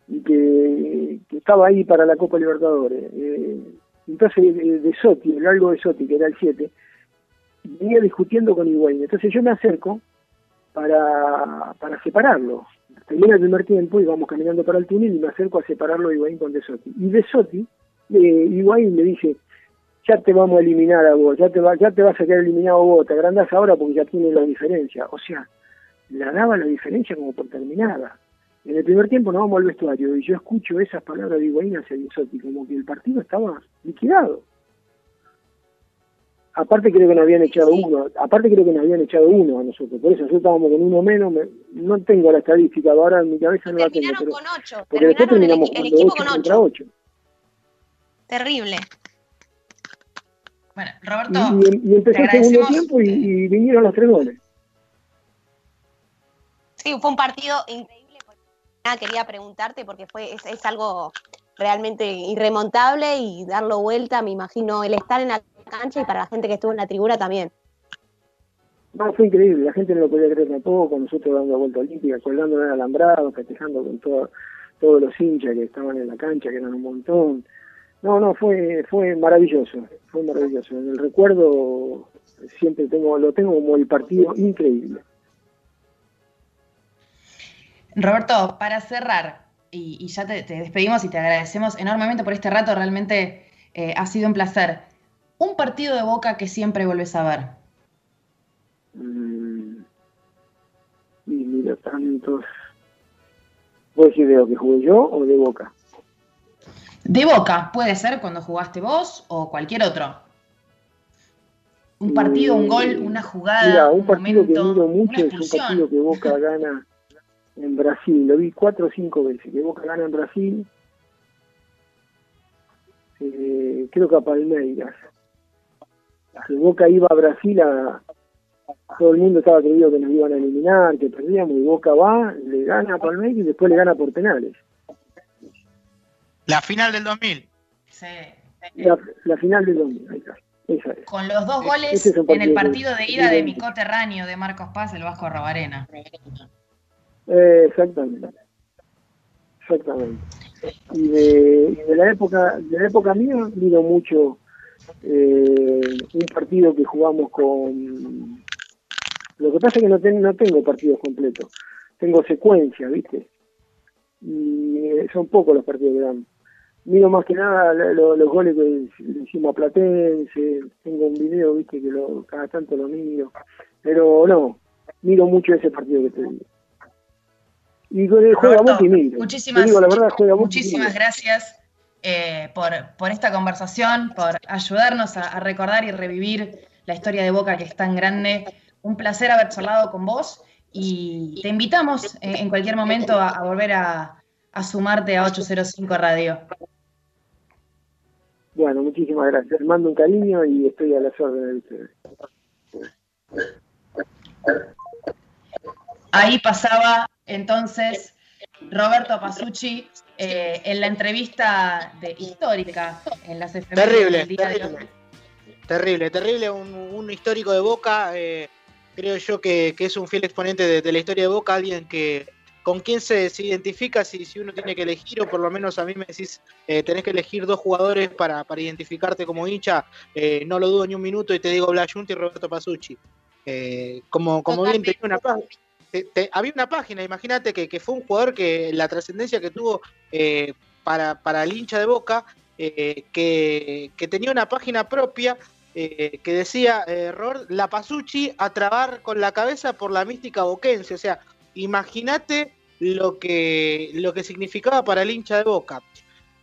y que, estaba ahí para la Copa Libertadores. Eh, entonces eh, de Sotti, el algo de Sotti, que era el 7, venía discutiendo con Higuaín. Entonces yo me acerco para, para separarlo. Termina el primer tiempo y vamos caminando para el túnel y me acerco a separarlo de Higuaín con De Sotti. Y De Sotti, eh, Higuaín le dice, ya te vamos a eliminar a vos, ya te, ya te vas a quedar eliminado vos, te agrandás ahora porque ya tienes la diferencia. O sea, la daba la diferencia como por terminada. En el primer tiempo nos vamos al vestuario y yo escucho esas palabras de Higuaín hacia De Sotti, como que el partido estaba liquidado. Aparte creo que nos habían echado uno, aparte creo que nos habían echado uno a nosotros, por eso nosotros estábamos con uno menos, me- no tengo la estadística, ahora en mi cabeza no la tengo, pero, con ocho, porque después terminaron terminamos el, equipo 8 con contra ocho. 8. Terrible. Bueno, Roberto, y- y empezó te el segundo tiempo y, y vinieron los tres goles. Sí, fue un partido increíble. Nada, quería preguntarte porque fue es, es algo realmente irremontable y darlo vuelta, me imagino, el estar en la cancha y para la gente que estuvo en la tribuna también. No, fue increíble, la gente no lo podía creer tampoco, nosotros dando la vuelta olímpica, colgando en el alambrado, festejando con todo- todos los hinchas que estaban en la cancha, que eran un montón. No, no, fue fue maravilloso, fue maravilloso. En el recuerdo siempre tengo lo tengo como el partido increíble. Roberto, para cerrar, y, y ya te, te despedimos y te agradecemos enormemente por este rato, realmente eh, ha sido un placer. Un partido de boca que siempre vuelves a ver. Mm, y mira, tantos... ¿Vos decís de lo que jugué yo o de Boca? De boca, puede ser cuando jugaste vos o cualquier otro. Un partido, un gol, una jugada. Mira, un un partido que momento, miro mucho es un partido que Boca gana en Brasil. Lo vi cuatro o cinco veces. Que Boca gana en Brasil. Eh, creo que a Palmeiras. Que Boca iba a Brasil a... Todo el mundo estaba creído que nos iban a eliminar, que perdíamos, y Boca va, le gana a Palmeiras y después le gana por penales. La final del 2000. Sí. La, la final del 2000, ahí está. Esa es. Con los dos goles es en el partido de ida de que- mi coterráneo de Marcos Paz, el Vasco Rabarena. Eh, exactamente. Exactamente. Y de, y de la época, de la época mía, miro mucho eh, un partido que jugamos con. Lo que pasa es que no, ten- no tengo partidos completos, tengo secuencias, ¿viste? Y eh, son pocos los partidos que dan. Miro más que nada los goles que le hicimos a Platense, tengo un video, ¿viste? Que lo, cada tanto lo miro. Pero no, miro mucho ese partido que te digo. Y juega Roberto, muchísimas, Te digo la verdad, juega muchísimas gracias eh, por, por esta conversación, por ayudarnos a, a recordar y revivir la historia de Boca que es tan grande. Un placer haber charlado con vos y te invitamos eh, en cualquier momento a, a volver a, a sumarte a 805 Radio. Bueno, muchísimas gracias. Les mando un cariño y estoy a las órdenes de ustedes. Ahí pasaba entonces Roberto Pasucci eh, en la entrevista de histórica en las efemérides Terrible, terrible. Terrible, terrible. Un, un histórico de Boca. eh, creo yo que, que es un fiel exponente de, de la historia de Boca. Alguien que, con quién se, se identifica, si, si uno tiene que elegir, o por lo menos a mí me decís, eh, tenés que elegir dos jugadores para, para identificarte como hincha, eh, no lo dudo ni un minuto y te digo Blayunti y Roberto Pasucci. Eh, como como bien tenía una había una página, imagínate que, fue un jugador que la trascendencia que tuvo eh, para, para el hincha de Boca, eh, que, que tenía una página propia eh, que decía, Robert, la Pasucci a trabar con la cabeza por la mística boquense. O sea, imagínate lo que, lo que significaba para el hincha de Boca.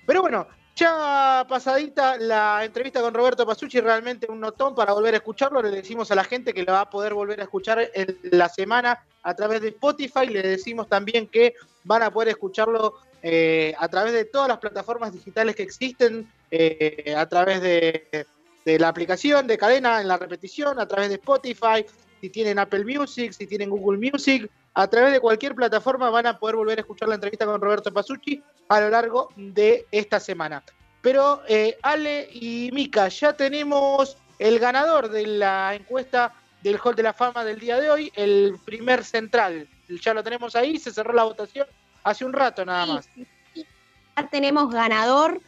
Pero bueno, ya pasadita la entrevista con Roberto Pasucci, realmente un notón para volver a escucharlo. Le decimos a la gente que lo va a poder volver a escuchar en la semana a través de Spotify. Le decimos también que van a poder escucharlo eh, a través de todas las plataformas digitales que existen, eh, a través de, de la aplicación de cadena en la repetición, a través de Spotify, si tienen Apple Music, si tienen Google Music, a través de cualquier plataforma van a poder volver a escuchar la entrevista con Roberto Pasucci a lo largo de esta semana. Pero eh, Ale y Mica, ya tenemos el ganador de la encuesta del Hall de la Fama del día de hoy, el primer central. Ya lo tenemos ahí, se cerró la votación hace un rato nada más. Ya tenemos ganador.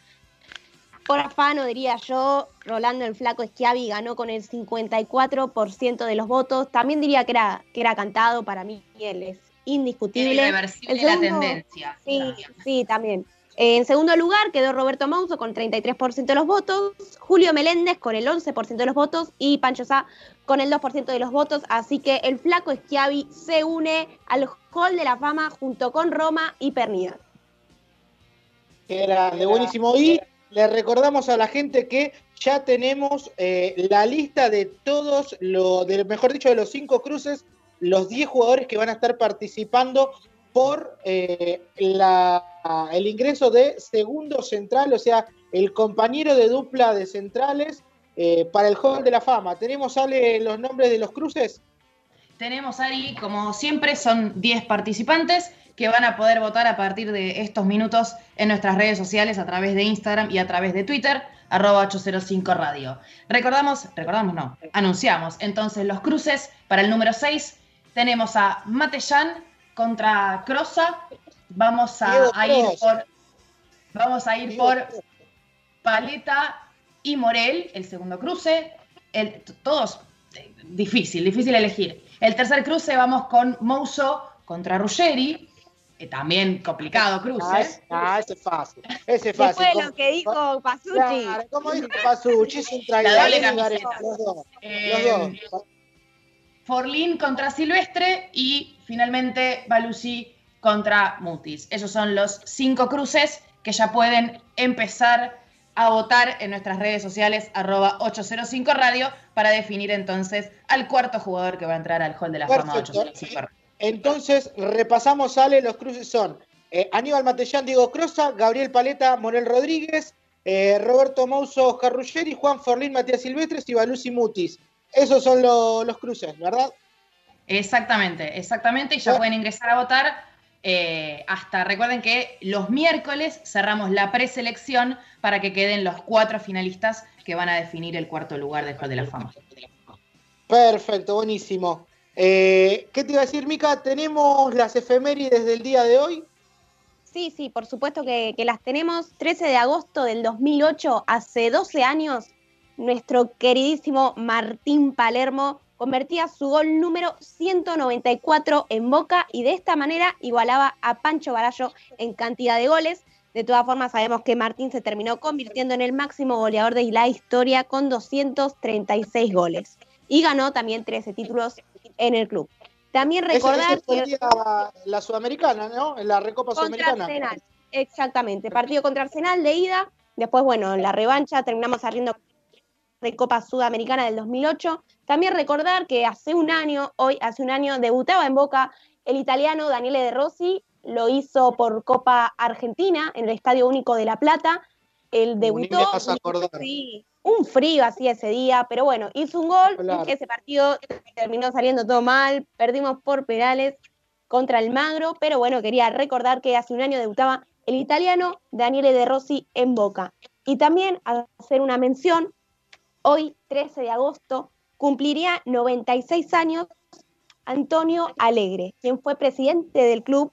Por afano, diría yo, Rolando el Flaco Schiavi ganó con el 54% de los votos. También diría que era, que era cantado, para mí él es indiscutible. Irreversible El la segundo- tendencia. Sí, sí, también. Eh, En segundo lugar quedó Roberto Mouso con 33% de los votos, Julio Meléndez con el 11% de los votos y Pancho Sá con el 2% de los votos. Así que el flaco Schiavi se une al Hall de la Fama junto con Roma y Pernida. Que era de buenísimo. Y le recordamos a la gente que ya tenemos eh, la lista de todos, lo, de, mejor dicho, de los cinco cruces, los 10 jugadores que van a estar participando por eh, la- el ingreso de segundo central, o sea, el compañero de dupla de centrales eh, para el Hall de la Fama. ¿Tenemos, Ale, los nombres de los cruces? Tenemos, Ari, como siempre, son 10 participantes que van a poder votar a partir de estos minutos en nuestras redes sociales a través de Instagram y a través de Twitter, arroba 805 Radio. Recordamos, recordamos no, anunciamos entonces los cruces para el número 6. Tenemos a Matellán contra Crosa. Vamos a, ir por vamos a ir por Paleta y Morel, el segundo cruce. El, todos eh, difícil, difícil elegir. El tercer cruce vamos con Mouso contra Ruggeri. eh, también complicado cruce. Ah, ese, ah, ese es fácil. Ese es fácil. De lo que dijo Pasucci. Claro, como dijo Pasucci, es un traidor. Los dos. Eh, Los dos. Forlín contra Silvestre y finalmente Balusi contra Mutis. Esos son los cinco cruces que ya pueden empezar a votar en nuestras redes sociales arroba 805 Radio para definir entonces al cuarto jugador que va a entrar al Hall de la Fama Perfecto. 805 Radio. Entonces, repasamos, Ale, los cruces son eh, Aníbal Matellán, Diego Crosa, Gabriel Paleta, Morel Rodríguez, eh, Roberto Mouso, Oscar Ruggeri, Juan Forlín, Matías Silvestres y Balusi Mutis. Esos son lo- los cruces, ¿verdad? Exactamente, exactamente, y ya pueden ingresar a votar eh, hasta, recuerden que los miércoles cerramos la preselección para que queden los cuatro finalistas que van a definir el cuarto lugar del Hall de la Fama. Perfecto, buenísimo. Eh, ¿Qué te iba a decir, Mica? ¿Tenemos las efemérides del día de hoy? Sí, sí, por supuesto que, que las tenemos. 13 de agosto del 2008, hace 12 años, nuestro queridísimo Martín Palermo convertía su gol número 194 en Boca y de esta manera igualaba a Pancho Barallo en cantidad de goles. De todas formas, sabemos que Martín se terminó convirtiendo en el máximo goleador de la historia con 236 goles y ganó también 13 títulos en el club. También recordar ese que la Sudamericana, ¿no? En la Recopa contra Sudamericana. Arsenal. Exactamente, partido contra Arsenal de ida. Después, bueno, en la revancha terminamos saliendo de Copa Sudamericana del 2008. También recordar que hace un año, hoy hace un año, debutaba en Boca el italiano Daniele De Rossi. Lo hizo por Copa Argentina en el Estadio Único de La Plata. Él debutó. Sí, un frío así ese día, pero bueno, hizo un gol. Claro. Ese partido terminó saliendo todo mal. Perdimos por penales contra el Magro, pero bueno, quería recordar que hace un año debutaba el italiano Daniele De Rossi en Boca. Y también hacer una mención, hoy 13 de agosto cumpliría 96 años Antonio Alegre, quien fue presidente del club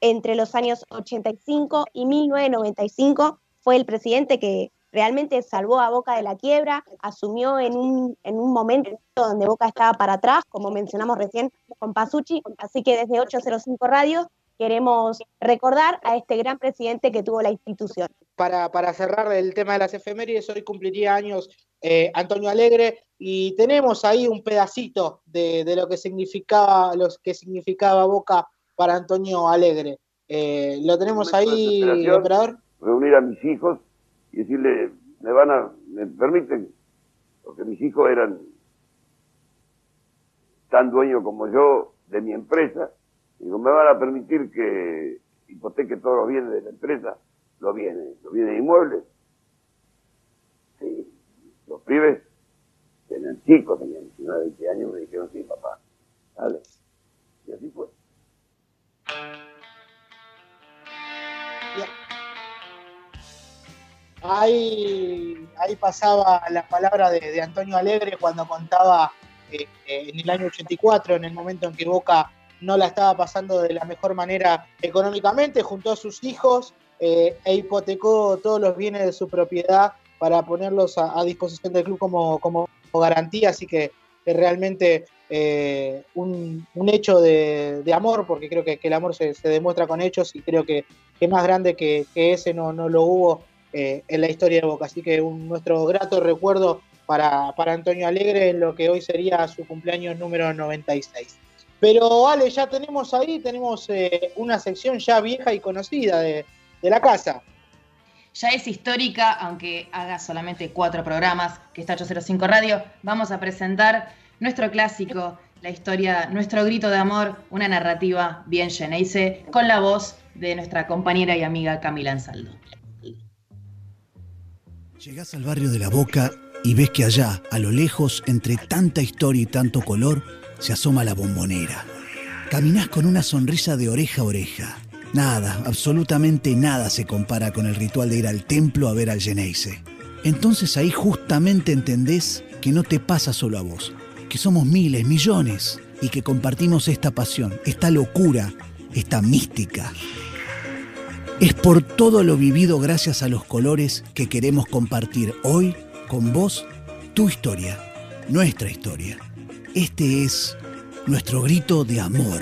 entre los años 85 y 1995. Fue el presidente que realmente salvó a Boca de la quiebra, asumió en un, en un momento donde Boca estaba para atrás, como mencionamos recién con Pasucci, así que desde 805 Radio queremos recordar a este gran presidente que tuvo la institución. Para, para cerrar el tema de las efemérides, hoy cumpliría años eh, Antonio Alegre y tenemos ahí un pedacito de, de lo que significaba, lo que significaba Boca para Antonio Alegre. Eh, lo tenemos ahí, operador. reunir a mis hijos y decirle, me van a, me permiten, porque mis hijos eran tan dueños como yo de mi empresa, digo, me van a permitir que hipoteque todos los bienes de la empresa, los bienes, los bienes inmuebles. Pibes eran chicos, tenían 19, 20 años, me dijeron, sí, papá. Y así fue. Ahí, ahí pasaba la palabra de, de Antonio Alegre cuando contaba eh, eh, en el año 84, en el momento en que Boca no la estaba pasando de la mejor manera económicamente, juntó a sus hijos eh, e hipotecó todos los bienes de su propiedad para ponerlos a, disposición del club como, como garantía, así que es realmente eh, un, un hecho de, de amor, porque creo que, que el amor se, se demuestra con hechos y creo que, que más grande que, que ese no, no lo hubo eh, en la historia de Boca. Así que un, nuestro grato recuerdo para, para Antonio Alegre en lo que hoy sería su cumpleaños número 96. Pero Ale, ya tenemos ahí, tenemos eh, una sección ya vieja y conocida de, de la casa. Ya es histórica, aunque haga solamente cuatro programas, que está 805 Radio. Vamos a presentar nuestro clásico, la historia, nuestro grito de amor, una narrativa bien Geneise, con la voz de nuestra compañera y amiga Camila Ansaldo. Llegás al barrio de la Boca y ves que allá, a lo lejos, entre tanta historia y tanto color, se asoma la bombonera. Caminás con una sonrisa de oreja a oreja. Nada, absolutamente nada se compara con el ritual de ir al templo a ver al Geneise. Entonces ahí justamente entendés que no te pasa solo a vos, que somos miles, millones, y que compartimos esta pasión, esta locura, esta mística. Es por todo lo vivido gracias a los colores que queremos compartir hoy con vos tu historia, nuestra historia. Este es nuestro grito de amor.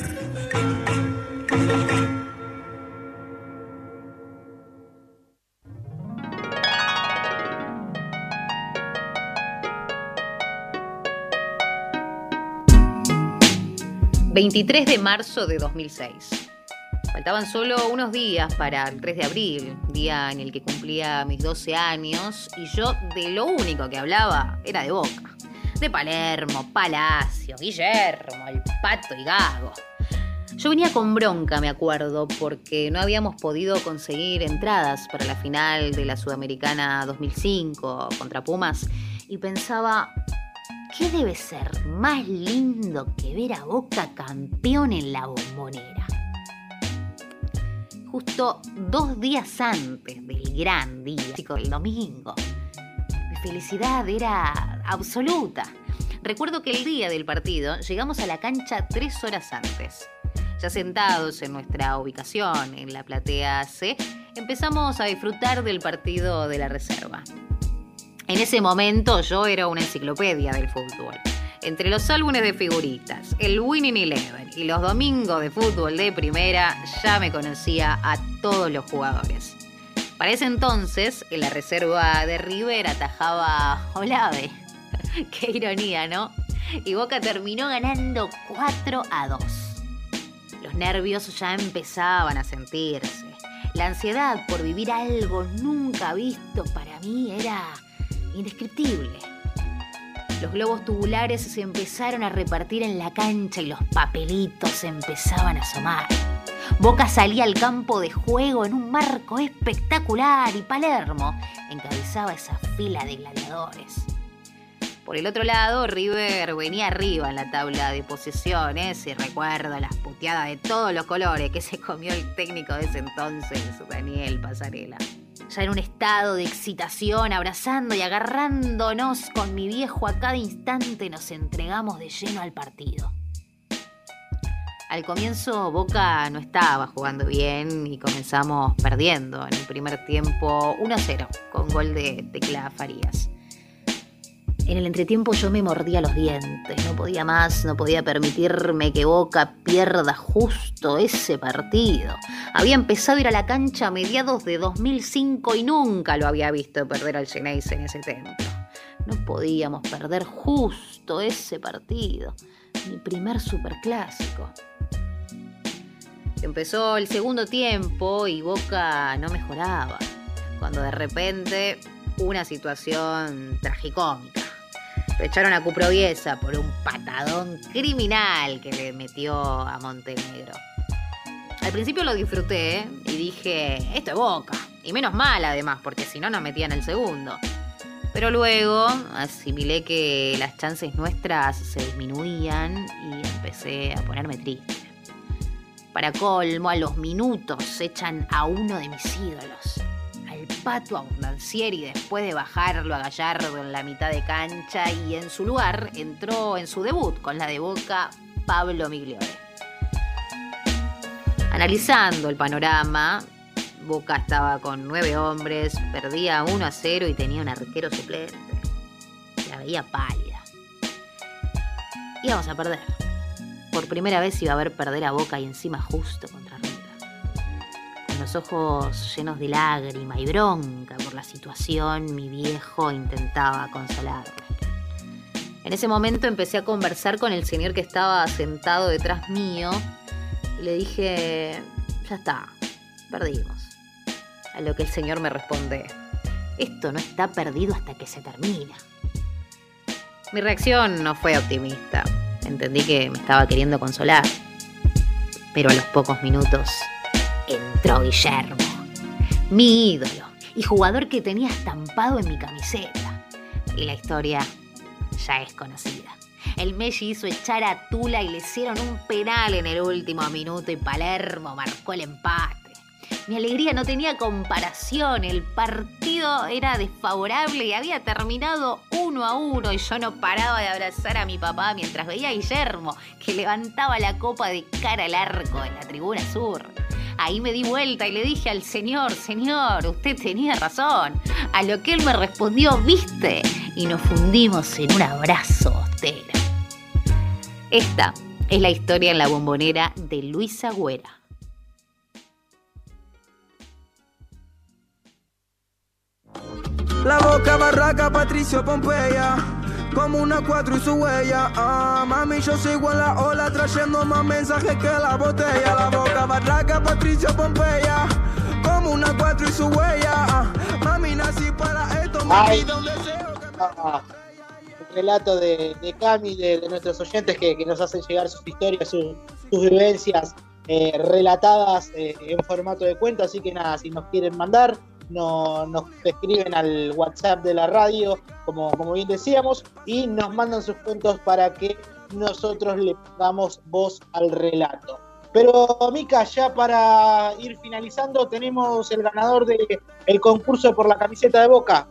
23 de marzo de 2006. Faltaban solo unos días para el 3 de abril, día en el que cumplía mis 12 años, y yo de lo único que hablaba era de Boca. De Palermo, Palacio, Guillermo, el Pato y Gago. Yo venía con bronca, me acuerdo, porque no habíamos podido conseguir entradas para la final de la Sudamericana 2005 contra Pumas, y pensaba, ¿qué debe ser más lindo que ver a Boca campeón en la bombonera? justo dos días antes del gran día, el domingo. Mi felicidad era absoluta. Recuerdo que el día del partido llegamos a la cancha tres horas antes. Ya sentados en nuestra ubicación en la platea C, empezamos a disfrutar del partido de la reserva. En ese momento yo era una enciclopedia del fútbol. Entre los álbumes de figuritas, el Winning Eleven y los domingos de fútbol de primera, ya me conocía a todos los jugadores. Para ese entonces, en la reserva de River atajaba Olave. (laughs) Qué ironía, ¿no? Y Boca terminó ganando 4 a 2. Los nervios ya empezaban a sentirse. La ansiedad por vivir algo nunca visto para mí era indescriptible. Los globos tubulares se empezaron a repartir en la cancha y los papelitos se empezaban a asomar. Boca salía al campo de juego en un marco espectacular y Palermo encabezaba esa fila de gladiadores. Por el otro lado, River venía arriba en la tabla de posesiones y recuerdo las puteadas de todos los colores que se comió el técnico de ese entonces, Daniel Pasarela ya en un estado de excitación, abrazando y agarrándonos con mi viejo a cada instante, nos entregamos de lleno al partido. Al comienzo Boca no estaba jugando bien y comenzamos perdiendo en el primer tiempo 1-0 con gol de Tecla Farías. En el entretiempo yo me mordía los dientes, no podía más, no podía permitirme que Boca pierda justo ese partido. Había empezado a ir a la cancha a mediados de 2005 y nunca lo había visto perder al Geneise en ese templo. No podíamos perder justo ese partido, mi primer superclásico. Empezó el segundo tiempo y Boca no mejoraba, cuando de repente una situación tragicómica. Echaron a Cuproviesa por un patadón criminal que le metió a Montenegro. Al principio lo disfruté ¿eh? y dije, esto es Boca. Y menos mal además, porque si no nos metían el segundo. Pero luego asimilé que las chances nuestras se disminuían y empecé a ponerme triste. Para colmo, a los minutos echan a uno de mis ídolos, al Pato Abundancieri, después de bajarlo a Gallardo en la mitad de cancha y en su lugar entró en su debut con la de Boca Pablo Migliore. Analizando el panorama, Boca estaba con nueve hombres, perdía 1 a 0 y tenía un arquero suplente. La veía pálida. Íbamos a perder. Por primera vez iba a ver perder a Boca y encima justo contra. Los ojos llenos de lágrima y bronca por la situación, mi viejo intentaba consolarme. En ese momento empecé a conversar con el señor que estaba sentado detrás mío y le dije, ya está, perdimos. A lo que el señor me responde, esto no está perdido hasta que se termina. Mi reacción no fue optimista. Entendí que me estaba queriendo consolar. Pero a los pocos minutos entró Guillermo, mi ídolo y jugador que tenía estampado en mi camiseta. Y la historia ya es conocida. El Messi hizo echar a Tula y le hicieron un penal en el último minuto y Palermo marcó el empate. Mi alegría no tenía comparación, el partido era desfavorable y había terminado uno a uno y yo no paraba de abrazar a mi papá mientras veía a Guillermo que levantaba la copa de cara al arco en la tribuna sur. Ahí me di vuelta y le dije al señor, señor, usted tenía razón. A lo que él me respondió, viste, y nos fundimos en un abrazo austero. Esta es la historia en la bombonera de Luisa Güera. La boca barraca, Patricio Pompeya. Como una cuatro y su huella. Ah, mami, yo sigo en la ola trayendo más mensajes que la botella. La boca barraca, Patricio Pompeya. Como una cuatro y su huella. Ah, mami, nací para esto. Pido un. Ah, el relato de, de Cami, de, de nuestros oyentes que, que nos hacen llegar sus historias, sus, sus vivencias eh, relatadas eh, en formato de cuento. Así que nada, si nos quieren mandar, no, nos escriben al WhatsApp de la radio, como, como bien decíamos, y nos mandan sus cuentos para que nosotros le damos voz al relato. Pero Mica, ya para ir finalizando, tenemos el ganador del concurso por la camiseta de Boca.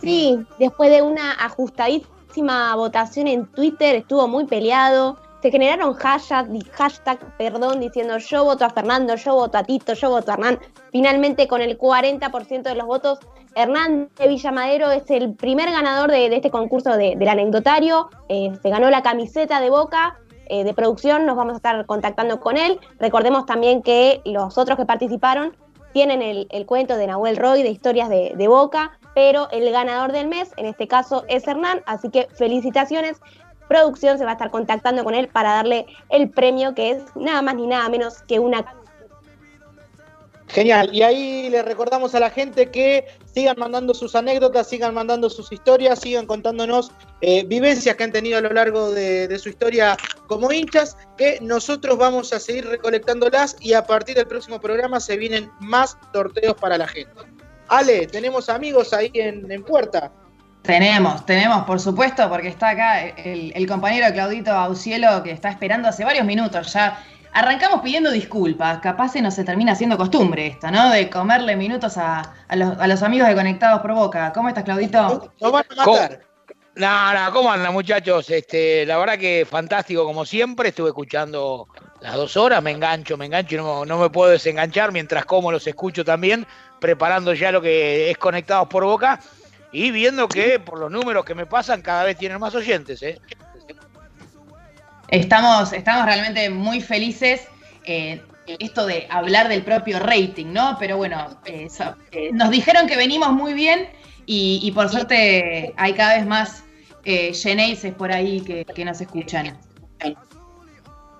Sí, después de una ajustadísima votación en Twitter, estuvo muy peleado. Se generaron hashtag, perdón, diciendo yo voto a Fernando, yo voto a Tito, yo voto a Hernán. Finalmente, con el 40% de los votos, Hernán de Villamadero es el primer ganador de, de este concurso de- del anecdotario. Eh, se ganó la camiseta de Boca. eh, de producción, nos vamos a estar contactando con él. Recordemos también que los otros que participaron tienen el, el cuento de Nahuel Roy de historias de, de Boca, pero el ganador del mes, en este caso, es Hernán, así que felicitaciones. Producción se va a estar contactando con él para darle el premio que es nada más ni nada menos que una Genial, y ahí le recordamos a la gente que sigan mandando sus anécdotas, sigan mandando sus historias, sigan contándonos eh, vivencias que han tenido a lo largo de, su historia como hinchas, que nosotros vamos a seguir recolectándolas y a partir del próximo programa se vienen más sorteos para la gente. Ale, tenemos amigos ahí en puerta. Tenemos, tenemos, por supuesto, porque está acá el, el compañero Claudito Aucielo que está esperando hace varios minutos ya. Arrancamos pidiendo disculpas, capaz se nos se termina haciendo costumbre esto, ¿no? De comerle minutos a, a los, a los amigos de Conectados por Boca. ¿Cómo estás, Claudito? Nos van a ¿Cómo? No, no, ¿cómo andan muchachos? Este, la verdad que fantástico como siempre, estuve escuchando las dos horas me engancho, me engancho y no, no me puedo desenganchar mientras como los escucho también, preparando ya lo que es conectados por boca y viendo que por los números que me pasan cada vez tienen más oyentes. ¿eh? Estamos, estamos realmente muy felices. eh, esto de hablar del propio rating, ¿no? Pero bueno, eh, eh, nos dijeron que venimos muy bien y, y por suerte hay cada vez más eh, Geneises por ahí que, que nos escuchan.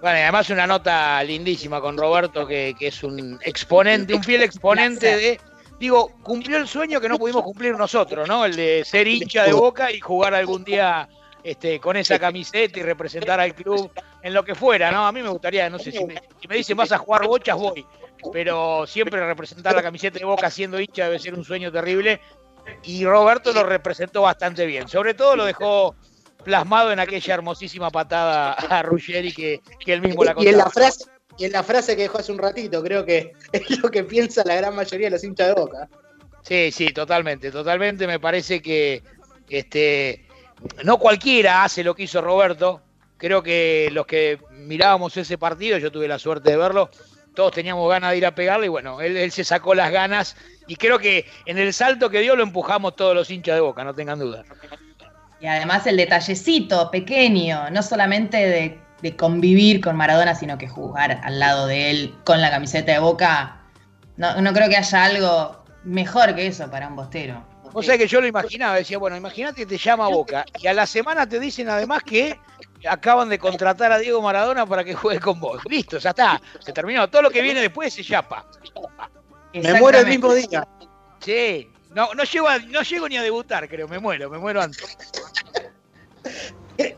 Bueno, y además una nota lindísima con Roberto, que, que es un exponente, un fiel exponente de. Digo, cumplió el sueño que no pudimos cumplir nosotros, ¿no? El de ser hincha de boca y jugar algún día este, con esa camiseta y representar al club en lo que fuera, ¿no? A mí me gustaría, no sé, si me, si me dicen vas a jugar bochas, voy. Pero siempre representar la camiseta de boca siendo hincha debe ser un sueño terrible. Y Roberto lo representó bastante bien. Sobre todo lo dejó plasmado en aquella hermosísima patada a Ruggeri que, que él mismo la Y en la frase, y en la frase que dejó hace un ratito, creo que (laughs) es lo que piensa la gran mayoría de los hinchas de boca. Sí, sí, totalmente, totalmente. Me parece que este, no cualquiera hace lo que hizo Roberto. Creo que los que mirábamos ese partido, yo tuve la suerte de verlo, todos teníamos ganas de ir a pegarle y bueno, él, él se sacó las ganas y creo que en el salto que dio lo empujamos todos los hinchas de boca, no tengan duda. Y además el detallecito pequeño, no solamente de, de convivir con Maradona, sino que jugar al lado de él con la camiseta de boca, no, no creo que haya algo mejor que eso para un bostero. O sea que yo lo imaginaba, decía, bueno, imagínate que te llama Boca y a la semana te dicen además que acaban de contratar a Diego Maradona para que juegue con vos. Listo, ya está, se terminó. Todo lo que viene después se chapa. Me muero el mismo día. Sí, no, no, llego a- no llego ni a debutar, creo, me muero, me muero antes.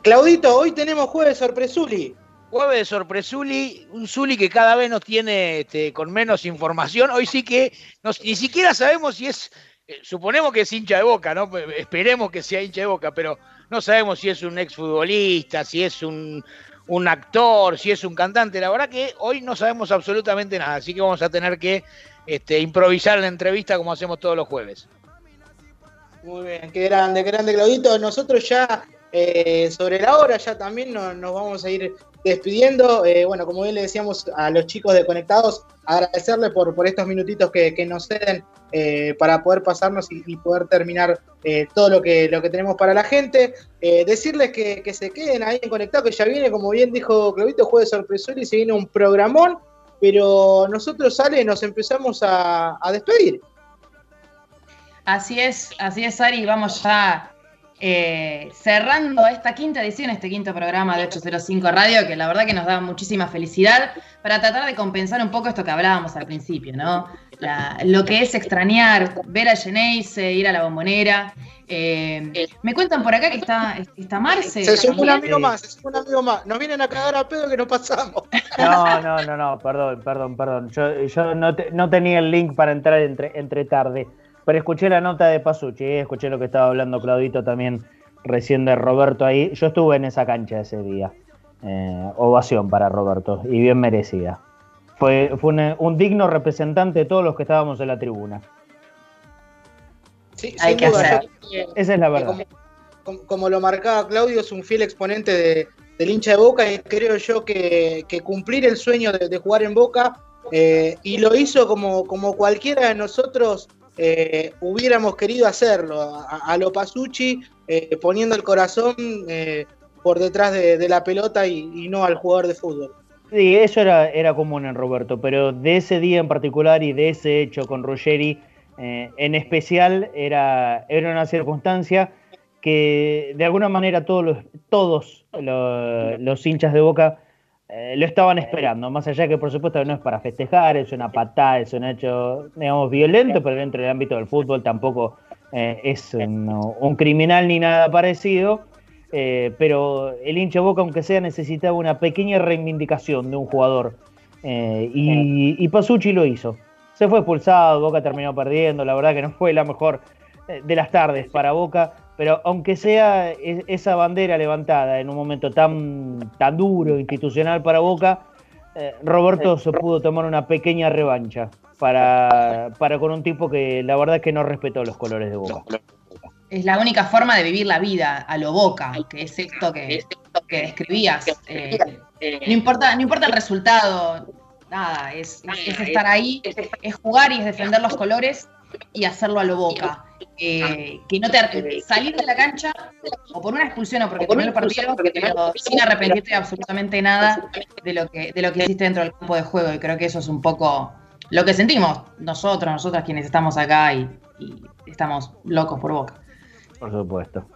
Claudito, hoy tenemos jueves sorpresuli. Jueves de sorpresuli, un Zuli que cada vez nos tiene este, con menos información. Hoy sí que nos- ni siquiera sabemos si es, eh, suponemos que es hincha de boca, ¿no? Esperemos que sea hincha de boca, pero no sabemos si es un exfutbolista, si es un, un actor, si es un cantante. La verdad que hoy no sabemos absolutamente nada, así que vamos a tener que este, improvisar la entrevista como hacemos todos los jueves. Muy bien, qué grande, qué grande, Claudito. Nosotros ya eh, sobre la hora ya también no- nos vamos a ir despidiendo. Eh, bueno, como bien le decíamos a los chicos de Conectados, agradecerle por, estos minutitos que, nos ceden eh, para poder pasarnos y, y poder terminar todo lo que, tenemos para la gente. Decirles que, se queden ahí en Conectados, que ya viene, como bien dijo Claudito, jueves sorpresor y se viene un programón, pero nosotros, sale, nos empezamos a, a despedir. Así es, así es, Ari. Vamos ya eh, cerrando esta quinta edición, este quinto programa de 805 Radio, que la verdad que nos da muchísima felicidad para tratar de compensar un poco esto que hablábamos al principio, ¿no? La- lo que es extrañar, ver a Geneise, ir a la bombonera. Eh, me cuentan por acá que está, está Marce. Se sumó un amigo más, se sumó un amigo más. Nos vienen a cagar a pedo que no pasamos. No, no, no, no, perdón, perdón, perdón. Yo, yo no, te- no tenía el link para entrar entre, entre tarde, pero escuché la nota de Pasucci, ¿eh? escuché lo que estaba hablando Claudito también recién de Roberto ahí. Yo estuve en esa cancha ese día. Eh, ovación para Roberto y bien merecida. Fue, fue un, un digno representante de todos los que estábamos en la tribuna. Sí, Hay que duda, hacer. yo Esa es la verdad. Como, como- como lo marcaba Claudio, es un fiel exponente de- del hincha de Boca y creo yo que, que cumplir el sueño de, de jugar en Boca eh, y lo hizo como, como cualquiera de nosotros eh, hubiéramos querido hacerlo, a, a lo Pasucci, eh, poniendo el corazón eh, por detrás de, la pelota y, no al jugador de fútbol. Sí, eso era, era común en Roberto, pero de ese día en particular y de ese hecho con Ruggeri en especial era, era una circunstancia que de alguna manera todos los, todos lo- los hinchas de Boca eh, lo estaban esperando, más allá que por supuesto no es para festejar, es una patada, es un hecho, digamos, violento, pero dentro del ámbito del fútbol tampoco eh, es un, criminal ni nada parecido. Eh, pero el hincha Boca, aunque sea, necesitaba una pequeña reivindicación de un jugador. Y, y Pasucci lo hizo. Se fue expulsado, Boca terminó perdiendo. La verdad que no fue la mejor de las tardes para Boca. Pero aunque sea e- esa bandera levantada en un momento tan, tan duro, institucional para Boca, eh, Roberto se pudo tomar una pequeña revancha para, para con un tipo que la verdad es que no respetó los colores de Boca. Es la única forma de vivir la vida a lo boca, que es esto que, que describías. Eh, no importa, no importa el resultado, nada, es, es- es estar ahí, es jugar y es defender los colores y hacerlo a lo boca. Eh, que no te salir de la cancha o por una expulsión o porque terminó el partido, pero sin arrepentirte de absolutamente nada de lo que de lo que hiciste dentro del campo de juego. Y creo que eso es un poco lo que sentimos nosotros, nosotras quienes estamos acá y, y estamos locos por boca. Por supuesto.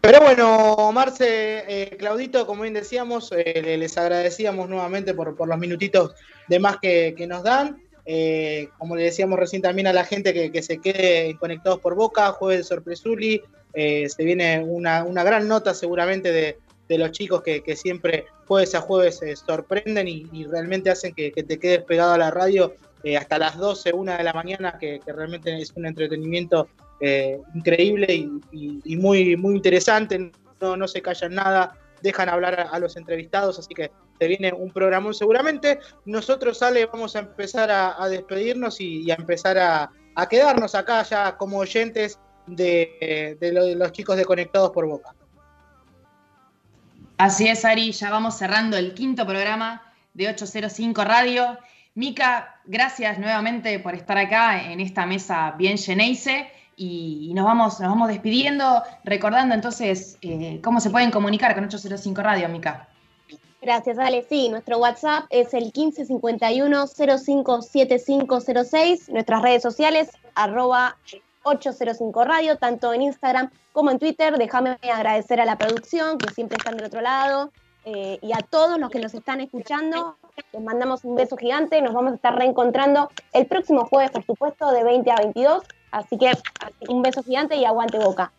Pero bueno, Marce, eh, Claudito, como bien decíamos, eh, le- les agradecíamos nuevamente por, por los minutitos de más que, que nos dan. Eh, como le decíamos recién también a la gente que, se quede conectados por Boca, jueves de Sorpresuli, eh, se viene una, una gran nota seguramente de, los chicos que, siempre jueves a jueves se sorprenden y, realmente hacen que, te quedes pegado a la radio eh, hasta las 12, 1 de la mañana, que, realmente es un entretenimiento eh, increíble y, muy, muy interesante. No, no se callan nada, dejan hablar a los entrevistados, así que se viene un programón seguramente. Nosotros, Ale, vamos a empezar a, despedirnos y, a empezar a, quedarnos acá ya como oyentes de, de lo- de los chicos de Conectados por Boca. Así es, Ari, ya vamos cerrando el quinto programa de 805 Radio. Mica, gracias nuevamente por estar acá en esta mesa bien Geneise y, y nos, vamos, nos vamos despidiendo, recordando entonces eh, cómo se pueden comunicar con 805 Radio, Mica. Gracias, Ale. Sí, nuestro WhatsApp es el 1551 057506. Nuestras redes sociales, arroba 805 Radio, tanto en Instagram como en Twitter. Déjame agradecer a la producción, que siempre están del otro lado, eh, y a todos los que nos están escuchando. Les mandamos un beso gigante. Nos vamos a estar reencontrando el próximo jueves, por supuesto, de 20 a 22. Así que un beso gigante y aguante boca.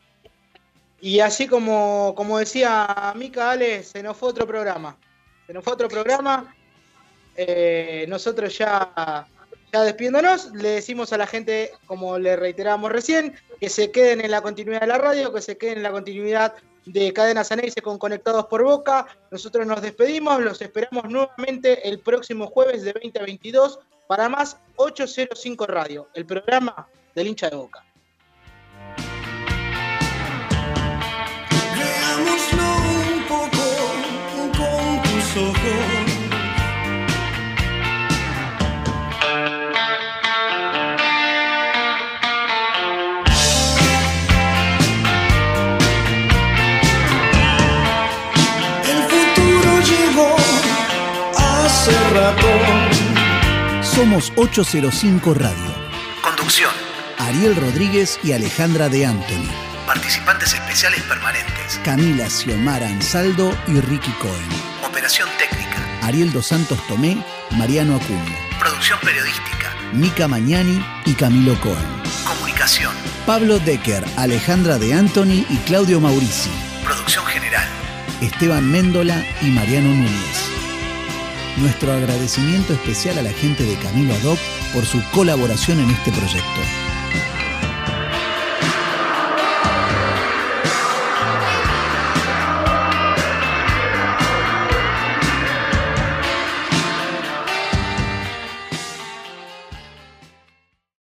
Y así como, como decía Mica, Ale, se nos fue otro programa. Se nos fue otro programa. Eh, nosotros ya, ya despidiéndonos, le decimos a la gente, como le reiterábamos recién, que se queden en la continuidad de la radio, que se queden en la continuidad de Cadena Ceneice con Conectados por Boca. Nosotros nos despedimos, los esperamos nuevamente el próximo jueves de 20 a 22 para más 805 Radio, el programa del hincha de Boca. Tus ojos. El futuro llegó hace rato. Somos 805 Radio. Conducción. Ariel Rodríguez y Alejandra de Anthony. Participantes especiales permanentes. Camila Xiomara Ansaldo y Ricky Cohen. Operación técnica. Ariel Dos Santos Tomé, Mariano Acuña. Producción periodística. Mica Mañani y Camilo Cohen. Comunicación. Pablo Decker, Alejandra de Anthony y Claudio Maurici. Producción general. Esteban Méndola y Mariano Núñez. Nuestro agradecimiento especial a la gente de Camilo Adoc por su colaboración en este proyecto.